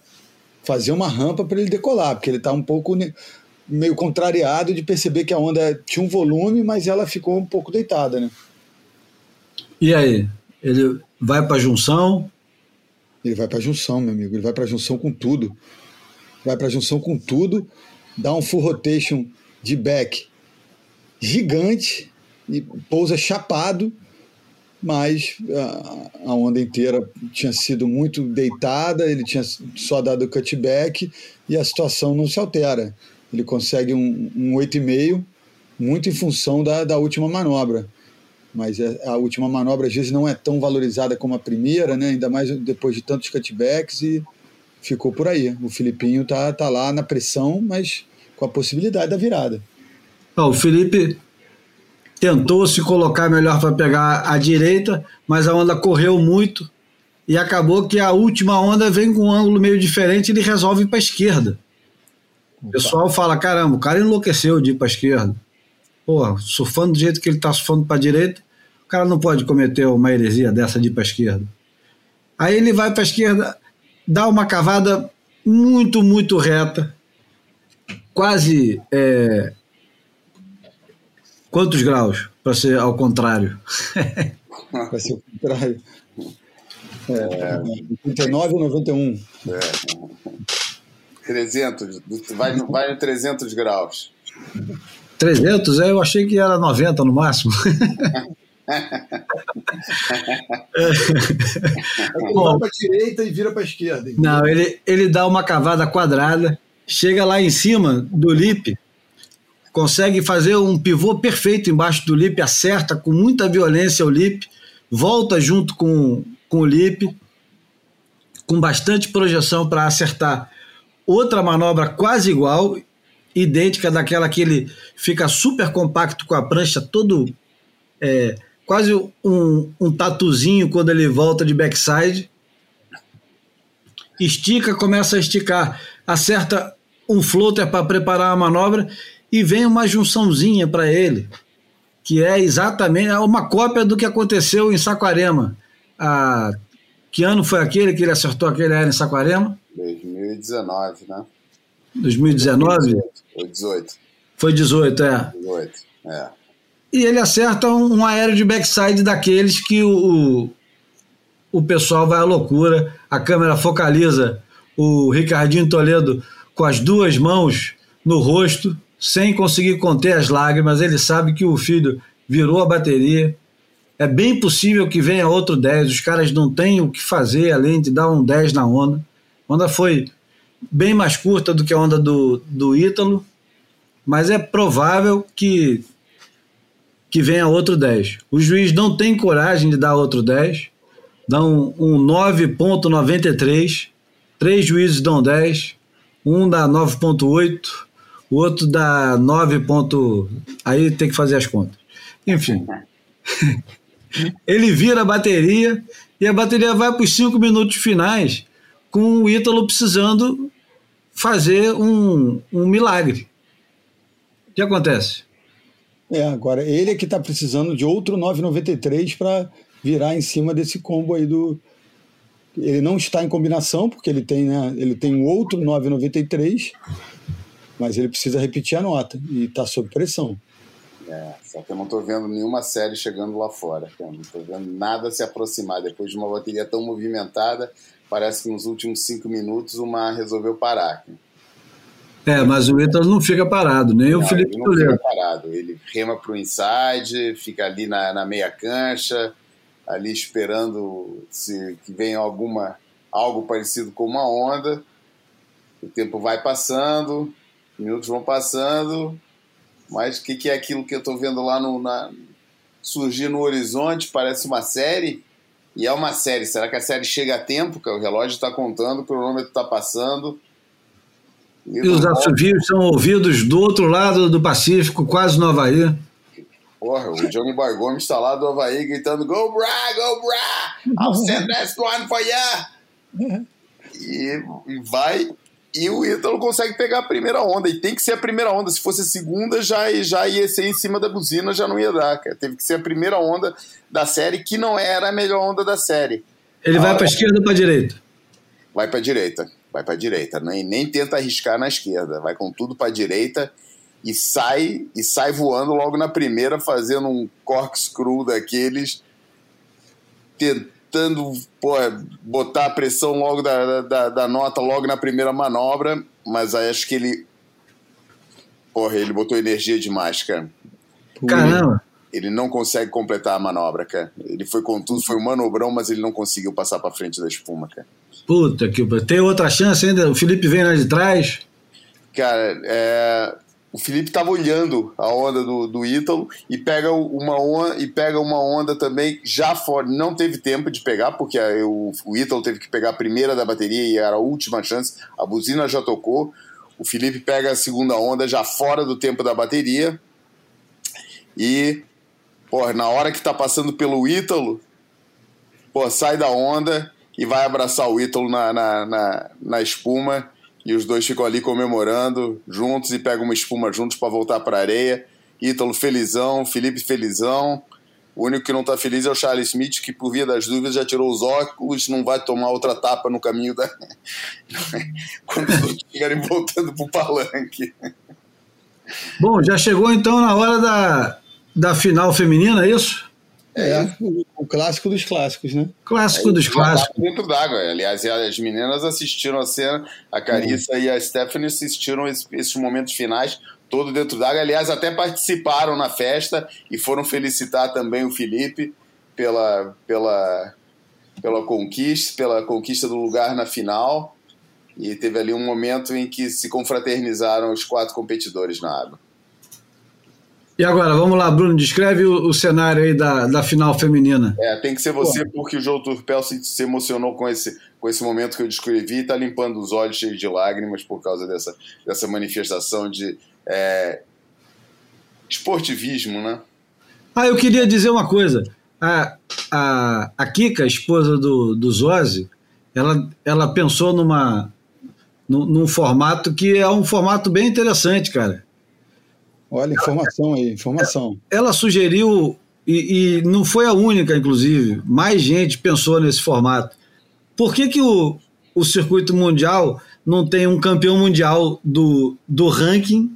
fazer uma rampa para ele decolar, porque ele tá um pouco meio contrariado de perceber que a onda tinha um volume, mas ela ficou um pouco deitada, né? E aí? Ele vai para a junção? Ele vai para a junção, meu amigo. Ele vai para a junção com tudo. Vai para a junção com tudo, dá um full rotation de back gigante e pousa chapado, mas a, a onda inteira tinha sido muito deitada, ele tinha só dado cutback e a situação não se altera. Ele consegue um, um 8,5, muito em função da, da última manobra mas é, a última manobra às vezes não é tão valorizada como a primeira, né? ainda mais depois de tantos cutbacks e ficou por aí. O Filipinho tá, tá lá na pressão, mas com a possibilidade da virada. O Felipe tentou se colocar melhor para pegar a direita, mas a onda correu muito e acabou que a última onda vem com um ângulo meio diferente e ele resolve ir para a esquerda. O pessoal fala: caramba, o cara enlouqueceu de ir para a esquerda. Porra, surfando do jeito que ele está surfando para a direita, o cara não pode cometer uma heresia dessa de ir para a esquerda. Aí ele vai para a esquerda, dá uma cavada muito, muito reta, quase. É... Quantos graus? Para ser ao contrário. Para ser ao contrário. É, 39 ou 91. É. 300, vai no, vai no 300 graus. 300? É, eu achei que era 90 no máximo. para a direita e vira para esquerda. Não, ele, ele dá uma cavada quadrada, chega lá em cima do lip, consegue fazer um pivô perfeito embaixo do lip, acerta com muita violência o lip, volta junto com, com o lip, com bastante projeção para acertar outra manobra quase igual, idêntica daquela que ele fica super compacto com a prancha, todo é, quase um, um tatuzinho quando ele volta de backside. Estica, começa a esticar, acerta um floater para preparar a manobra e vem uma junçãozinha para ele, que é exatamente é uma cópia do que aconteceu em Saquarema. Ah, que ano foi aquele que ele acertou aquele aéreo em Saquarema? 2019, né? 2019? Foi 18. Foi 18, é. 18, é. E ele acerta um, um aéreo de backside daqueles que o, o pessoal vai à loucura. A câmera focaliza o Ricardinho Toledo com as duas mãos no rosto, sem conseguir conter as lágrimas. Ele sabe que o filho virou a bateria. É bem possível que venha outro 10. Os caras não têm o que fazer além de dar um 10 na onda. A onda foi bem mais curta do que a onda do, do Ítalo, mas é provável que, que venha outro 10. O juiz não tem coragem de dar outro 10, dão um, um 9,93, três juízes dão 10, um dá 9,8, o outro dá 9. Ponto... Aí tem que fazer as contas. Enfim. Ele vira a bateria e a bateria vai para os cinco minutos finais com o Ítalo precisando fazer um, um milagre. O que acontece? É, agora ele é que está precisando de outro 993 para virar em cima desse combo aí do. Ele não está em combinação, porque ele tem, né, ele tem um outro 993, mas ele precisa repetir a nota e está sob pressão. É, só que eu não estou vendo nenhuma série chegando lá fora. Cara. Não estou vendo nada se aproximar. Depois de uma bateria tão movimentada, parece que nos últimos cinco minutos o Mar resolveu parar. É, mas o Ítalo não fica parado, nem não, o Felipe ele não Fica parado. Ele rema para o inside, fica ali na, na meia cancha, ali esperando se que venha alguma algo parecido com uma onda. O tempo vai passando, minutos vão passando, mas o que, que, é aquilo que eu estou vendo lá no, na, surgir no horizonte? Parece uma série. E é uma série. Será que a série chega a tempo? Que o relógio está contando, o cronômetro está passando. E, os assovios são ouvidos do outro lado do Pacífico, quase no Havaí. Porra, o Johnny Boy Gomes está lá do Havaí gritando: Go, Bra, go, Bra! I'll send that one for you! E, e vai. E o Ítalo consegue pegar a primeira onda. E tem que ser a primeira onda. Se fosse a segunda, já, já ia ser em cima da buzina, já não ia dar, cara. Teve que ser a primeira onda da série, que não era a melhor onda da série. Ele vai para a esquerda ou para a direita? Vai para a direita. Vai para a direita. Nem, nem tenta arriscar na esquerda. Vai com tudo para a direita e sai e sai voando logo na primeira, fazendo um corkscrew daqueles, tentando pô, botar a pressão logo da, da, da nota logo na primeira manobra, mas aí acho que ele. Porra, ele botou energia demais, cara. Caramba! Ele não consegue completar a manobra, cara. Ele foi com tudo, foi um manobrão, mas ele não conseguiu passar para frente da espuma, cara. Puta que tem outra chance ainda. O Felipe vem lá de trás. Cara, é, o Felipe estava olhando a onda do, do Ítalo e pega uma onda e pega uma onda também já fora. Não teve tempo de pegar, porque o, o Ítalo teve que pegar a primeira da bateria e era a última chance. A buzina já tocou. O Felipe pega a segunda onda já fora do tempo da bateria E, pô, na hora que tá passando pelo Ítalo, pô, sai da onda e vai abraçar o Ítalo na, na, na, na espuma. E os dois ficam ali comemorando juntos e pegam uma espuma juntos para voltar para a areia. Ítalo felizão, Felipe felizão. O único que não está feliz é o Charles Smith, que por via das dúvidas já tirou os óculos, não vai tomar outra tapa no caminho da. Quando os estiverem voltando para o palanque. Bom, já chegou então na hora da, da final feminina, é isso? É, o, o clássico dos clássicos, né? Clássico é, dos clássicos. Dentro d'água. Aliás, as meninas assistiram a cena, a Carissa e a Stephanie assistiram esses momentos finais todo dentro d'água. Aliás, até participaram na festa e foram felicitar também o Felipe pela, pela, pela conquista, pela conquista do lugar na final. E teve ali um momento em que se confraternizaram os quatro competidores na água. E agora, vamos lá, Bruno, descreve o, o, cenário aí da, da final feminina. É, tem que ser você, Pô. porque o João Turpel se, se, emocionou com esse, com esse momento que eu descrevi e está limpando os olhos cheios de lágrimas por causa dessa, dessa manifestação de é, esportivismo, né? Ah, eu queria dizer uma coisa. A, a, a Kika, a esposa do, do Zozzi, ela, ela pensou numa, num, num formato que é um formato bem interessante, cara. Olha, informação aí, informação. Ela sugeriu, e, e, não foi a única, inclusive, mais gente pensou nesse formato. Por que, que o, o circuito mundial não tem um campeão mundial do, do ranking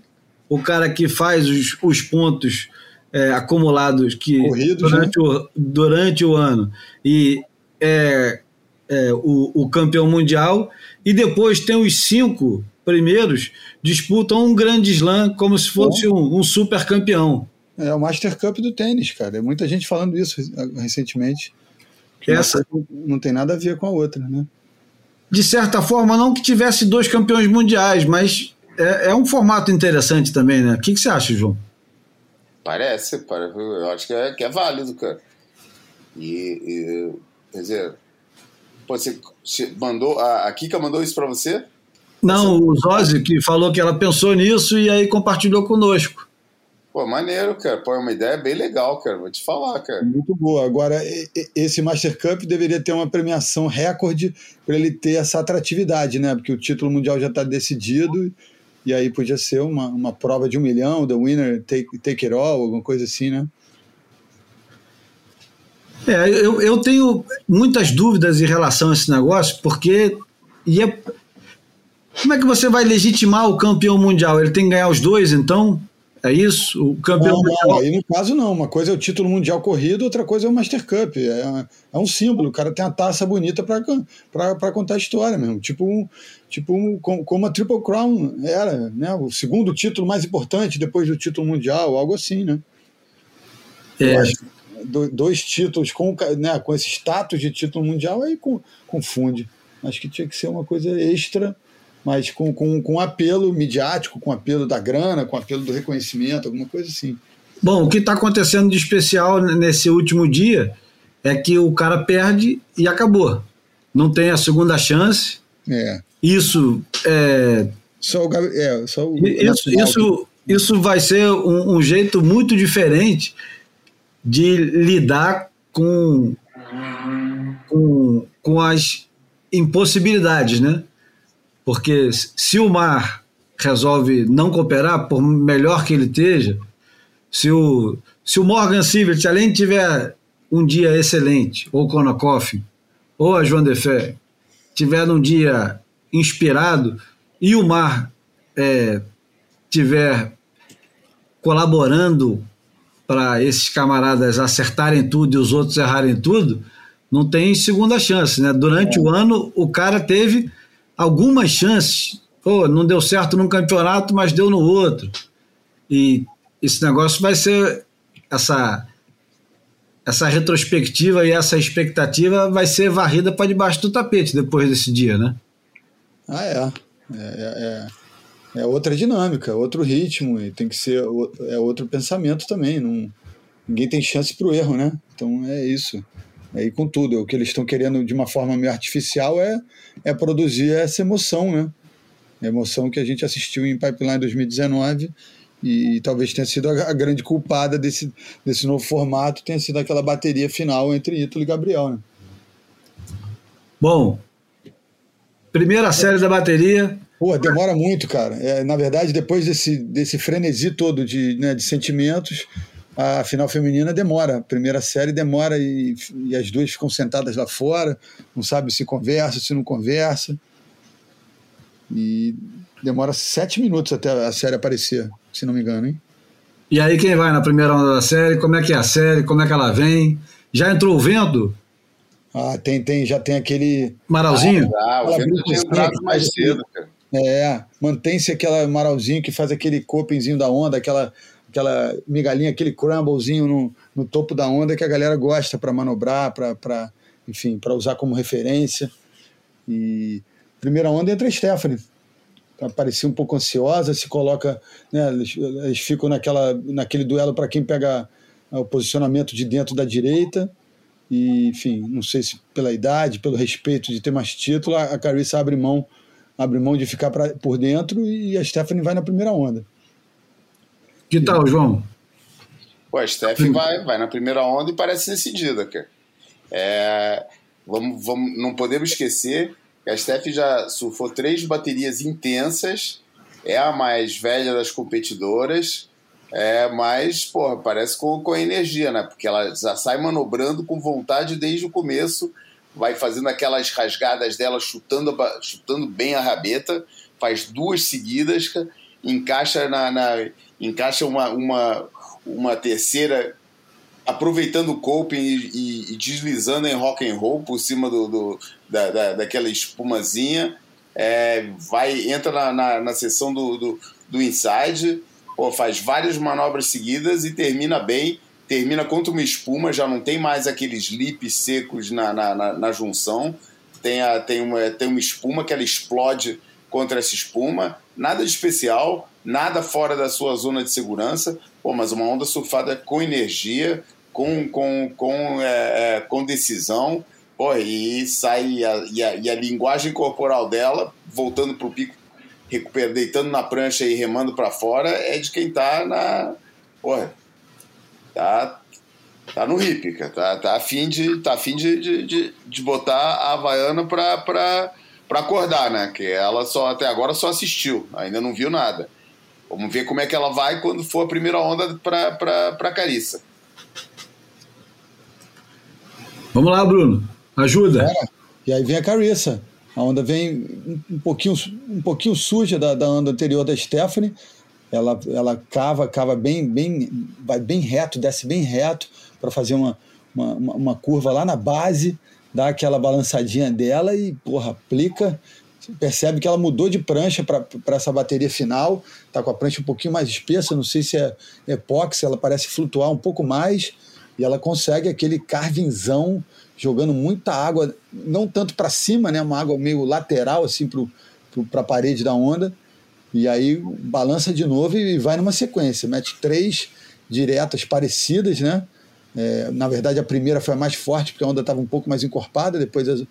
o cara que faz os, os pontos é, acumulados que Corridos, durante, né? o, durante o ano e é, é o, o, campeão mundial e depois tem os cinco primeiros disputam um grande slam como se fosse um, um super campeão. É o Master Cup do tênis, cara. É muita gente falando isso recentemente. Essa não tem nada a ver com a outra, né? De certa forma, não que tivesse dois campeões mundiais, mas é, é um formato interessante também, né? O que, que você acha, João? Parece, parece eu acho que é, que é válido, cara. E, e quer dizer, você mandou, a, a Kika mandou isso para você? Não, o Zozzi que falou que ela pensou nisso e aí compartilhou conosco. Pô, maneiro, cara. Pô, é uma ideia bem legal, cara. Vou te falar, cara. Muito boa. Agora, esse Master Cup deveria ter uma premiação recorde para ele ter essa atratividade, né? Porque o título mundial já está decidido e aí podia ser uma, uma prova de um milhão, the winner take, take it all, alguma coisa assim, né? É, eu, eu tenho muitas dúvidas em relação a esse negócio, porque e é, como é que você vai legitimar o campeão mundial? Ele tem que ganhar os dois, então? É isso? O campeão não, não, aí no caso não. Uma coisa é o título mundial corrido, outra coisa é o Master Cup. É, é um símbolo. O cara tem a taça bonita para contar a história mesmo. Tipo, um, tipo um, como a Triple Crown era, né? O segundo título mais importante depois do título mundial, algo assim, né? É. dois títulos com, né, com esse status de título mundial aí confunde. Acho que tinha que ser uma coisa extra mas com, com, com apelo midiático, com apelo da grana, com apelo do reconhecimento, alguma coisa assim. Bom, o que está acontecendo de especial nesse último dia é que o cara perde e acabou. Não tem a segunda chance. É. Isso é. Só o, é, só o isso, isso, isso vai ser um, um jeito muito diferente de lidar com, com, com as impossibilidades, né? Porque se o mar resolve não cooperar, por melhor que ele esteja, se o, se o Morgan Sivert, além de tiver um dia excelente, ou Konakoff, ou a João Defé, tiver um dia inspirado, e o mar é, tiver colaborando para esses camaradas acertarem tudo e os outros errarem tudo, não tem segunda chance. Né? Durante é. o ano, o cara teve algumas chances. Pô, não deu certo num campeonato, mas deu no outro. E esse negócio vai ser essa essa retrospectiva e essa expectativa vai ser varrida para debaixo do tapete depois desse dia, né? Ah, é. É, é, é, é outra dinâmica, outro ritmo, e tem que ser é outro pensamento também. Não, ninguém tem chance para o erro, né? Então é isso. Aí com tudo, o que eles estão querendo de uma forma meio artificial é, é produzir essa emoção, né? A emoção que a gente assistiu em Pipeline 2019 E, talvez tenha sido a, a, grande culpada desse, desse novo formato, tenha sido aquela bateria final entre Ítalo e Gabriel. Né? Bom, primeira série da bateria. Pô, demora muito, cara. É, na verdade, depois desse, desse frenesi todo de, né, de sentimentos, a final feminina demora. A primeira série demora e, e, as duas ficam sentadas lá fora, não sabe se conversa, se não conversa. E demora sete minutos até a série aparecer, se não me engano, hein? E aí quem vai na primeira onda da série? Como é que é a série? Como é que ela vem? Já entrou o vento? Ah, tem, tem, já tem aquele. Maralzinho? Ah, o vento tinha entrado mais cedo, cara. É, mantém-se aquele maralzinho que faz aquele copingzinho da onda, aquela, aquela migalhinha, aquele crumblezinho no, no topo da onda que a galera gosta para manobrar, para enfim, para usar como referência. E primeira onda entra a Stephanie. Parecia um pouco ansiosa, se coloca, né, eles, eles ficam naquela, naquele duelo para quem pega o posicionamento de dentro da direita. E, enfim, não sei se pela idade, pelo respeito de ter mais título, a Carissa abre mão, abre mão de ficar pra, por dentro e a Stephanie vai na primeira onda. Que tal, João? Pô, a Stephanie vai, vai na primeira onda e parece decidida, cara. É, vamos, vamos, não podemos esquecer que a Steph já surfou três baterias intensas, é a mais velha das competidoras, é, mas, porra, parece com, com energia, né? Porque ela já sai manobrando com vontade desde o começo, vai fazendo aquelas rasgadas dela, chutando, chutando bem a rabeta, faz duas seguidas, encaixa na, na encaixa uma, uma, uma terceira aproveitando o coping e, e, deslizando em rock and roll por cima do, do da, da, daquela espumazinha, é, vai entra na, na, na sessão do, do, do inside, pô, faz várias manobras seguidas e termina bem, termina contra uma espuma, já não tem mais aqueles lips secos na, na, na, na junção, tem, a, tem, uma, tem uma espuma que ela explode contra essa espuma, nada de especial, nada fora da sua zona de segurança, pô, mas uma onda surfada com energia, com, com, com, é, é, com decisão, pô, e sai a, e, a, e a linguagem corporal dela, voltando para o pico, recupera, deitando na prancha e remando para fora, é de quem tá na. Porra, tá, tá no cara. Tá, tá afim, de, tá afim de, de, de, de botar a Havaiana pra, pra, pra acordar, né? Que ela só até agora só assistiu, ainda não viu nada. Vamos ver como é que ela vai quando for a primeira onda pra Carissa. Vamos lá, Bruno. Ajuda. É. E aí vem a Carissa. A onda vem um pouquinho, um pouquinho suja da, da onda anterior da Stephanie. Ela, ela cava, cava bem, bem, vai bem reto, desce bem reto para fazer uma, uma, uma, curva lá na base, dá aquela balançadinha dela e, porra, aplica. Percebe que ela mudou de prancha para essa bateria final, tá com a prancha um pouquinho mais espessa, não sei se é epóxi, ela parece flutuar um pouco mais e ela consegue aquele carvinzão jogando muita água, não tanto para cima, né, uma água meio lateral assim para a parede da onda. E aí balança de novo e vai numa sequência, mete três diretas parecidas, né? É, na verdade, a primeira foi a mais forte, porque a onda estava um pouco mais encorpada, depois as,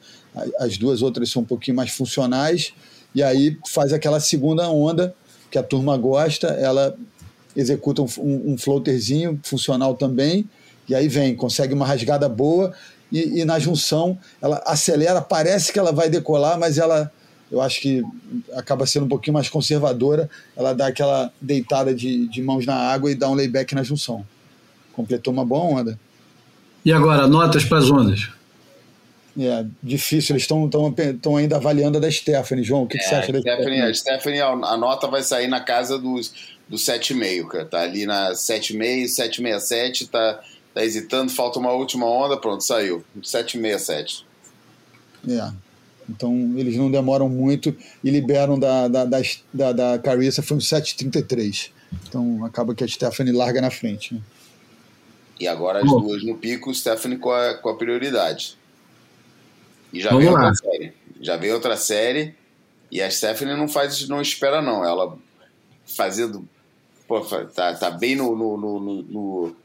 as duas outras são um pouquinho mais funcionais, e aí faz aquela segunda onda que a turma gosta, ela executa um, um, floaterzinho funcional também, e aí vem, consegue uma rasgada boa e, e, na junção ela acelera, parece que ela vai decolar, mas ela, eu acho que acaba sendo um pouquinho mais conservadora, ela dá aquela deitada de, de mãos na água e dá um layback na junção. Completou uma boa onda. E agora, notas para as ondas? É difícil, eles estão ainda avaliando a da Stephanie. João, o que, é, que você acha da Stephanie? A Stephanie, a nota vai sair na casa dos, do 7,5, cara. Tá ali na 7,5, 7,67, tá tá hesitando, falta uma última onda, pronto, saiu. 767. É. Então eles não demoram muito e liberam da, da, da, da, da Carissa, foi um 733. Então acaba que a Stephanie larga na frente. Né? E agora as duas no pico, Stephanie com a, com a prioridade. E já Vamos veio lá. outra série. Já veio outra série e a Stephanie não faz, não espera não. Ela fazendo. Pô, tá, tá bem no, no, no, no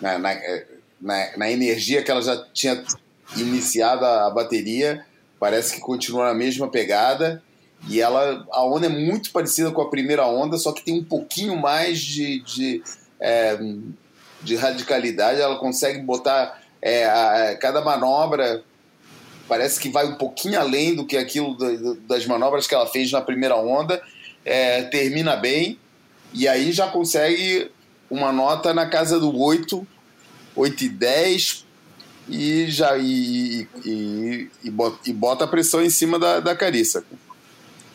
na, na, na, na energia que ela já tinha iniciado a, a bateria, parece que continua na mesma pegada E ela, a onda é muito parecida com a primeira onda, só que tem um pouquinho mais de, de, é, de radicalidade. Ela consegue botar é, a, cada manobra parece que vai um pouquinho além do que aquilo das manobras que ela fez na primeira onda. É, termina bem e aí já consegue uma nota na casa do 8, 8 e 10 e já e, e, e, bota a pressão em cima da, da Carissa.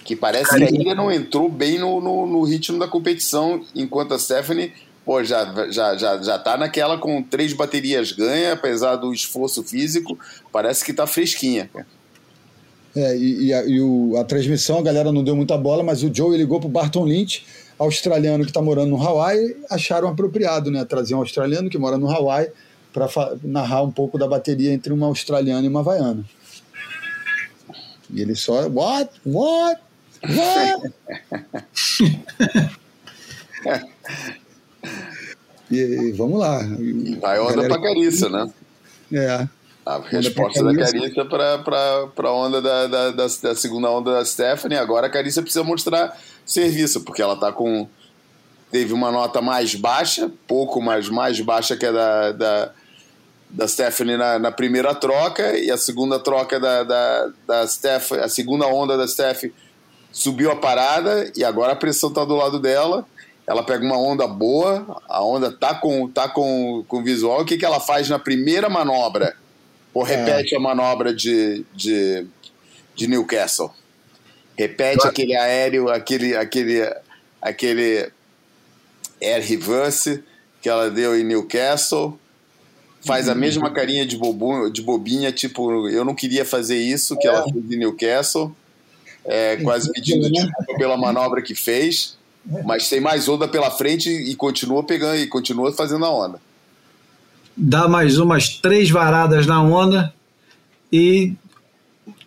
Que parece que ainda não entrou bem no, no, no, ritmo da competição, enquanto a Stephanie pô, já, já, já, já tá naquela com três baterias ganha, apesar do esforço físico, parece que tá fresquinha. É, e, e, a, e o, a, transmissão, a galera não deu muita bola, mas o Joe ligou pro Barton Lynch, australiano que está morando no Hawaii, acharam apropriado, né? Trazer um australiano que mora no Hawaii para narrar um pouco da bateria entre uma australiana e uma havaiana. E ele só, what? What? What? e, e, vamos lá. Vai onda pra Cariça, né? É. A resposta da Carissa para a onda da, da, da, da, segunda onda da Stephanie. Agora a Carissa precisa mostrar serviço, porque ela tá com. Teve uma nota mais baixa, pouco mais, mais baixa que a da, da, da Stephanie na, na primeira troca, e a segunda troca da, da, da Steph, a segunda onda da Steph subiu a parada, e agora a pressão tá do lado dela. Ela pega uma onda boa, a onda tá com, tá com, com visual. O que, que ela faz na primeira manobra? Ou é. repete é. a manobra de, de, de Newcastle? Repete aquele aéreo, aquele, aquele, aquele air reverse que ela deu em Newcastle. Faz a uhum. mesma carinha de, bobo, de bobinha, tipo, eu não queria fazer isso que é. ela fez em Newcastle. É, quase pedindo desculpa pela manobra que fez. Mas tem mais onda pela frente e continua pegando e continua fazendo a onda dá mais umas três varadas na onda e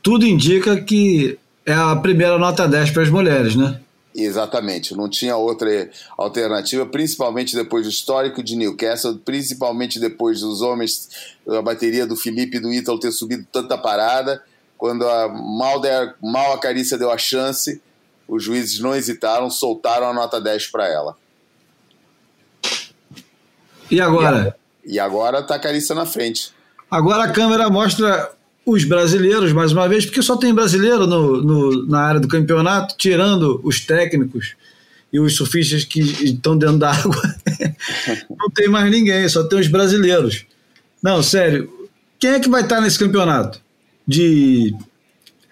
tudo indica que é a primeira nota 10 para as mulheres, né? Exatamente, não tinha outra alternativa, principalmente depois do histórico de Newcastle, principalmente depois dos homens, a bateria do Felipe e do Ítalo ter subido tanta parada. Quando a mal, der, mal a Carícia deu a chance, os juízes não hesitaram, soltaram a nota 10 para ela. E agora? E agora tá a Carissa na frente. Agora a câmera mostra os brasileiros, mais uma vez, porque só tem brasileiro no, no, na área do campeonato, tirando os técnicos e os surfistas que estão dentro da água. Não tem mais ninguém, só tem os brasileiros. Não, sério, quem é que vai estar nesse campeonato? De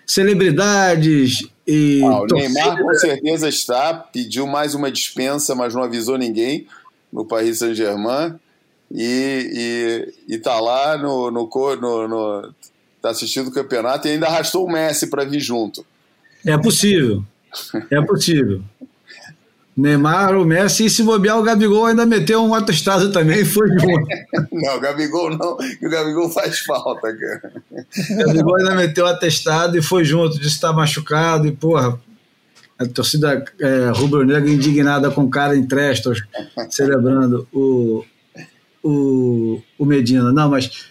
celebridades e. Ah, o Neymar com certeza está, pediu mais uma dispensa, mas não avisou ninguém no Paris Saint-Germain e, e, e tá lá no, no, no, no tá assistindo o campeonato e ainda arrastou o Messi para vir junto. É possível. É possível. Neymar, o Messi, e se bobear, o Gabigol ainda meteu um atestado também e foi junto. não, o Gabigol não, o Gabigol faz falta, cara. O Gabigol ainda meteu um atestado e foi junto, disse que tá machucado e, porra, a torcida é, rubro-negra indignada com o cara em Trestos, celebrando o, o, o Medina. Não, mas.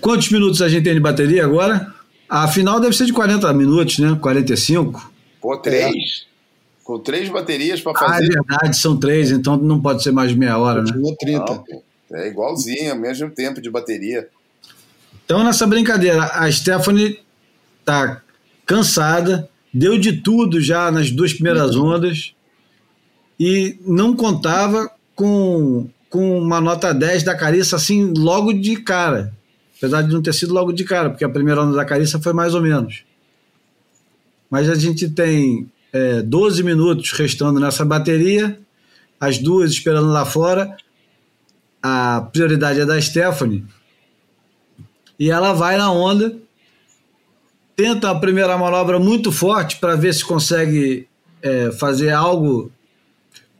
Quantos minutos a gente tem de bateria agora? A final deve ser de 40 minutos, né? 45. Pô, três. É. Com três baterias para fazer. Ah, é verdade, são três, então não pode ser mais de meia hora, né? 30. Não, é igualzinho, mesmo tempo de bateria. Então, nessa brincadeira, a Stephanie tá cansada, deu de tudo já nas duas primeiras uhum. ondas e não contava com, com uma nota 10 da Carissa assim logo de cara. Apesar de não ter sido logo de cara, porque a primeira onda da Carissa foi mais ou menos. Mas a gente tem é, 12 minutos restando nessa bateria, as duas esperando lá fora. A prioridade é da Stephanie. E ela vai na onda, tenta a primeira manobra muito forte para ver se consegue é, fazer algo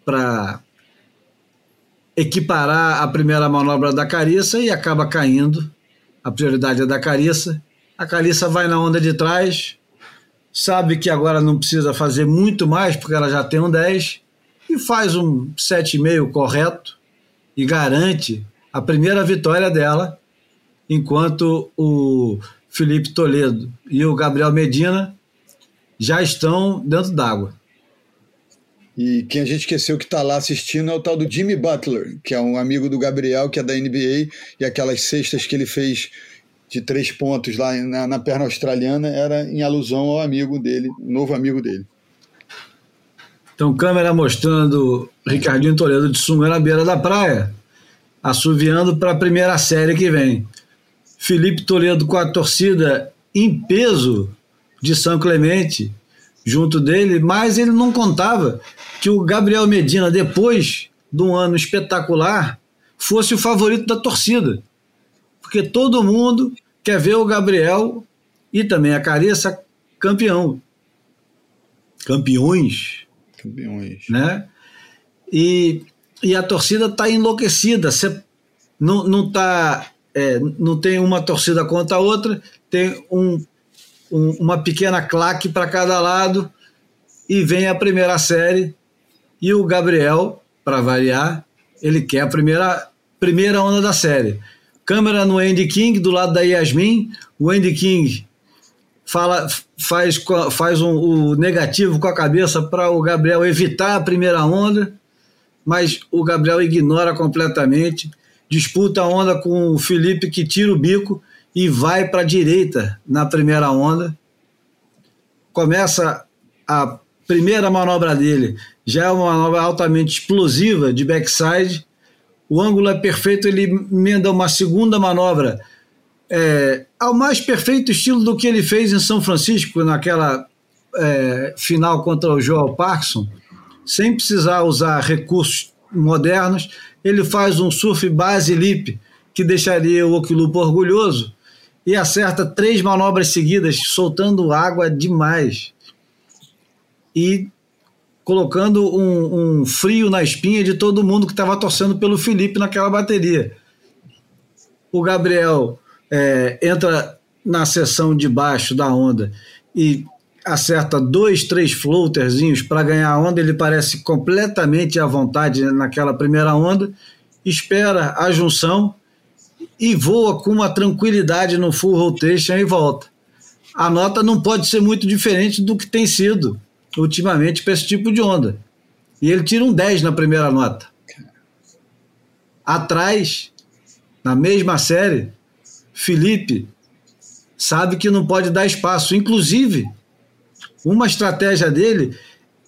para equiparar a primeira manobra da Carissa e acaba caindo. A prioridade é da Carissa. A Carissa vai na onda de trás, sabe que agora não precisa fazer muito mais, porque ela já tem um 10, e faz um 7,5 correto e garante a primeira vitória dela, enquanto o Felipe Toledo e o Gabriel Medina já estão dentro d'água. E quem a gente esqueceu que está lá assistindo é o tal do Jimmy Butler, que é um amigo do Gabriel, que é da NBA, e aquelas cestas que ele fez de três pontos lá na, na perna australiana era em alusão ao amigo dele, novo amigo dele. Então, câmera mostrando Ricardinho Toledo de sunga na beira da praia, assoviando para a primeira série que vem. Felipe Toledo com a torcida em peso de São Clemente junto dele, mas ele não contava que o Gabriel Medina, depois de um ano espetacular, fosse o favorito da torcida. Porque todo mundo quer ver o Gabriel e também a Carissa campeão. Campeões campeões. Né? E, e a torcida está enlouquecida. Você não, não, tá, é, não tem uma torcida contra a outra, tem um, um uma pequena claque para cada lado e vem a primeira série e o Gabriel, para variar, ele quer a primeira, primeira onda da série. Câmera no Andy King, do lado da Yasmin. O Andy King fala, faz, faz um, o negativo com a cabeça para o Gabriel evitar a primeira onda, mas o Gabriel ignora completamente, disputa a onda com o Felipe que tira o bico e vai para a direita na primeira onda. Começa a primeira manobra dele, já é uma manobra altamente explosiva de backside. O ângulo é perfeito, ele emenda uma segunda manobra. É, ao mais perfeito estilo do que ele fez em São Francisco, naquela é, final contra o Joel Parkinson, sem precisar usar recursos modernos, ele faz um surf base lip que deixaria o Okilupo orgulhoso e acerta três manobras seguidas, soltando água demais. E colocando um, um frio na espinha de todo mundo que estava torcendo pelo Felipe naquela bateria. O Gabriel é, entra na seção de baixo da onda e acerta dois, três floaterzinhos para ganhar a onda, ele parece completamente à vontade naquela primeira onda, espera a junção e voa com uma tranquilidade no full rotation e volta. A nota não pode ser muito diferente do que tem sido ultimamente para esse tipo de onda. E ele tira um 10 na primeira nota. Atrás, na mesma série, Felipe sabe que não pode dar espaço. Inclusive, uma estratégia dele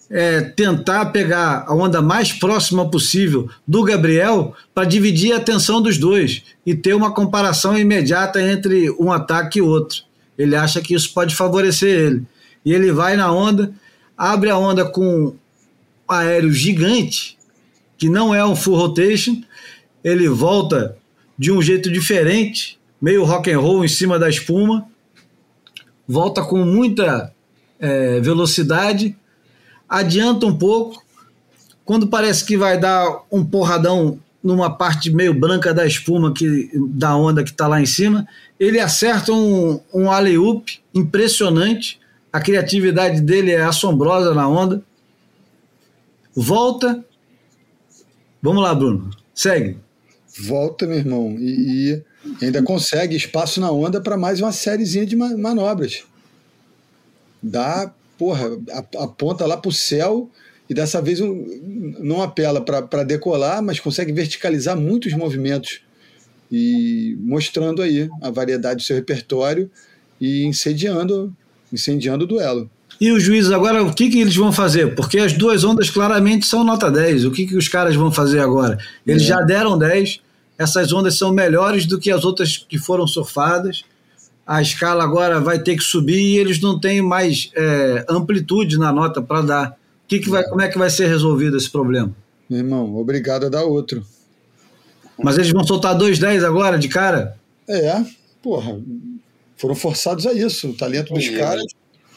é tentar pegar a onda mais próxima possível do Gabriel para dividir a atenção dos dois e ter uma comparação imediata entre um ataque e outro. Ele acha que isso pode favorecer ele. E ele vai na onda, abre a onda com um aéreo gigante, que não é um full rotation, ele volta de um jeito diferente meio rock and roll em cima da espuma, volta com muita é, velocidade, adianta um pouco, quando parece que vai dar um porradão numa parte meio branca da espuma que da onda que está lá em cima, ele acerta um, um alley-oop impressionante, a criatividade dele é assombrosa na onda, volta, vamos lá Bruno, segue. Volta meu irmão, e, e ainda consegue espaço na onda para mais uma sériezinha de manobras. Dá, porra, aponta lá para o céu e dessa vez não apela para decolar, mas consegue verticalizar muitos movimentos e mostrando aí a variedade do seu repertório e incendiando, incendiando o duelo. E os juízes agora, o que, que eles vão fazer? Porque as duas ondas claramente são nota 10. O que, que os caras vão fazer agora? Eles é. já deram 10, essas ondas são melhores do que as outras que foram surfadas. A escala agora vai ter que subir e eles não têm mais é, amplitude na nota para dar. Que que vai, como é que vai ser resolvido esse problema? Meu irmão, obrigado a dar outro. Mas eles vão soltar 2,10 agora, de cara? É, porra. Foram forçados a isso, o talento dos e, caras.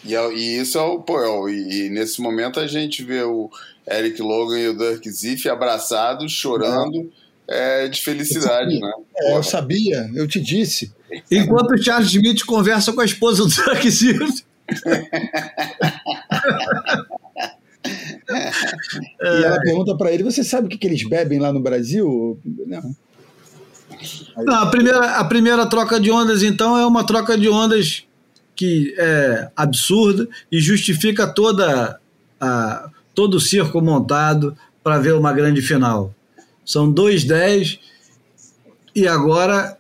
E, e, isso é o. Pô, é e, e, nesse momento a gente vê o Eric Logan e o Dirk Ziff abraçados, chorando. É é, de felicidade, né? É, eu sabia, eu te disse. Enquanto o Charles Smith conversa com a esposa do Zack Sirte. e ela pergunta para ele: Você sabe o que, que eles bebem lá no Brasil? Não. Não, a, primeira, a primeira troca de ondas, então, é uma troca de ondas que é absurda e justifica toda a, todo o circo montado para ver uma grande final. São dois 10 e agora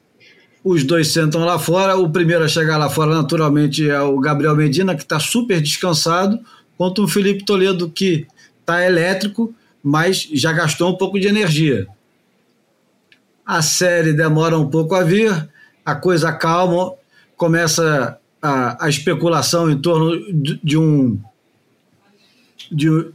os dois sentam lá fora. O primeiro a chegar lá fora, naturalmente, é o Gabriel Medina, que está super descansado, quanto o Felipe Toledo, que está elétrico, mas já gastou um pouco de energia. A série demora um pouco a vir, a coisa calma, começa a, a especulação em torno de, de um. De,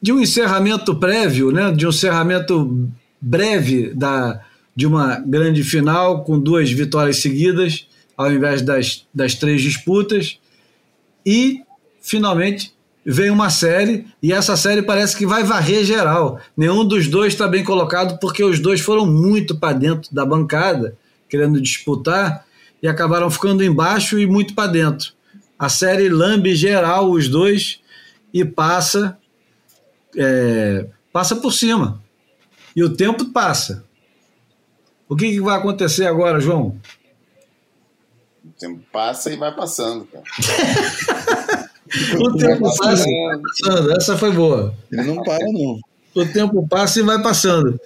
de um encerramento prévio, né, de um encerramento breve da, de uma grande final com duas vitórias seguidas, ao invés das, das três disputas. E, finalmente, vem uma série, e essa série parece que vai varrer geral. Nenhum dos dois está bem colocado, porque os dois foram muito para dentro da bancada, querendo disputar, e acabaram ficando embaixo e muito para dentro. A série lambe geral os dois e passa, é, passa por cima. E o tempo passa. O que, que vai acontecer agora, João? O tempo passa e vai passando, cara. o tempo passa e vai passando. Essa foi boa. Ele não para, não. O tempo passa e vai passando.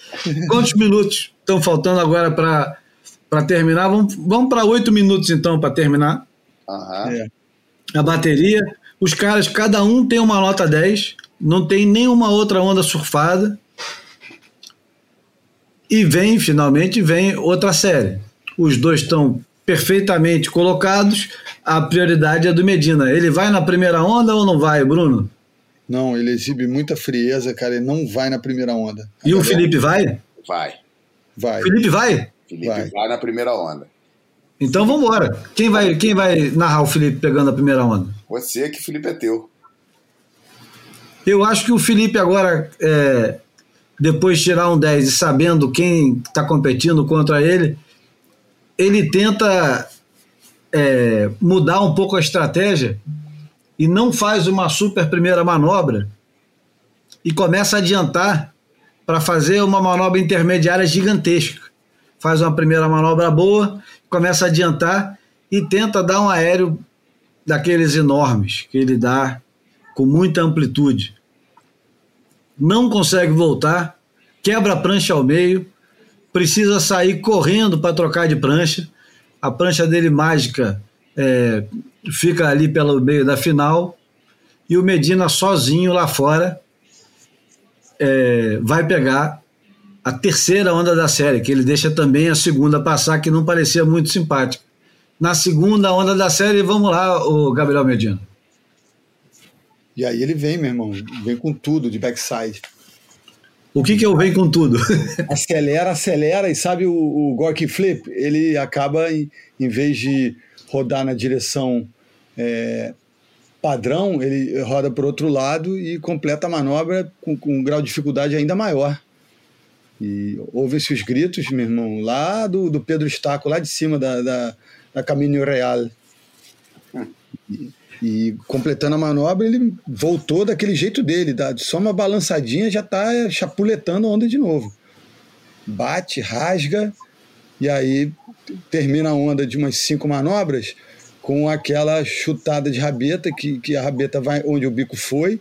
Quantos minutos estão faltando agora para terminar? Vamos, vamos para oito minutos, então, para terminar. Aham. É. A bateria. Os caras, cada um tem uma nota 10. Não tem nenhuma outra onda surfada. E vem, finalmente, vem outra série. Os dois estão perfeitamente colocados. A prioridade é do Medina. Ele vai na primeira onda ou não vai, Bruno? Não, ele exibe muita frieza, cara. Ele não vai na primeira onda. E o Felipe vai? Vai. Vai. Felipe vai? Felipe vai. Vai. na primeira onda. Então vamos embora. Quem vai, quem vai narrar o Felipe pegando a primeira onda? Você que Felipe é teu. Eu acho que o Felipe agora, é, depois de tirar um 10 e sabendo quem está competindo contra ele, ele tenta é, mudar um pouco a estratégia e não faz uma super primeira manobra e começa a adiantar para fazer uma manobra intermediária gigantesca. Faz uma primeira manobra boa, começa a adiantar e tenta dar um aéreo daqueles enormes que ele dá com muita amplitude. Não consegue voltar, quebra a prancha ao meio, precisa sair correndo para trocar de prancha. A prancha dele mágica é, fica ali pelo meio da final e o Medina sozinho lá fora é, vai pegar a terceira onda da série, que ele deixa também a segunda passar, que não parecia muito simpática. Na segunda onda da série, vamos lá, o Gabriel Medina. E aí ele vem, meu irmão. Vem com tudo de backside. O que, que eu venho com tudo? acelera, acelera, e sabe o, o Gorky Flip? Ele acaba, em, em vez de rodar na direção é, padrão, ele roda para outro lado e completa a manobra com, com um grau de dificuldade ainda maior. E ouve-se os gritos, meu irmão, lá do, do Pedro Estaco, lá de cima da, da, da Caminho Real. E, e completando a manobra, ele voltou daquele jeito dele, dá só uma balançadinha já está chapuletando a onda de novo. Bate, rasga, e aí termina a onda de umas cinco manobras com aquela chutada de rabeta, que, que a rabeta vai onde o bico foi,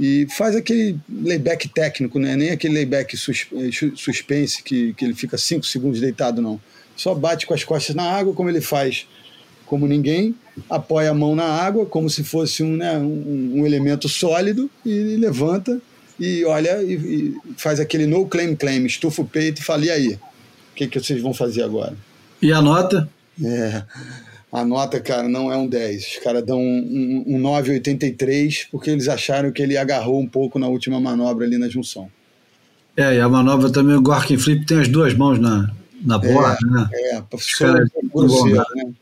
e faz aquele layback técnico, né? nem aquele layback sus, suspense que, que ele fica cinco segundos deitado, não. Só bate com as costas na água, como ele faz como ninguém, apoia a mão na água como se fosse um, né, um, um elemento sólido e levanta e olha e, e, faz aquele no claim claim, estufa o peito e fala, e aí? O que, que vocês vão fazer agora? E a nota? É, a nota, cara, não é um 10. Os caras dão um, um, um 9,83 porque eles acharam que ele agarrou um pouco na última manobra ali na junção. É, e a manobra também, o Gorkin Flip tem as duas mãos na, na borda, é, né? É, professor, grosseiro, né?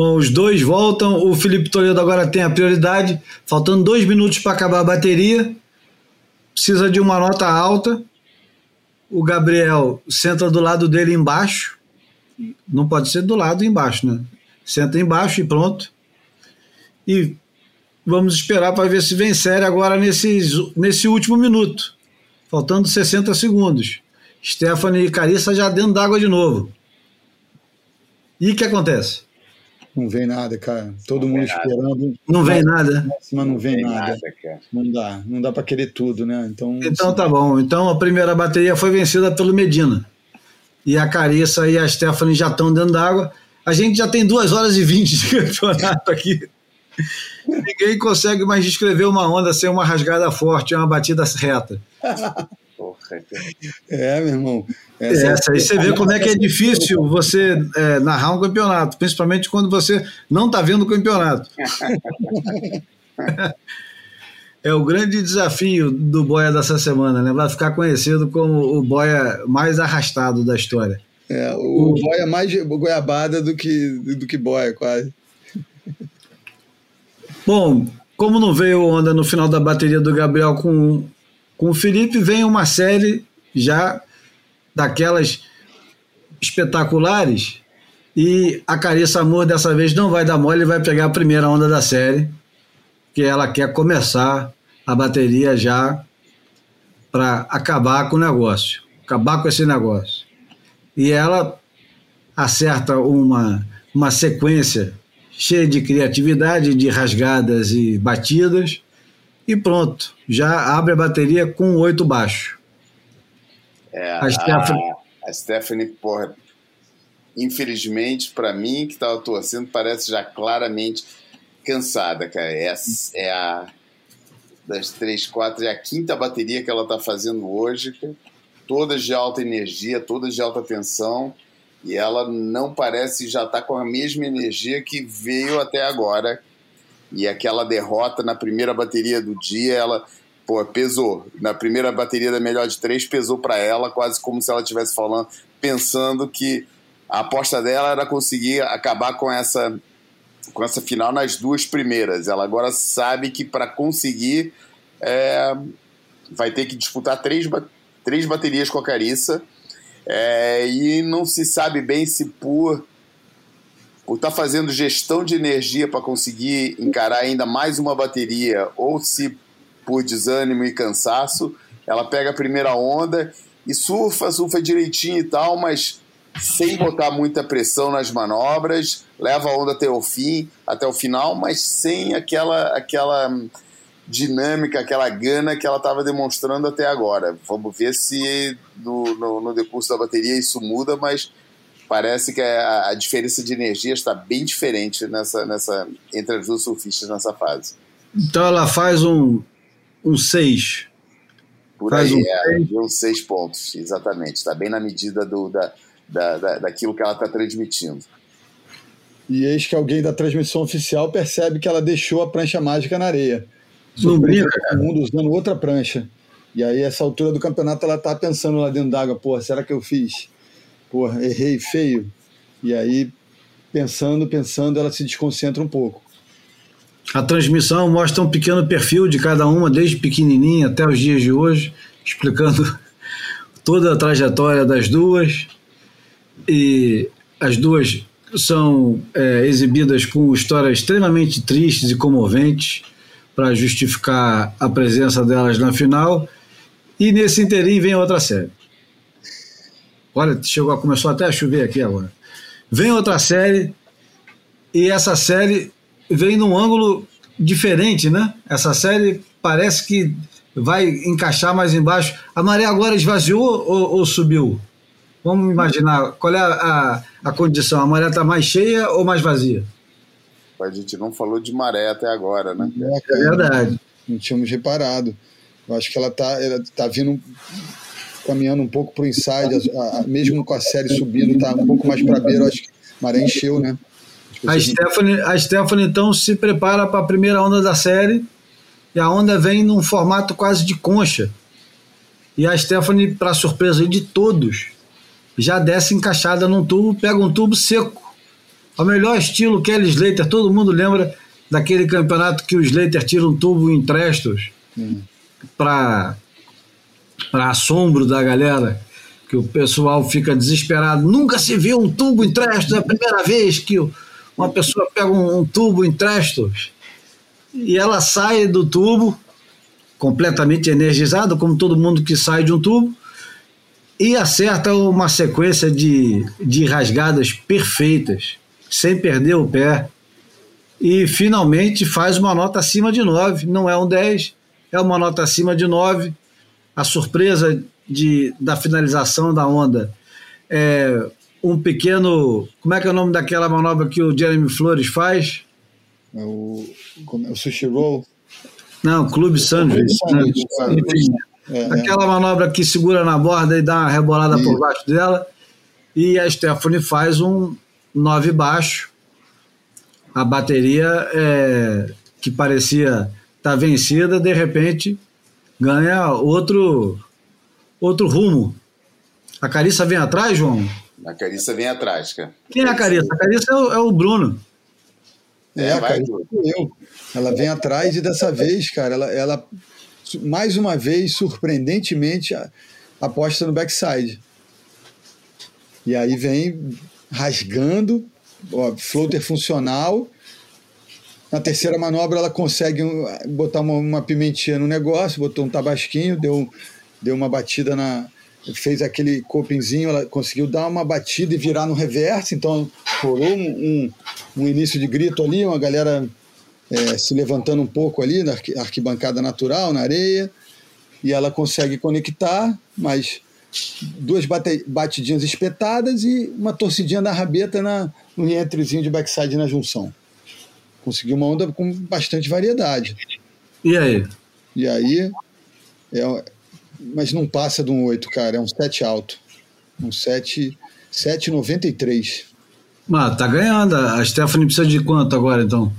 Bom, os dois voltam. O Felipe Toledo agora tem a prioridade. Faltando dois minutos para acabar a bateria. Precisa de uma nota alta. O Gabriel senta do lado dele embaixo. Não pode ser do lado embaixo, né? Senta embaixo e pronto. E vamos esperar para ver se vem sério agora nesse, nesse último minuto. Faltando 60 segundos. Stephanie e Carissa já dentro d'água de novo. E o que acontece? Não vem nada, cara. Todo não mundo esperando. Não vem nada. Mas não vem, nada. nada não dá. Não dá para querer tudo, né? Então, então assim... tá bom. Então a primeira bateria foi vencida pelo Medina. E a Carissa e a Stephanie já estão dentro d'água. A gente já tem duas horas e vinte de campeonato aqui. Ninguém consegue mais descrever uma onda sem uma rasgada forte, uma batida reta. É, meu irmão. Essa, Essa aí você vê como é que é difícil você é, narrar um campeonato, principalmente quando você não está vendo o campeonato. é o grande desafio do Boia dessa semana, né? Vai ficar conhecido como o Boia mais arrastado da história. É, o, o Boia mais goiabada do que, do que Boia, quase. Bom, como não veio onda no final da bateria do Gabriel com, com o Felipe, vem uma série já daquelas espetaculares e a Carissa Amor dessa vez não vai dar mole vai pegar a primeira onda da série, que ela quer começar a bateria já para acabar com o negócio, acabar com esse negócio. E ela acerta uma, uma sequência cheia de criatividade, de rasgadas e batidas, e pronto, já abre a bateria com oito baixo. É, a, Stephanie, a, a Stephanie porra, infelizmente, para mim, que estava torcendo, parece já claramente cansada, cara. É a, é a das três, quatro, é a quinta bateria que ela está fazendo hoje, todas de alta energia, todas de alta tensão e ela não parece já estar tá com a mesma energia que veio até agora. E aquela derrota na primeira bateria do dia, ela pô, pesou. Na primeira bateria da melhor de três, pesou para ela, quase como se ela estivesse falando, pensando que a aposta dela era conseguir acabar com essa com essa final nas duas primeiras. Ela agora sabe que para conseguir é, vai ter que disputar três, três baterias com a Carissa é, e não se sabe bem se por por estar tá fazendo gestão de energia para conseguir encarar ainda mais uma bateria, ou se por desânimo e cansaço, ela pega a primeira onda e surfa, surfa direitinho e tal, mas sem botar muita pressão nas manobras, leva a onda até o fim, até o final, mas sem aquela aquela dinâmica, aquela gana que ela estava demonstrando até agora. Vamos ver se no, no, no, decurso da bateria isso muda, mas parece que a, a diferença de energia está bem diferente nessa, nessa, entre as duas surfistas nessa fase. Então ela faz um 6. Um seis. Por faz aí, um é, seis. uns seis pontos, exatamente. Está bem na medida do, da, da, da, daquilo que ela está transmitindo. E eis que alguém da transmissão oficial percebe que ela deixou a prancha mágica na areia. Não brinca, cara. mundo usando outra prancha. E aí, essa altura do campeonato, ela tá pensando lá dentro d'água, porra, será que eu fiz? Porra, errei feio. E aí, pensando, pensando, ela se desconcentra um pouco. A transmissão mostra um pequeno perfil de cada uma, desde pequenininha até os dias de hoje, explicando toda a trajetória das duas. E as duas são é, exibidas com histórias extremamente tristes e comoventes para justificar a presença delas na final. E nesse interim vem outra série. Olha, chegou, começou até a chover aqui agora. Vem outra série e essa série vem num ângulo diferente, né? Essa série parece que vai encaixar mais embaixo. A maré agora esvaziou ou, ou subiu? Vamos imaginar qual é a, a, a condição. A maré está mais cheia ou mais vazia? A gente não falou de maré até agora, né? É, verdade. Não tínhamos reparado. Eu acho que ela está ela tá vindo caminhando um pouco para o inside, a, a, mesmo com a série subindo, está um pouco mais para a beira. Acho que maré encheu, né? A Stephanie, a Stephanie então se prepara para a primeira onda da série e a onda vem num formato quase de concha. E a Stephanie, para surpresa de todos, já desce encaixada num tubo, pega um tubo seco ao melhor estilo Kelly Slater, todo mundo lembra daquele campeonato que o Slater tira um tubo em Trestos hum. para assombro da galera, que o pessoal fica desesperado. Nunca se viu um tubo em Trestos, é a primeira vez que uma pessoa pega um, um tubo em Trestos. E ela sai do tubo completamente energizada, como todo mundo que sai de um tubo, e acerta uma sequência de, de rasgadas perfeitas, sem perder o pé. E finalmente faz uma nota acima de 9. Não é um 10, é uma nota acima de 9. A surpresa de, da finalização da onda é um pequeno. Como é que é o nome daquela manobra que o Jeremy Flores faz? É o, é o sushi roll? Não, Clube Sandwich. Né? É, é, aquela manobra que segura na borda e dá uma rebolada por baixo dela. E a Stephanie faz um 9 baixo. A bateria é, que parecia estar tá vencida, de repente ganha outro outro rumo. A Carissa vem atrás, João? A Carissa vem atrás, cara. Quem é a Carissa? A Carissa é o, é o Bruno. É, é a Carissa eu. Ela vem atrás e dessa vez, cara, ela, ela mais uma vez, surpreendentemente, aposta no backside. E aí vem rasgando, ó, floater funcional. Na terceira manobra, ela consegue botar uma, uma pimentinha no negócio, botou um tabasquinho, deu, deu uma batida na, fez aquele copinzinho, ela conseguiu dar uma batida e virar no reverse, então rolou um, um, um início de grito ali, uma galera é, se levantando um pouco ali na arquibancada natural, na areia, e ela consegue conectar, mas duas bate, batidinhas espetadas e uma torcidinha da rabeta na, no entrezinho de backside na junção. Conseguiu uma onda com bastante variedade. E aí? E aí, é, mas não passa de um 8, cara. É um 7 alto. Um 7, 7,93. Mas tá ganhando. A Stephanie precisa de quanto agora, então?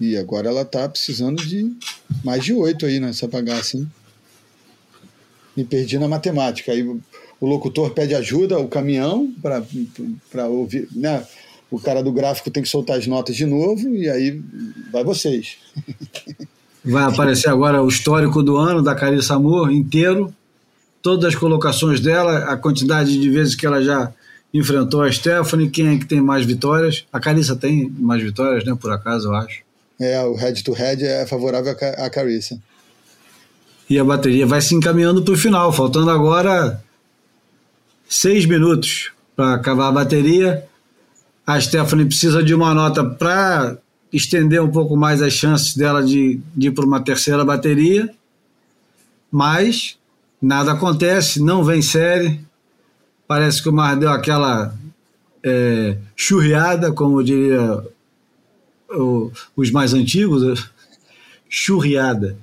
E agora ela tá precisando de mais de 8 aí nessa bagaça, assim. Me perdi na matemática. Aí o locutor pede ajuda, o caminhão, para ouvir. Né? O cara do gráfico tem que soltar as notas de novo, e aí vai vocês. Vai aparecer agora o histórico do ano da Carissa Amor inteiro, todas as colocações dela, a quantidade de vezes que ela já enfrentou a Stephanie, quem é que tem mais vitórias. A Carissa tem mais vitórias, né? Por acaso, eu acho. É, o head to head é favorável a Carissa. E a bateria vai se encaminhando para o final, faltando agora seis minutos para acabar a bateria. A Stephanie precisa de uma nota para estender um pouco mais as chances dela de, de ir para uma terceira bateria, mas nada acontece, não vem série. Parece que o Mar deu aquela é, churriada, como diria o, os mais antigos, churriada.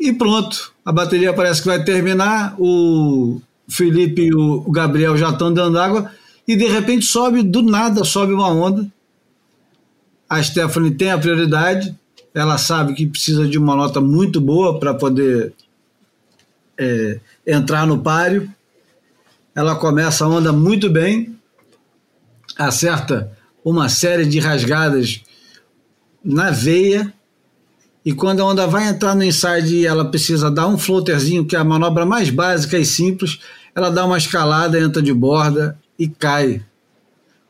E pronto, a bateria parece que vai terminar, o Felipe e o Gabriel já estão dando água, e de repente sobe, do nada sobe uma onda, a Stephanie tem a prioridade, ela sabe que precisa de uma nota muito boa para poder é, entrar no páreo. Ela começa a onda muito bem, acerta uma série de rasgadas na veia. E quando a onda vai entrar no inside ela precisa dar um floaterzinho, que é a manobra mais básica e simples, ela dá uma escalada, entra de borda e cai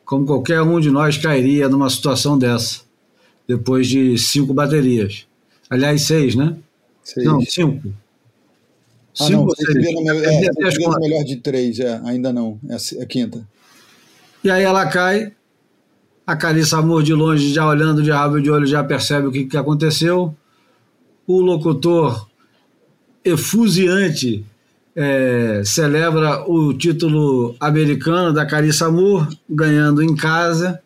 como qualquer um de nós cairia numa situação dessa, depois de cinco baterias. Aliás, seis, né? Seis. Não, cinco. Ah, cinco não, seis. Melhor, é, é, melhor de três, é, ainda não, é a é quinta. E aí ela cai, a Carissa Amor de longe, já olhando de rabo de olho, já percebe o que, que aconteceu. O locutor efusiante é, celebra o título americano da Carissa Moore, ganhando em casa,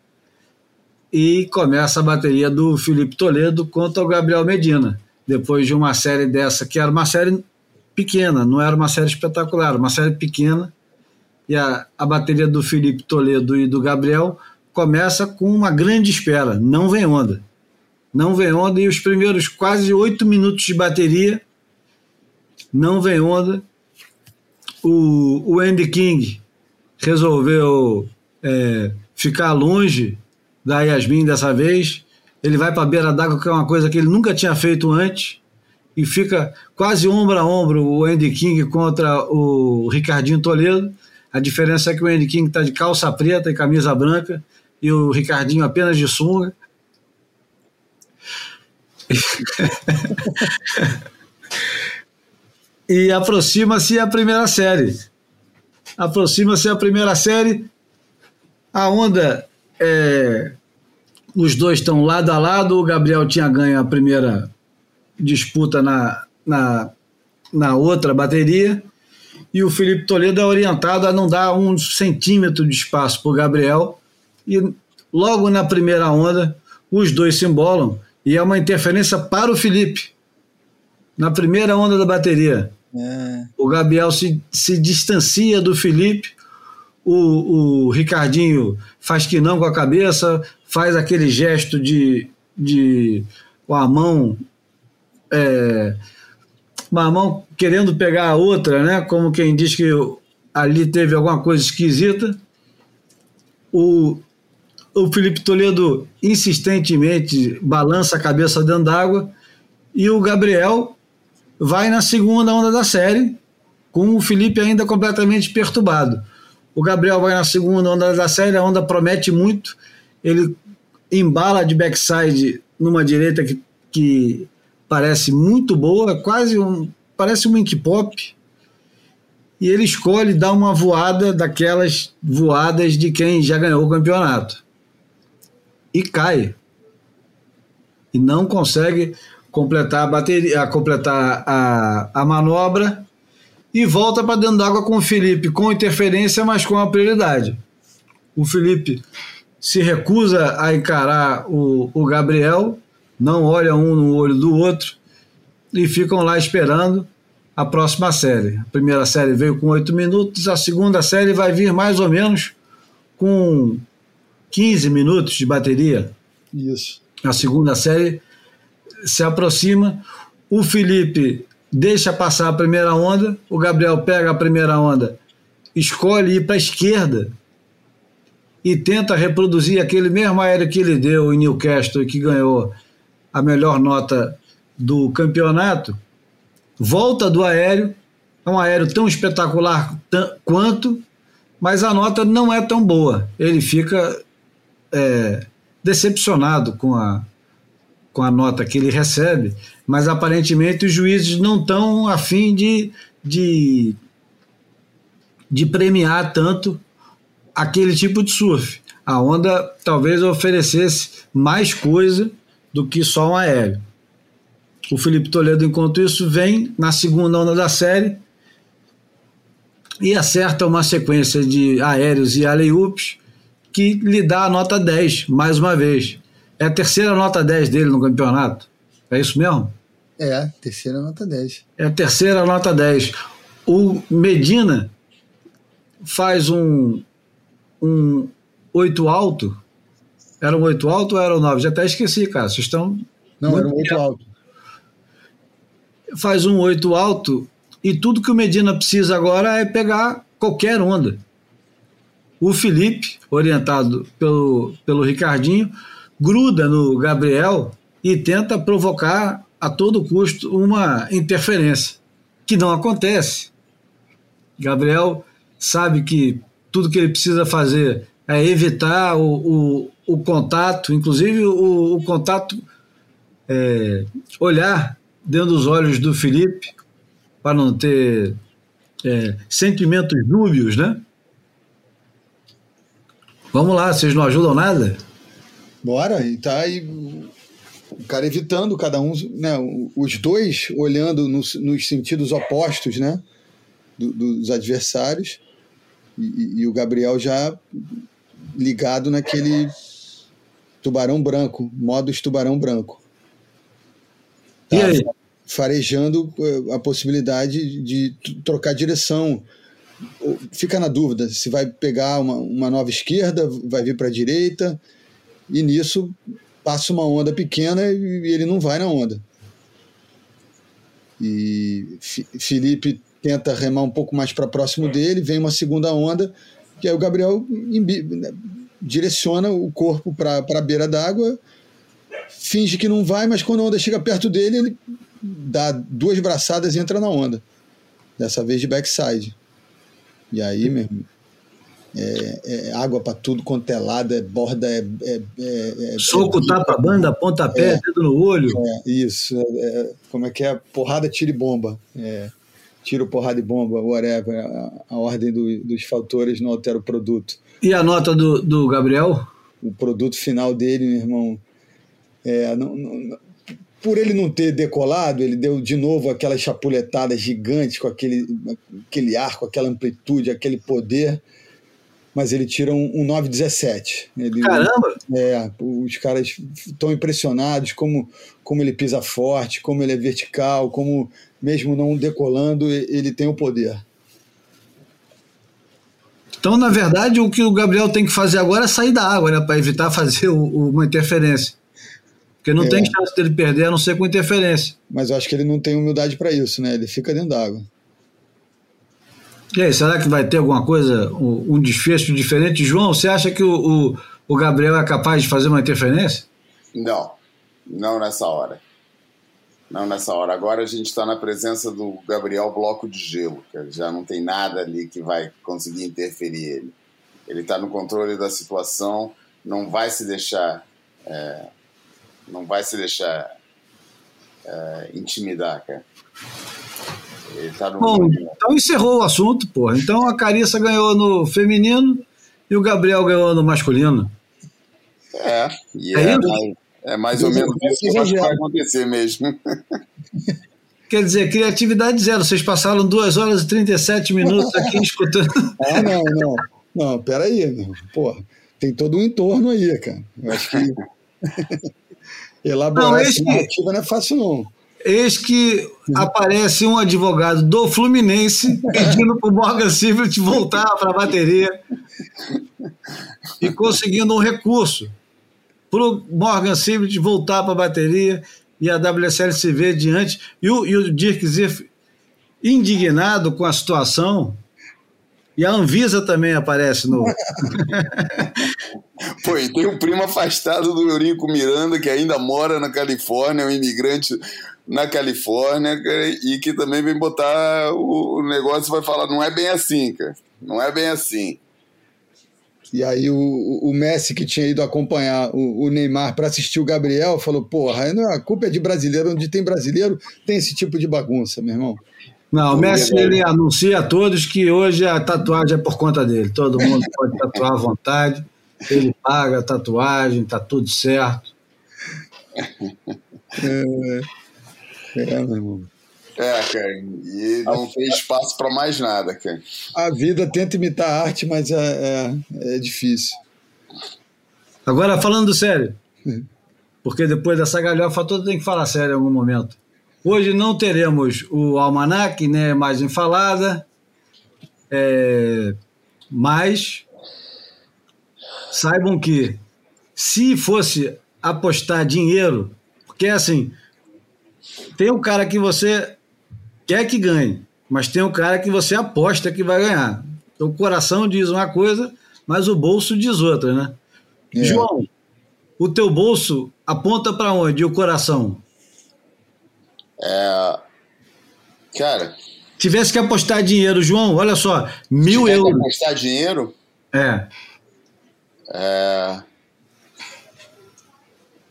e começa a bateria do Felipe Toledo contra o Gabriel Medina, depois de uma série dessa, que era uma série pequena, não era uma série espetacular, uma série pequena, e a, a bateria do Felipe Toledo e do Gabriel começa com uma grande espera, não vem onda. Não vem onda, e os primeiros quase oito minutos de bateria, não vem onda, o, o Andy King resolveu é, ficar longe da Yasmin dessa vez. Ele vai para a beira d'água, que é uma coisa que ele nunca tinha feito antes, e fica quase ombro a ombro o Andy King contra o Ricardinho Toledo. A diferença é que o Andy King está de calça preta e camisa branca, e o Ricardinho apenas de sunga. e aproxima-se a primeira série. Aproxima-se a primeira série. A onda é, os dois estão lado a lado. O Gabriel tinha ganho a primeira disputa na, na, na outra bateria. E o Felipe Toledo é orientado a não dar um centímetro de espaço para o Gabriel. E logo na primeira onda, os dois se embolam. E é uma interferência para o Felipe. Na primeira onda da bateria. O Gabriel se, se distancia do Felipe. O, o Ricardinho faz que não com a cabeça, faz aquele gesto de, de com a mão. É, uma mão querendo pegar a outra, né? Como quem diz que ali teve alguma coisa esquisita. O, o Felipe Toledo insistentemente balança a cabeça dentro d'água e o Gabriel vai na segunda onda da série, com o Felipe ainda completamente perturbado. O Gabriel vai na segunda onda da série, a onda promete muito, ele embala de backside numa direita que, que parece muito boa, quase um, parece um ink pop, e ele escolhe dar uma voada daquelas voadas de quem já ganhou o campeonato. E cai. E não consegue completar a bateria, completar a, a manobra e volta para dentro d'água com o Felipe, com interferência, mas com a prioridade. O Felipe se recusa a encarar o, o Gabriel, não olha um no olho do outro e ficam lá esperando a próxima série. A primeira série veio com oito minutos, a segunda série vai vir mais ou menos com 15 minutos de bateria. Isso. A segunda série se aproxima, o Felipe deixa passar a primeira onda, o Gabriel pega a primeira onda, escolhe ir para a esquerda e tenta reproduzir aquele mesmo aéreo que ele deu em Newcastle que ganhou a melhor nota do campeonato, volta do aéreo, é um aéreo tão espetacular quanto, mas a nota não é tão boa. Ele fica é, decepcionado com a, com a nota que ele recebe, mas aparentemente os juízes não estão afim de, de, de premiar tanto aquele tipo de surf. A onda talvez oferecesse mais coisa do que só um aéreo. O Felipe Toledo, enquanto isso, vem na segunda onda da série e acerta uma sequência de aéreos e aleiups que lhe dá a nota 10, mais uma vez. É a terceira nota 10 dele no campeonato. É isso mesmo? É, terceira nota 10. É a terceira nota 10. O Medina faz um, um 8 alto. Era um 8 alto ou era um 9? Já até esqueci, cara. Vocês estão. Não, era um 8 alto. Faz um 8 alto e tudo que o Medina precisa agora é pegar qualquer onda. O Felipe, orientado pelo, pelo Ricardinho, gruda no Gabriel e tenta provocar a todo custo uma interferência, que não acontece. Gabriel sabe que tudo que ele precisa fazer é evitar o, o, o contato, inclusive o, o contato, é, olhar dentro dos olhos do Felipe, para não ter é, sentimentos dúbios, né? Vamos lá, vocês não ajudam nada? Bora, e tá aí o cara evitando cada um, né? Os dois olhando nos, nos sentidos opostos, né? Do, dos adversários. E, e, o Gabriel já ligado naquele tubarão branco, modus tubarão branco. Tá? E aí? Farejando eh, a possibilidade de trocar direção. Fica na dúvida se vai pegar uma, uma nova esquerda, vai vir para a direita, e nisso passa uma onda pequena e ele não vai na onda. E Felipe tenta remar um pouco mais para próximo dele, vem uma segunda onda, e aí o Gabriel né, direciona o corpo para a beira d'água, finge que não vai, mas quando a onda chega perto dele, ele dá duas braçadas e entra na onda. Dessa vez de backside. E aí, meu irmão, é, é água para tudo quanto é lado, é borda, é. é, é, é Soco, tapa, banda, pontapé, dedo no olho. isso. como é que é? Porrada, tira e bomba. tiro, porrada e bomba, whatever. A, a ordem do, dos fatores não altera o produto. E a nota do, do Gabriel? O produto final dele, meu irmão, é, não, não, por ele não ter decolado, ele deu de novo aquelas chapuletadas gigantes com aquele, aquele ar, com aquela amplitude, aquele poder mas ele tira um, um 9,17. Ele, Caramba! É, os caras estão impressionados como, como ele pisa forte, como ele é vertical, como mesmo não decolando, ele tem o poder. Então, na verdade, o que o Gabriel tem que fazer agora é sair da água, né? Para evitar fazer o, uma interferência. Porque não é. tem chance dele perder a não ser com interferência. Mas eu acho que ele não tem humildade para isso, né? Ele fica dentro da água. E aí, será que vai ter alguma coisa, um desfecho diferente? João, você acha que o, o, o Gabriel é capaz de fazer uma interferência? Não, não nessa hora. Não nessa hora. Agora a gente está na presença do Gabriel Bloco de Gelo, que já não tem nada ali que vai conseguir interferir ele. Ele está no controle da situação, não vai se deixar, é, não vai se deixar é, intimidar, cara. Tá no... Bom, então encerrou o assunto, porra. Então a Carissa ganhou no feminino e o Gabriel ganhou no masculino. É, e é, é, mais, é mais ou menos isso que vai acontecer mesmo. Quer dizer, criatividade zero. Vocês passaram 2 horas e 37 minutos aqui escutando. Ah, não, não. Não, peraí. Porra, tem todo um entorno aí, cara. Eu acho que elaborar não, essa narrativa que... não é fácil, não. Eis que aparece um advogado do Fluminense pedindo para o Morgan Civil voltar para a bateria e conseguindo um recurso para o Morgan Civil voltar para a bateria e a WSL se vê diante. E o, e o Dirk Ziff indignado com a situação. E a Anvisa também aparece no. Pô, e tem um primo afastado do Eurico Miranda, que ainda mora na Califórnia, um imigrante na Califórnia e que também vem botar o, negócio vai falar, não é bem assim, cara. Não é bem assim. E aí o, o Messi, que tinha ido acompanhar o, o Neymar para assistir o Gabriel, falou, porra, não, a culpa é de brasileiro, onde tem brasileiro tem esse tipo de bagunça, meu irmão. Não, o Messi ele anuncia a todos que hoje a tatuagem é por conta dele. Todo mundo pode tatuar à vontade, ele paga a tatuagem, tá tudo certo. É... É, meu irmão. É, cara, e não tem espaço para mais nada, cara. A vida tenta imitar a arte, mas é, é, é difícil. Agora, falando sério, porque depois dessa galhofa toda tem que falar sério em algum momento. Hoje não teremos o almanac, né, mais enfalada, é, mas saibam que se fosse apostar dinheiro, porque assim, tem um cara que você quer que ganhe, mas tem um cara que você aposta que vai ganhar. Então, o coração diz uma coisa, mas o bolso diz outra, né? É. João, o teu bolso aponta para onde? E o coração? É. Cara. Tivesse que apostar dinheiro, João, olha só, mil euros. Que apostar dinheiro? É. É.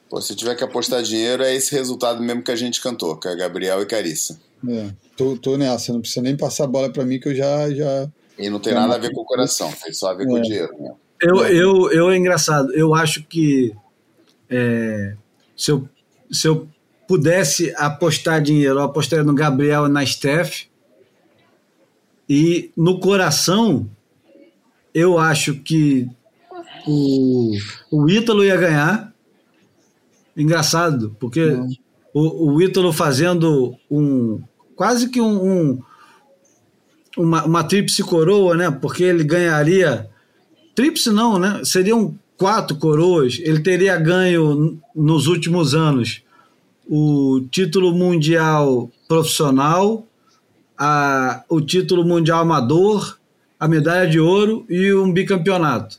Pô, se tiver que apostar dinheiro, é esse resultado mesmo que a gente cantou, que é Gabriel e Carissa. É, tô, tô nessa, não precisa nem passar a bola para mim que eu já. já e não tem nada a ver com o coração, tem só a ver é. com o dinheiro. Né? Eu, eu, eu é engraçado, eu acho que é, se, eu, se eu pudesse apostar dinheiro, eu apostaria no Gabriel e na Steph. E no coração, eu acho que o, o Ítalo ia ganhar engraçado, porque o, o Ítalo fazendo um quase que um, um uma, uma tríplice coroa, né? Porque ele ganharia tríplice não, né? Seriam quatro coroas. Ele teria ganho nos últimos anos o título mundial profissional, a, o título mundial amador, a medalha de ouro e um bicampeonato.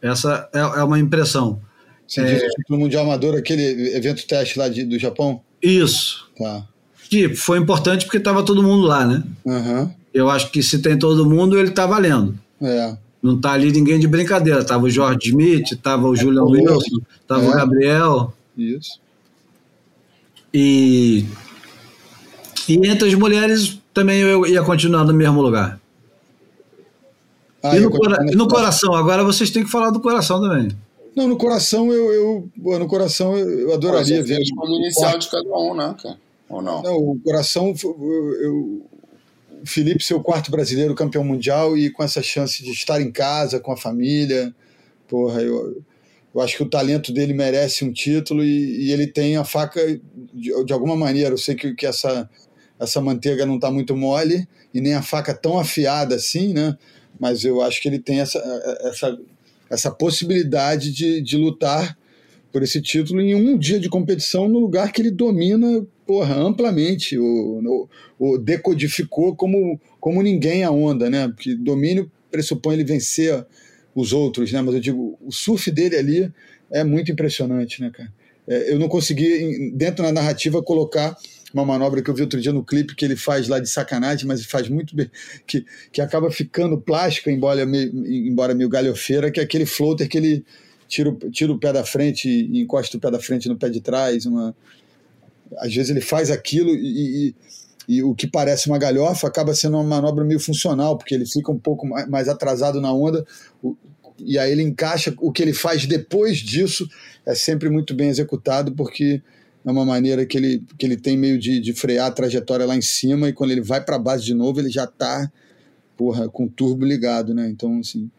Essa é, é uma impressão. Você é... diz o título mundial amador, aquele evento teste lá de, do Japão? Isso. Tá. Que foi importante porque estava todo mundo lá, né? Uhum. Eu acho que se tem todo mundo, ele está valendo. É. Não tá ali ninguém de brincadeira. Tava o George Smith, tava o é, Julian Wilson, tava é. o Gabriel. Isso. E, e entre as mulheres, também eu ia continuar no mesmo lugar. Ah, e, no, cora e no coração, agora vocês têm que falar do coração também. Não, no coração eu, eu no coração eu adoraria ver. O inicial de cada um, né, cara? Ou não? Não, o coração, eu, eu, o Felipe ser o quarto brasileiro campeão mundial e com essa chance de estar em casa, com a família. Porra, eu, eu acho que o talento dele merece um título e, e ele tem a faca de, de, alguma maneira. Eu sei que, que essa, essa manteiga não está muito mole e nem a faca tão afiada assim, né? Mas eu acho que ele tem essa, essa, essa possibilidade de, de lutar por esse título em um dia de competição no lugar que ele domina porra, amplamente, o, o, o, decodificou como, como ninguém a onda, né? Porque domínio pressupõe ele vencer os outros, né? Mas eu digo, o surf dele ali é muito impressionante, né, cara? É, eu não consegui, dentro da narrativa, colocar uma manobra que eu vi outro dia no clipe que ele faz lá de sacanagem, mas faz muito bem, que, que acaba ficando plástica, embora meio, embora meio galhofeira, que é aquele floater que ele tira, tira o pé da frente e encosta o pé da frente no pé de trás, uma, às vezes ele faz aquilo e, e, e, o que parece uma galhofa acaba sendo uma manobra meio funcional, porque ele fica um pouco mais atrasado na onda e aí ele encaixa. O que ele faz depois disso é sempre muito bem executado, porque é uma maneira que ele, que ele tem meio de, de frear a trajetória lá em cima e quando ele vai para a base de novo, ele já está porra, com o turbo ligado, né? Então, assim.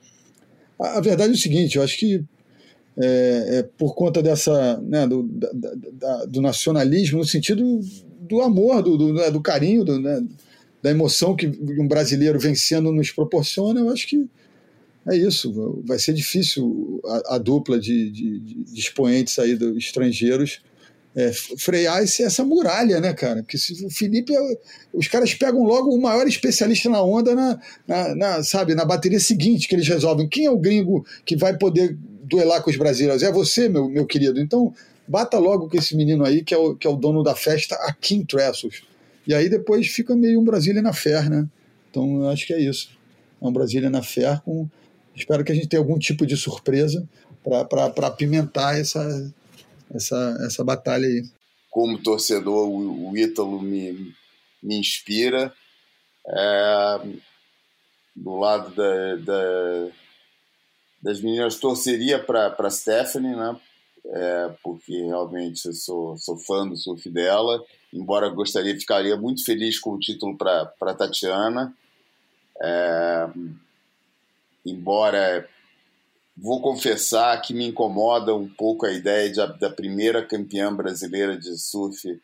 A, a verdade é o seguinte, eu acho que é, é, por conta dessa né, do, da, da, do, nacionalismo no sentido do amor, do, do, né, do carinho, do, né, da emoção que um brasileiro vencendo nos proporciona, eu acho que é isso. Vai ser difícil a, a dupla de, de, de, expoentes aí dos estrangeiros é, frear esse, essa muralha, né, cara? Porque se o Felipe, é, os caras pegam logo o maior especialista na onda na, na, na, sabe, na bateria seguinte que eles resolvem. Quem é o gringo que vai poder duelar com os brasileiros. É você, meu, meu querido. Então, bata logo com esse menino aí, que é o, que é o dono da festa, aqui em Tressos. E aí depois fica meio um Brasília na fé, né? Então, eu acho que é isso. É um Brasília na fé com... Espero que a gente tenha algum tipo de surpresa para apimentar essa, essa, essa batalha aí. Como torcedor, o, o Ítalo me, me inspira. É, do lado da, da das meninas torceria para Stephanie, né? É, porque realmente eu sou, sou fã do surf dela. Embora gostaria, ficaria muito feliz com o título para Tatiana. É, embora vou confessar que me incomoda um pouco a ideia de, da primeira campeã brasileira de surf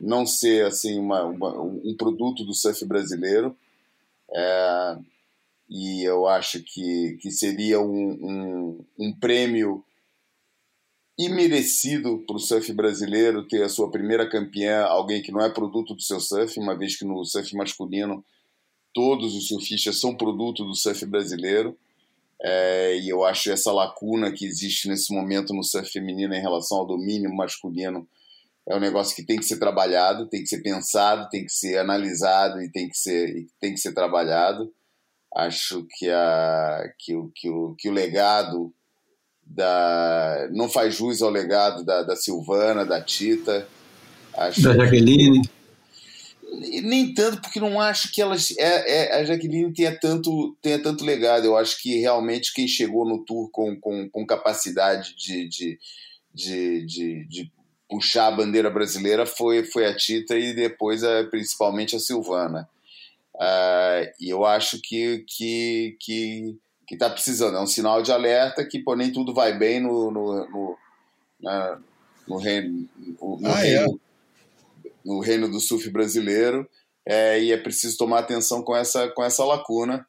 não ser assim uma, uma um produto do surf brasileiro. É, e eu acho que, que seria um, um, um prêmio imerecido para o surf brasileiro ter a sua primeira campeã, alguém que não é produto do seu surf, uma vez que no surf masculino todos os surfistas são produto do surf brasileiro. É, e eu acho essa lacuna que existe nesse momento no surf feminino em relação ao domínio masculino é um negócio que tem que ser trabalhado, tem que ser pensado, tem que ser analisado e tem que ser, tem que ser trabalhado. Acho que, a, que, o, que, o, que o legado da. Não faz jus ao legado da, da Silvana, da Tita. Acho da Jaqueline. Que, nem tanto, porque não acho que elas. É, é, a Jaqueline tenha tanto, tenha tanto legado. Eu acho que realmente quem chegou no tour com, com, com capacidade de, de, de, de, de puxar a bandeira brasileira foi, foi a Tita e depois a, principalmente a Silvana. Uh, e eu acho que que que que está precisando é um sinal de alerta que pô, nem tudo vai bem no no, no, na, no reino no, ah, é? reino, é? No reino do surf brasileiro é, e é preciso tomar atenção com essa com essa lacuna.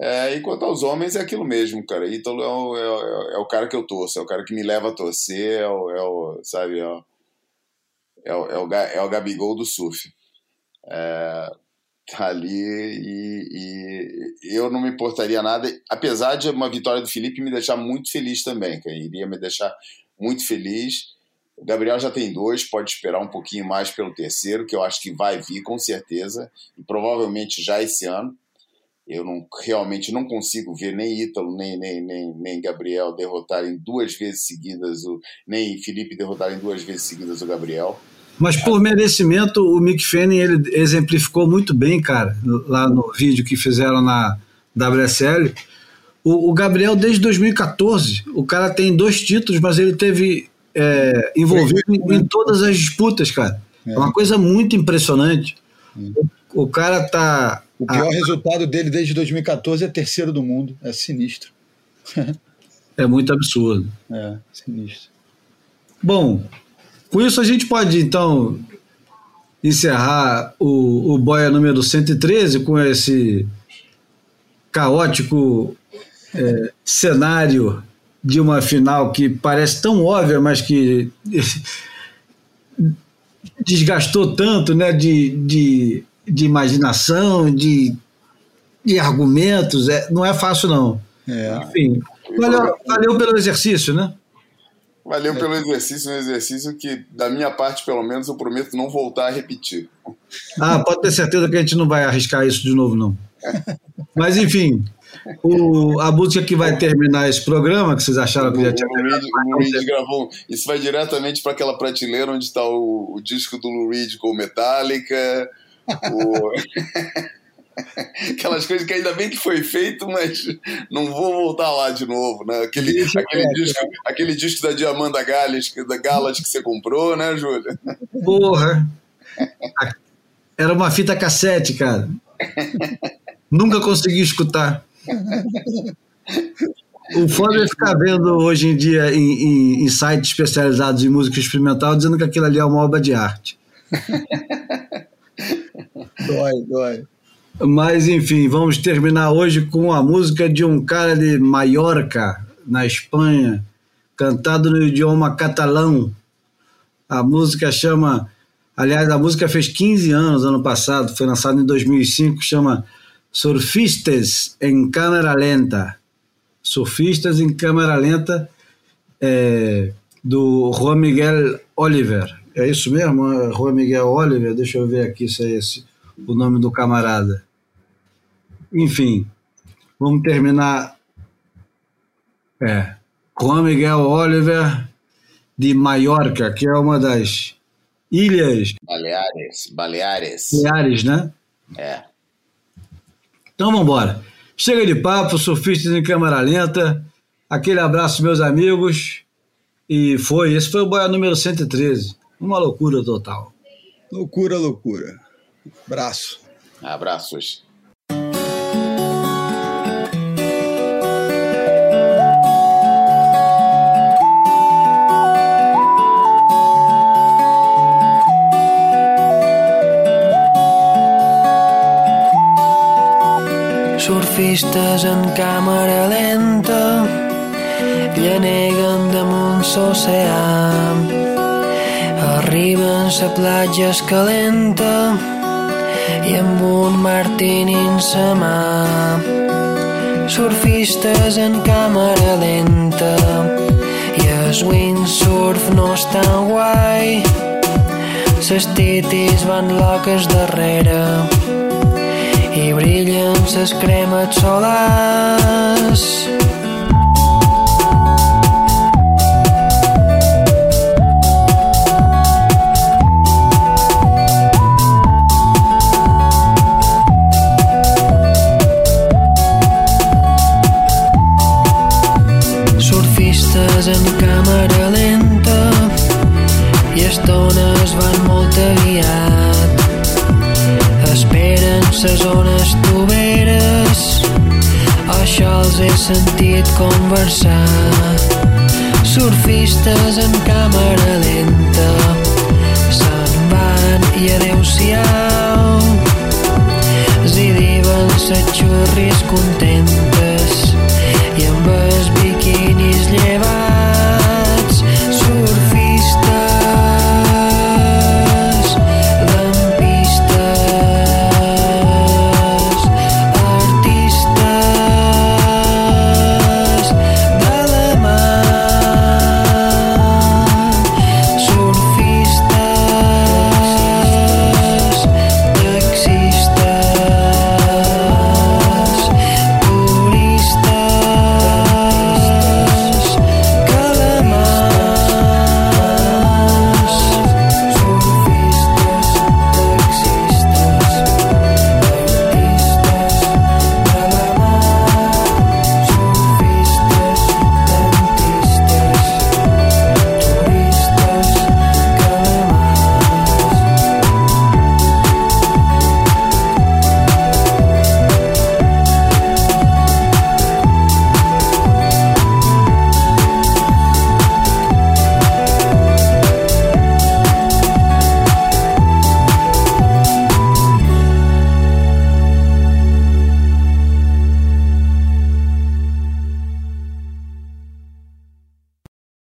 É, e quanto aos homens é aquilo mesmo cara. Ítalo é o, é, o, é o cara que eu torço é o cara que me leva a torcer é o, é o sabe é o, é o, é o, é o Gabigol do surf é, tá ali e, e, eu não me importaria nada, apesar de uma vitória do Felipe me deixar muito feliz também, que iria me deixar muito feliz. O Gabriel já tem dois, pode esperar um pouquinho mais pelo terceiro, que eu acho que vai vir com certeza, e provavelmente já esse ano. Eu não, realmente não consigo ver nem Ítalo, nem, nem, nem, nem Gabriel derrotarem duas vezes seguidas, o, nem Felipe derrotarem duas vezes seguidas o Gabriel. Mas por merecimento, o Mick Fanning ele exemplificou muito bem, cara, lá no vídeo que fizeram na WSL. O, o Gabriel, desde 2014, o cara tem dois títulos, mas ele teve é, envolvido em, em, todas as disputas, cara. É, é uma coisa muito impressionante. O, o cara tá. O pior a... resultado dele desde 2014 é terceiro do mundo. É sinistro. é muito absurdo. É, sinistro. Bom, com isso a gente pode então encerrar o, o Boia número 113 com esse caótico é, cenário de uma final que parece tão óbvia, mas que desgastou tanto né, de, de, de imaginação, de, de argumentos. É, não é fácil, não. É. Enfim, valeu, valeu pelo exercício, né? Valeu pelo exercício, um exercício que, da minha parte, pelo menos, eu prometo não voltar a repetir. Ah, pode ter certeza que a gente não vai arriscar isso de novo, não. Mas, enfim, o, a música que vai terminar esse programa, que vocês acharam que já tinha. O Lou Reed gravou. Isso vai diretamente para aquela prateleira onde está o, o, disco do Lou Reed com Metallica. O... Aquelas coisas que ainda bem que foi feito, mas não vou voltar lá de novo, né? Aquele, aquele, disco, aquele disco da Diamanda Galas, da Galas que você comprou, né, Júlia? Porra! Era uma fita cassete, cara. Nunca consegui escutar. O foda é ficar vendo hoje em dia em, em, em, sites especializados em música experimental dizendo que aquilo ali é uma obra de arte. dói, dói. Mas enfim, vamos terminar hoje com a música de um cara de Mallorca, na Espanha, cantado no idioma catalão. A música chama. Aliás, a música fez 15 anos ano passado, foi lançada em 2005, chama Surfistas em Câmera Lenta. Surfistas em Câmera Lenta, é, do Juan Miguel Oliver. É isso mesmo? Juan Miguel Oliver? Deixa eu ver aqui se é esse o nome do camarada. Enfim, vamos terminar. É, Juan Miguel Oliver de Maiorca, que é uma das ilhas. Baleares. Baleares. Baleares, né? É. Então vamos embora. Chega de papo, surfistas em câmera lenta. Aquele abraço, meus amigos. E foi, esse foi o boia número 113. Uma loucura total. Loucura, loucura. Abraço. Abraços. Surfistes en càmera lenta lleneguen damunt l'oceà Arriben a platja escalenta i amb un martini en sa mà. Surfistes en càmera lenta i el windsurf no és tan guai. Ses titis van loques darrere i brillen ses cremes solars. Surfistes en càmera lenta i estones van molt aviat ses zones tuberes això els he sentit conversar. Surfistes en càmera lenta se'n van i adeu-siau. Zidiven ses xurris contentes i amb es